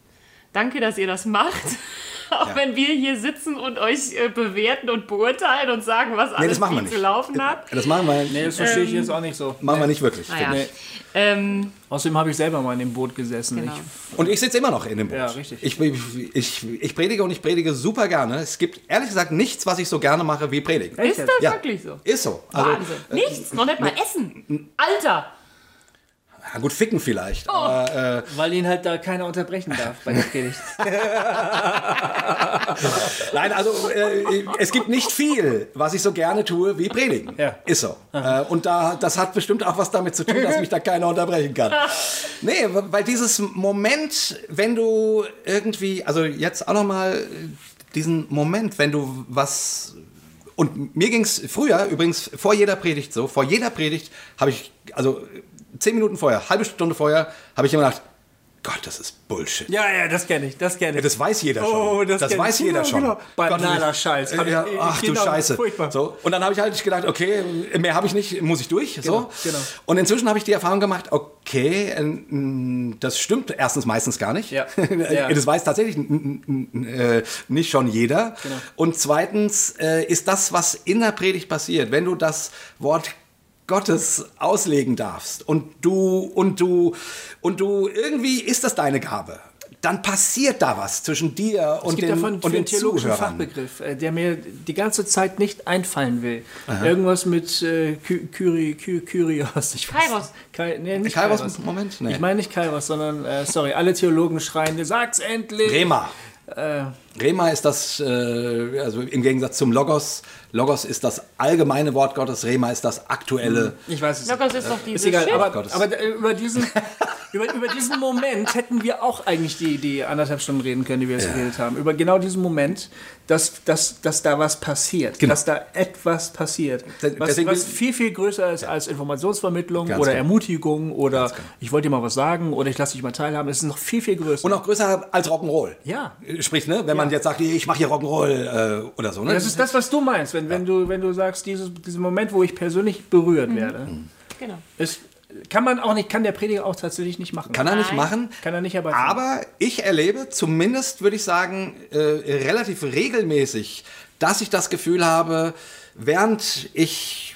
danke, dass ihr das macht. Auch Ja. wenn wir hier sitzen und euch äh, bewerten und beurteilen und sagen, was Nee, alles wie nicht. zu laufen hat. Das machen wir, Nee, das verstehe ich jetzt auch nicht so. machen wir nicht wirklich. Ich. Nee. Ähm, Außerdem habe ich selber mal in dem Boot gesessen. Genau. Und ich sitze immer noch in dem Boot. Ja, richtig. Ich, ich, ich, ich predige und ich predige super gerne. Es gibt ehrlich gesagt nichts, was ich so gerne mache wie predigen. Ist das Ja. wirklich so? Ist so. Also, Wahnsinn. Nichts, noch nicht mal Essen. Alter! Ja, gut, ficken vielleicht. Oh. Aber, äh, Weil ihn halt da keiner unterbrechen darf bei der Predigt. nein, also äh, es gibt nicht viel, was ich so gerne tue wie predigen. Ja. Ist so. Äh, und da, das hat bestimmt auch was damit zu tun, dass mich da keiner unterbrechen kann. Nee, weil dieses Moment, wenn du irgendwie, also jetzt auch nochmal diesen Moment, wenn du was und mir ging es früher, übrigens vor jeder Predigt so, vor jeder Predigt habe ich, also zehn Minuten vorher, halbe Stunde vorher, habe ich immer gedacht, Gott, das ist Bullshit. ja, ja, das kenne ich, das kenne ich. Das weiß jeder schon. Oh, das kenn weiß ich. jeder Genau, schon. genau. Bananer Gott, Scheiß. Ich- Ja, ach du genau, Scheiße. furchtbar. So. Und dann habe ich halt gedacht, okay, mehr habe ich nicht, muss ich durch. so. genau. Und inzwischen habe ich die Erfahrung gemacht, okay, äh, das stimmt erstens meistens gar nicht. Ja. Ja. Das weiß tatsächlich äh, nicht schon jeder. Genau. Und zweitens äh, ist das, was in der Predigt passiert, wenn du das Wort Gottes auslegen darfst und du und du und du irgendwie ist das deine Gabe, dann passiert da was zwischen dir Es und gibt den, davon und den theologischen Zuhörern. Fachbegriff, äh, der mir die ganze Zeit nicht einfallen will. Irgendwas mit äh, Ky Kyri Ky Kyrios. Ich weiß- Kairos. Kai, nee, nicht Kairos, Kairos. Moment, nee. Ich meine nicht Kairos, sondern, äh, sorry, alle Theologen schreien, sag's endlich! Rema. Rema ist das, äh, also im Gegensatz zum Logos. Logos ist das allgemeine Wort Gottes. Rema ist das aktuelle. Ich weiß es Logos ist doch Ist dieses egal, Schiff. aber, Gottes. aber äh, über, diesen, über, über diesen Moment hätten wir auch eigentlich die, die anderthalb Stunden reden können, die wir jetzt geredet haben. Über genau diesen Moment, dass, dass, dass da was passiert. Genau. Dass da etwas passiert. Was, deswegen was viel, viel größer ist als Informationsvermittlung Ganz oder genau. Ermutigung oder ich wollte dir mal was sagen oder ich lasse dich mal teilhaben. Es ist noch viel, viel größer. Und auch größer als Rock'n'Roll. Ja. Sprich, ne, wenn man jetzt sagt, ich mache hier Rock'n'Roll äh, oder so. Ne? das ist das, was du meinst, wenn, wenn, du, wenn du sagst, dieses, dieser Moment, wo ich persönlich berührt Mhm. werde. Genau. Ist, kann man auch nicht, kann der Prediger auch tatsächlich nicht machen. Kann er nicht Nein. machen. Kann er nicht, aber. Aber ich erlebe zumindest, würde ich sagen, äh, relativ regelmäßig, dass ich das Gefühl habe, während ich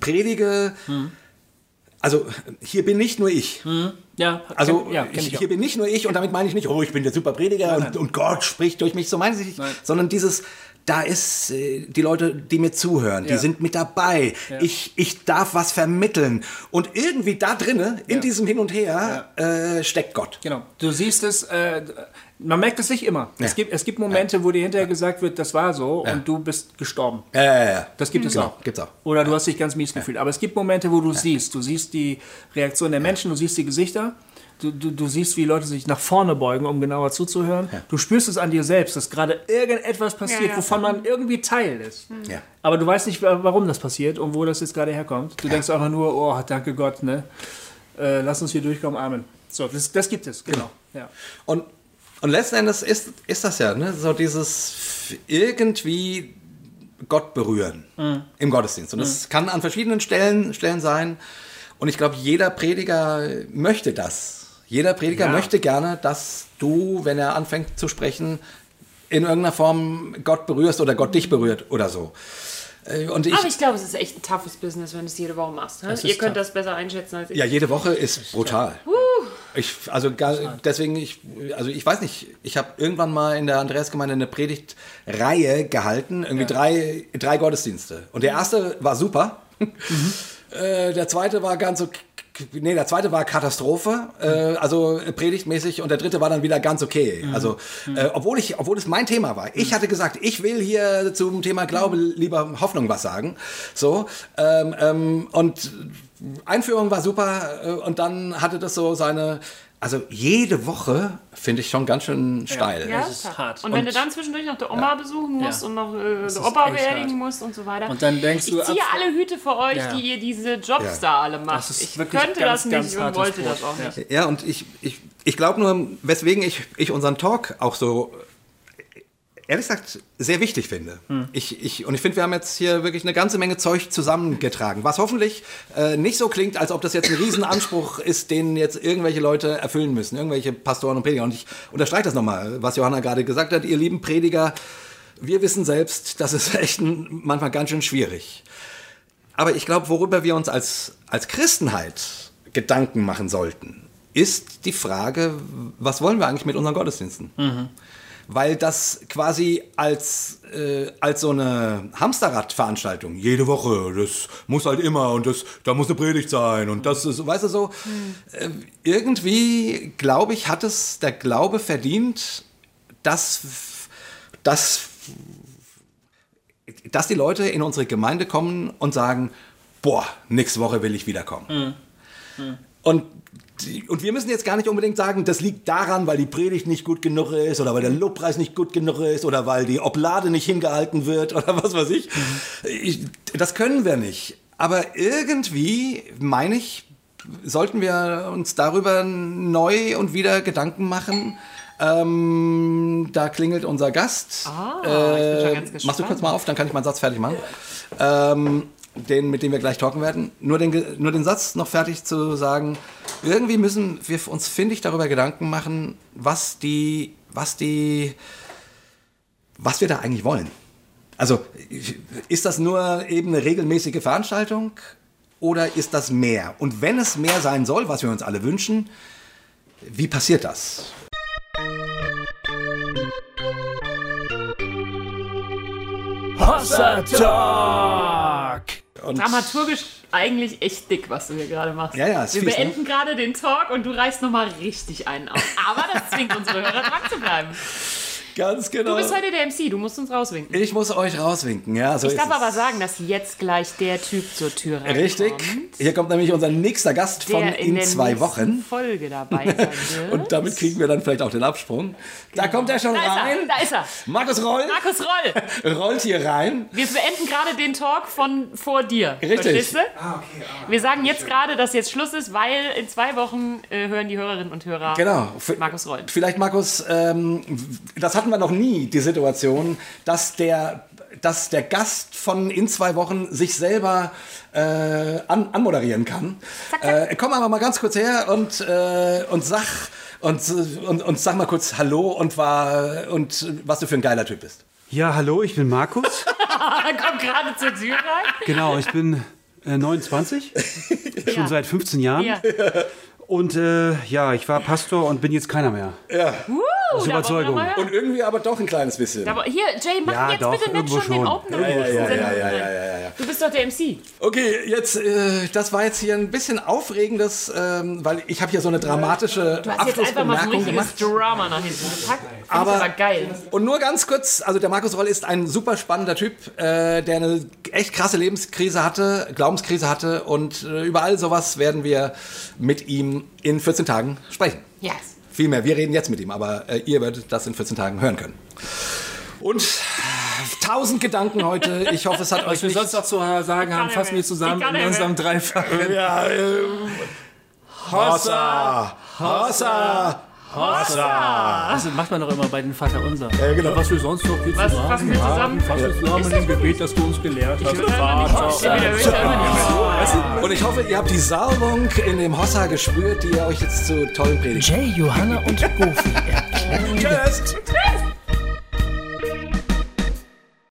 predige, also hier bin nicht nur ich. ja, Also kenn, ja, kenn ich auch. hier bin nicht nur ich und damit meine ich nicht, oh, ich bin der super Prediger und, und Gott spricht durch mich, so meine ich nicht, Nein. sondern dieses, da ist äh, die Leute, die mir zuhören, die Ja. sind mit dabei. Ich, ich darf was vermitteln und irgendwie da drinne, in Ja. diesem Hin und Her, äh, steckt Gott. Genau. Du siehst es, äh, man merkt es nicht immer. Ja. Es, gibt, es gibt Momente, wo dir hinterher gesagt wird, das war so und du bist gestorben. Ja, ja, ja. Das gibt es Genau, auch. gibt's auch. Oder du hast dich ganz mies gefühlt. Aber es gibt Momente, wo du siehst. Du siehst die Reaktion der Menschen, du siehst die Gesichter. Du, du, du siehst, wie Leute sich nach vorne beugen, um genauer zuzuhören. Du spürst es an dir selbst, dass gerade irgendetwas passiert, Ja, ja. wovon man irgendwie Teil ist. Ja. Aber du weißt nicht, wa- warum das passiert und wo das jetzt gerade herkommt. Du denkst einfach nur, oh, danke Gott, ne? Äh, lass uns hier durchkommen, Amen. So, das, das gibt es, genau. Ja. Und, und letzten Endes ist, ist das ja, ne, so dieses irgendwie Gott berühren im Gottesdienst. Und das kann an verschiedenen Stellen, Stellen sein. Und ich glaube, jeder Prediger möchte das. Jeder Prediger Ja. möchte gerne, dass du, wenn er anfängt zu sprechen, in irgendeiner Form Gott berührst oder Gott dich berührt oder so. Äh, Und ich, Aber ich glaube, es ist echt ein toughes Business, wenn du es jede Woche machst. Ne? Ihr könnt tough. das besser einschätzen als ich. Ja, jede Woche ist brutal. Ich, also gar, deswegen, ich, also ich weiß nicht, ich habe irgendwann mal in der Andreasgemeinde eine Predigtreihe gehalten, irgendwie drei, drei Gottesdienste. Und der erste war super. äh, der zweite war ganz okay. Nee, der zweite war Katastrophe, äh, also predigtmäßig, und der dritte war dann wieder ganz okay. Also, äh, obwohl ich, obwohl es mein Thema war. Ich hatte gesagt, ich will hier zum Thema Glaube lieber Hoffnung was sagen. So, ähm, ähm, und Einführung war super, äh, und dann hatte das so seine, also jede Woche finde ich schon ganz schön steil. Ja, Das ist hart. Und wenn Und- du dann zwischendurch noch die Oma besuchen musst Ja. und noch äh, die Opa beerdigen hart. musst und so weiter. Und dann denkst du, ich ziehe alle Hüte für euch, Ja. die ihr diese Jobs Ja. da alle macht. Ich könnte ganz, das ganz nicht und wollte Brot. das auch Ja. nicht. Ja, und ich, ich, ich glaube nur, weswegen ich, ich unseren Talk auch so ehrlich gesagt sehr wichtig finde. Ich, ich, und ich finde, wir haben jetzt hier wirklich eine ganze Menge Zeug zusammengetragen, was hoffentlich äh, nicht so klingt, als ob das jetzt ein Riesenanspruch ist, den jetzt irgendwelche Leute erfüllen müssen, irgendwelche Pastoren und Prediger. Und ich unterstreiche das nochmal, was Johanna gerade gesagt hat, ihr lieben Prediger, wir wissen selbst, das ist echt ein, manchmal ganz schön schwierig. Aber ich glaube, worüber wir uns als, als Christenheit Gedanken machen sollten, ist die Frage, was wollen wir eigentlich mit unseren Gottesdiensten? Weil das quasi als, äh, als so eine Hamsterradveranstaltung, jede Woche, das muss halt immer und das, da muss eine Predigt sein und das ist, weißt du so, äh, irgendwie, glaube ich, hat es der Glaube verdient, dass, dass dass die Leute in unsere Gemeinde kommen und sagen, boah, nächste Woche will ich wiederkommen. Und, die, und wir müssen jetzt gar nicht unbedingt sagen, das liegt daran, weil die Predigt nicht gut genug ist oder weil der Lobpreis nicht gut genug ist oder weil die Oblade nicht hingehalten wird oder was weiß ich. ich das können wir nicht. Aber irgendwie, meine ich, sollten wir uns darüber neu und wieder Gedanken machen. Ähm, da klingelt unser Gast. Ah, ich bin schon Äh, ganz machst du gespannt. kurz mal auf, dann kann ich meinen Satz fertig machen. Ähm, den, mit dem wir gleich talken werden. Nur den, nur den Satz noch fertig zu sagen. Irgendwie müssen wir uns, finde ich, darüber Gedanken machen, was die, was die, was wir da eigentlich wollen. Also ist das nur eben eine regelmäßige Veranstaltung oder ist das mehr? Und wenn es mehr sein soll, was wir uns alle wünschen, wie passiert das? Hossa Talk! Und Dramaturgisch eigentlich echt dick, was du hier gerade machst. Ja, ja, ist Wir fies, ne? beenden gerade den Talk und du reißt nochmal richtig einen auf. Aber das zwingt unsere Hörer dran zu bleiben. Ganz genau. Du bist heute der MC, du musst uns rauswinken. ich muss euch rauswinken, ja, so Ich ist darf es. aber sagen, dass jetzt gleich der Typ zur Tür reinkommt. Richtig. Hier kommt nämlich unser nächster Gast von in, in der zwei nächsten Wochen. Folge dabei sein wird. Und damit kriegen wir dann vielleicht auch den Absprung. Da kommt er schon da ist rein. er, da ist er. Markus Roll Markus Roll, rollt hier rein. wir beenden gerade den Talk von vor dir. Richtig. Verstehst du? Wir sagen jetzt gerade, dass jetzt Schluss ist, weil in zwei Wochen äh, hören die Hörerinnen und Hörer Genau. Markus Roll. Vielleicht, Markus, ähm, das hatten wir noch nie, die Situation, dass der, dass der Gast von in zwei Wochen sich selber äh, an, anmoderieren kann. Äh, komm aber mal ganz kurz her und, äh, und sag. Und, und, und sag mal kurz Hallo und, war, und was du für ein geiler Typ bist. Ja, hallo, ich bin Markus. Kommt gerade zur Tür rein. Genau, ich bin äh, 29, schon Ja. seit 15 Jahren. Ja. Und äh, ja, ich war Pastor und bin jetzt keiner mehr. Ja. Uh, Aus Überzeugung. Und irgendwie aber doch ein kleines bisschen. Aber hier, Jay, mach Ja, jetzt doch, bitte nicht irgendwo schon den schon. Opener. Ja, ja, ja, ja, ja, rein. ja, ja, ja. Du bist doch der MC. Okay, jetzt, äh, das war jetzt hier ein bisschen aufregendes, ähm, weil ich habe hier so eine dramatische Du hast jetzt einfach mal so ein Abschlussbemerkung richtiges gemacht. Drama nach hinten gepackt. Aber- aber geil. Und nur ganz kurz, also der Markus Roll ist ein super spannender Typ, äh, der eine echt krasse Lebenskrise hatte, Glaubenskrise hatte und äh, über all sowas werden wir mit ihm in 14 Tagen sprechen. Yes. Vielmehr, wir reden jetzt mit ihm, aber äh, ihr werdet das in 14 Tagen hören können. Und tausend Gedanken heute. Ich hoffe, es hat euch Was wir sonst noch zu sagen haben, fassen wir zusammen in unserem Dreifachen. Ja, äh, Hossa, Hossa, Hossa. Das macht man doch immer bei den Vater Unser. Ja, genau. Was wir sonst noch hier Was zu sagen fassen wir zusammen? haben, fassen wir zusammen dem Gebet, das du uns gelehrt hast. Zu. Und ich hoffe, ihr habt die Salbung in dem Hossa gespürt, die ihr euch jetzt zu tollen Predigten. Jay, Johanna und Goofy Welt. Tschüss.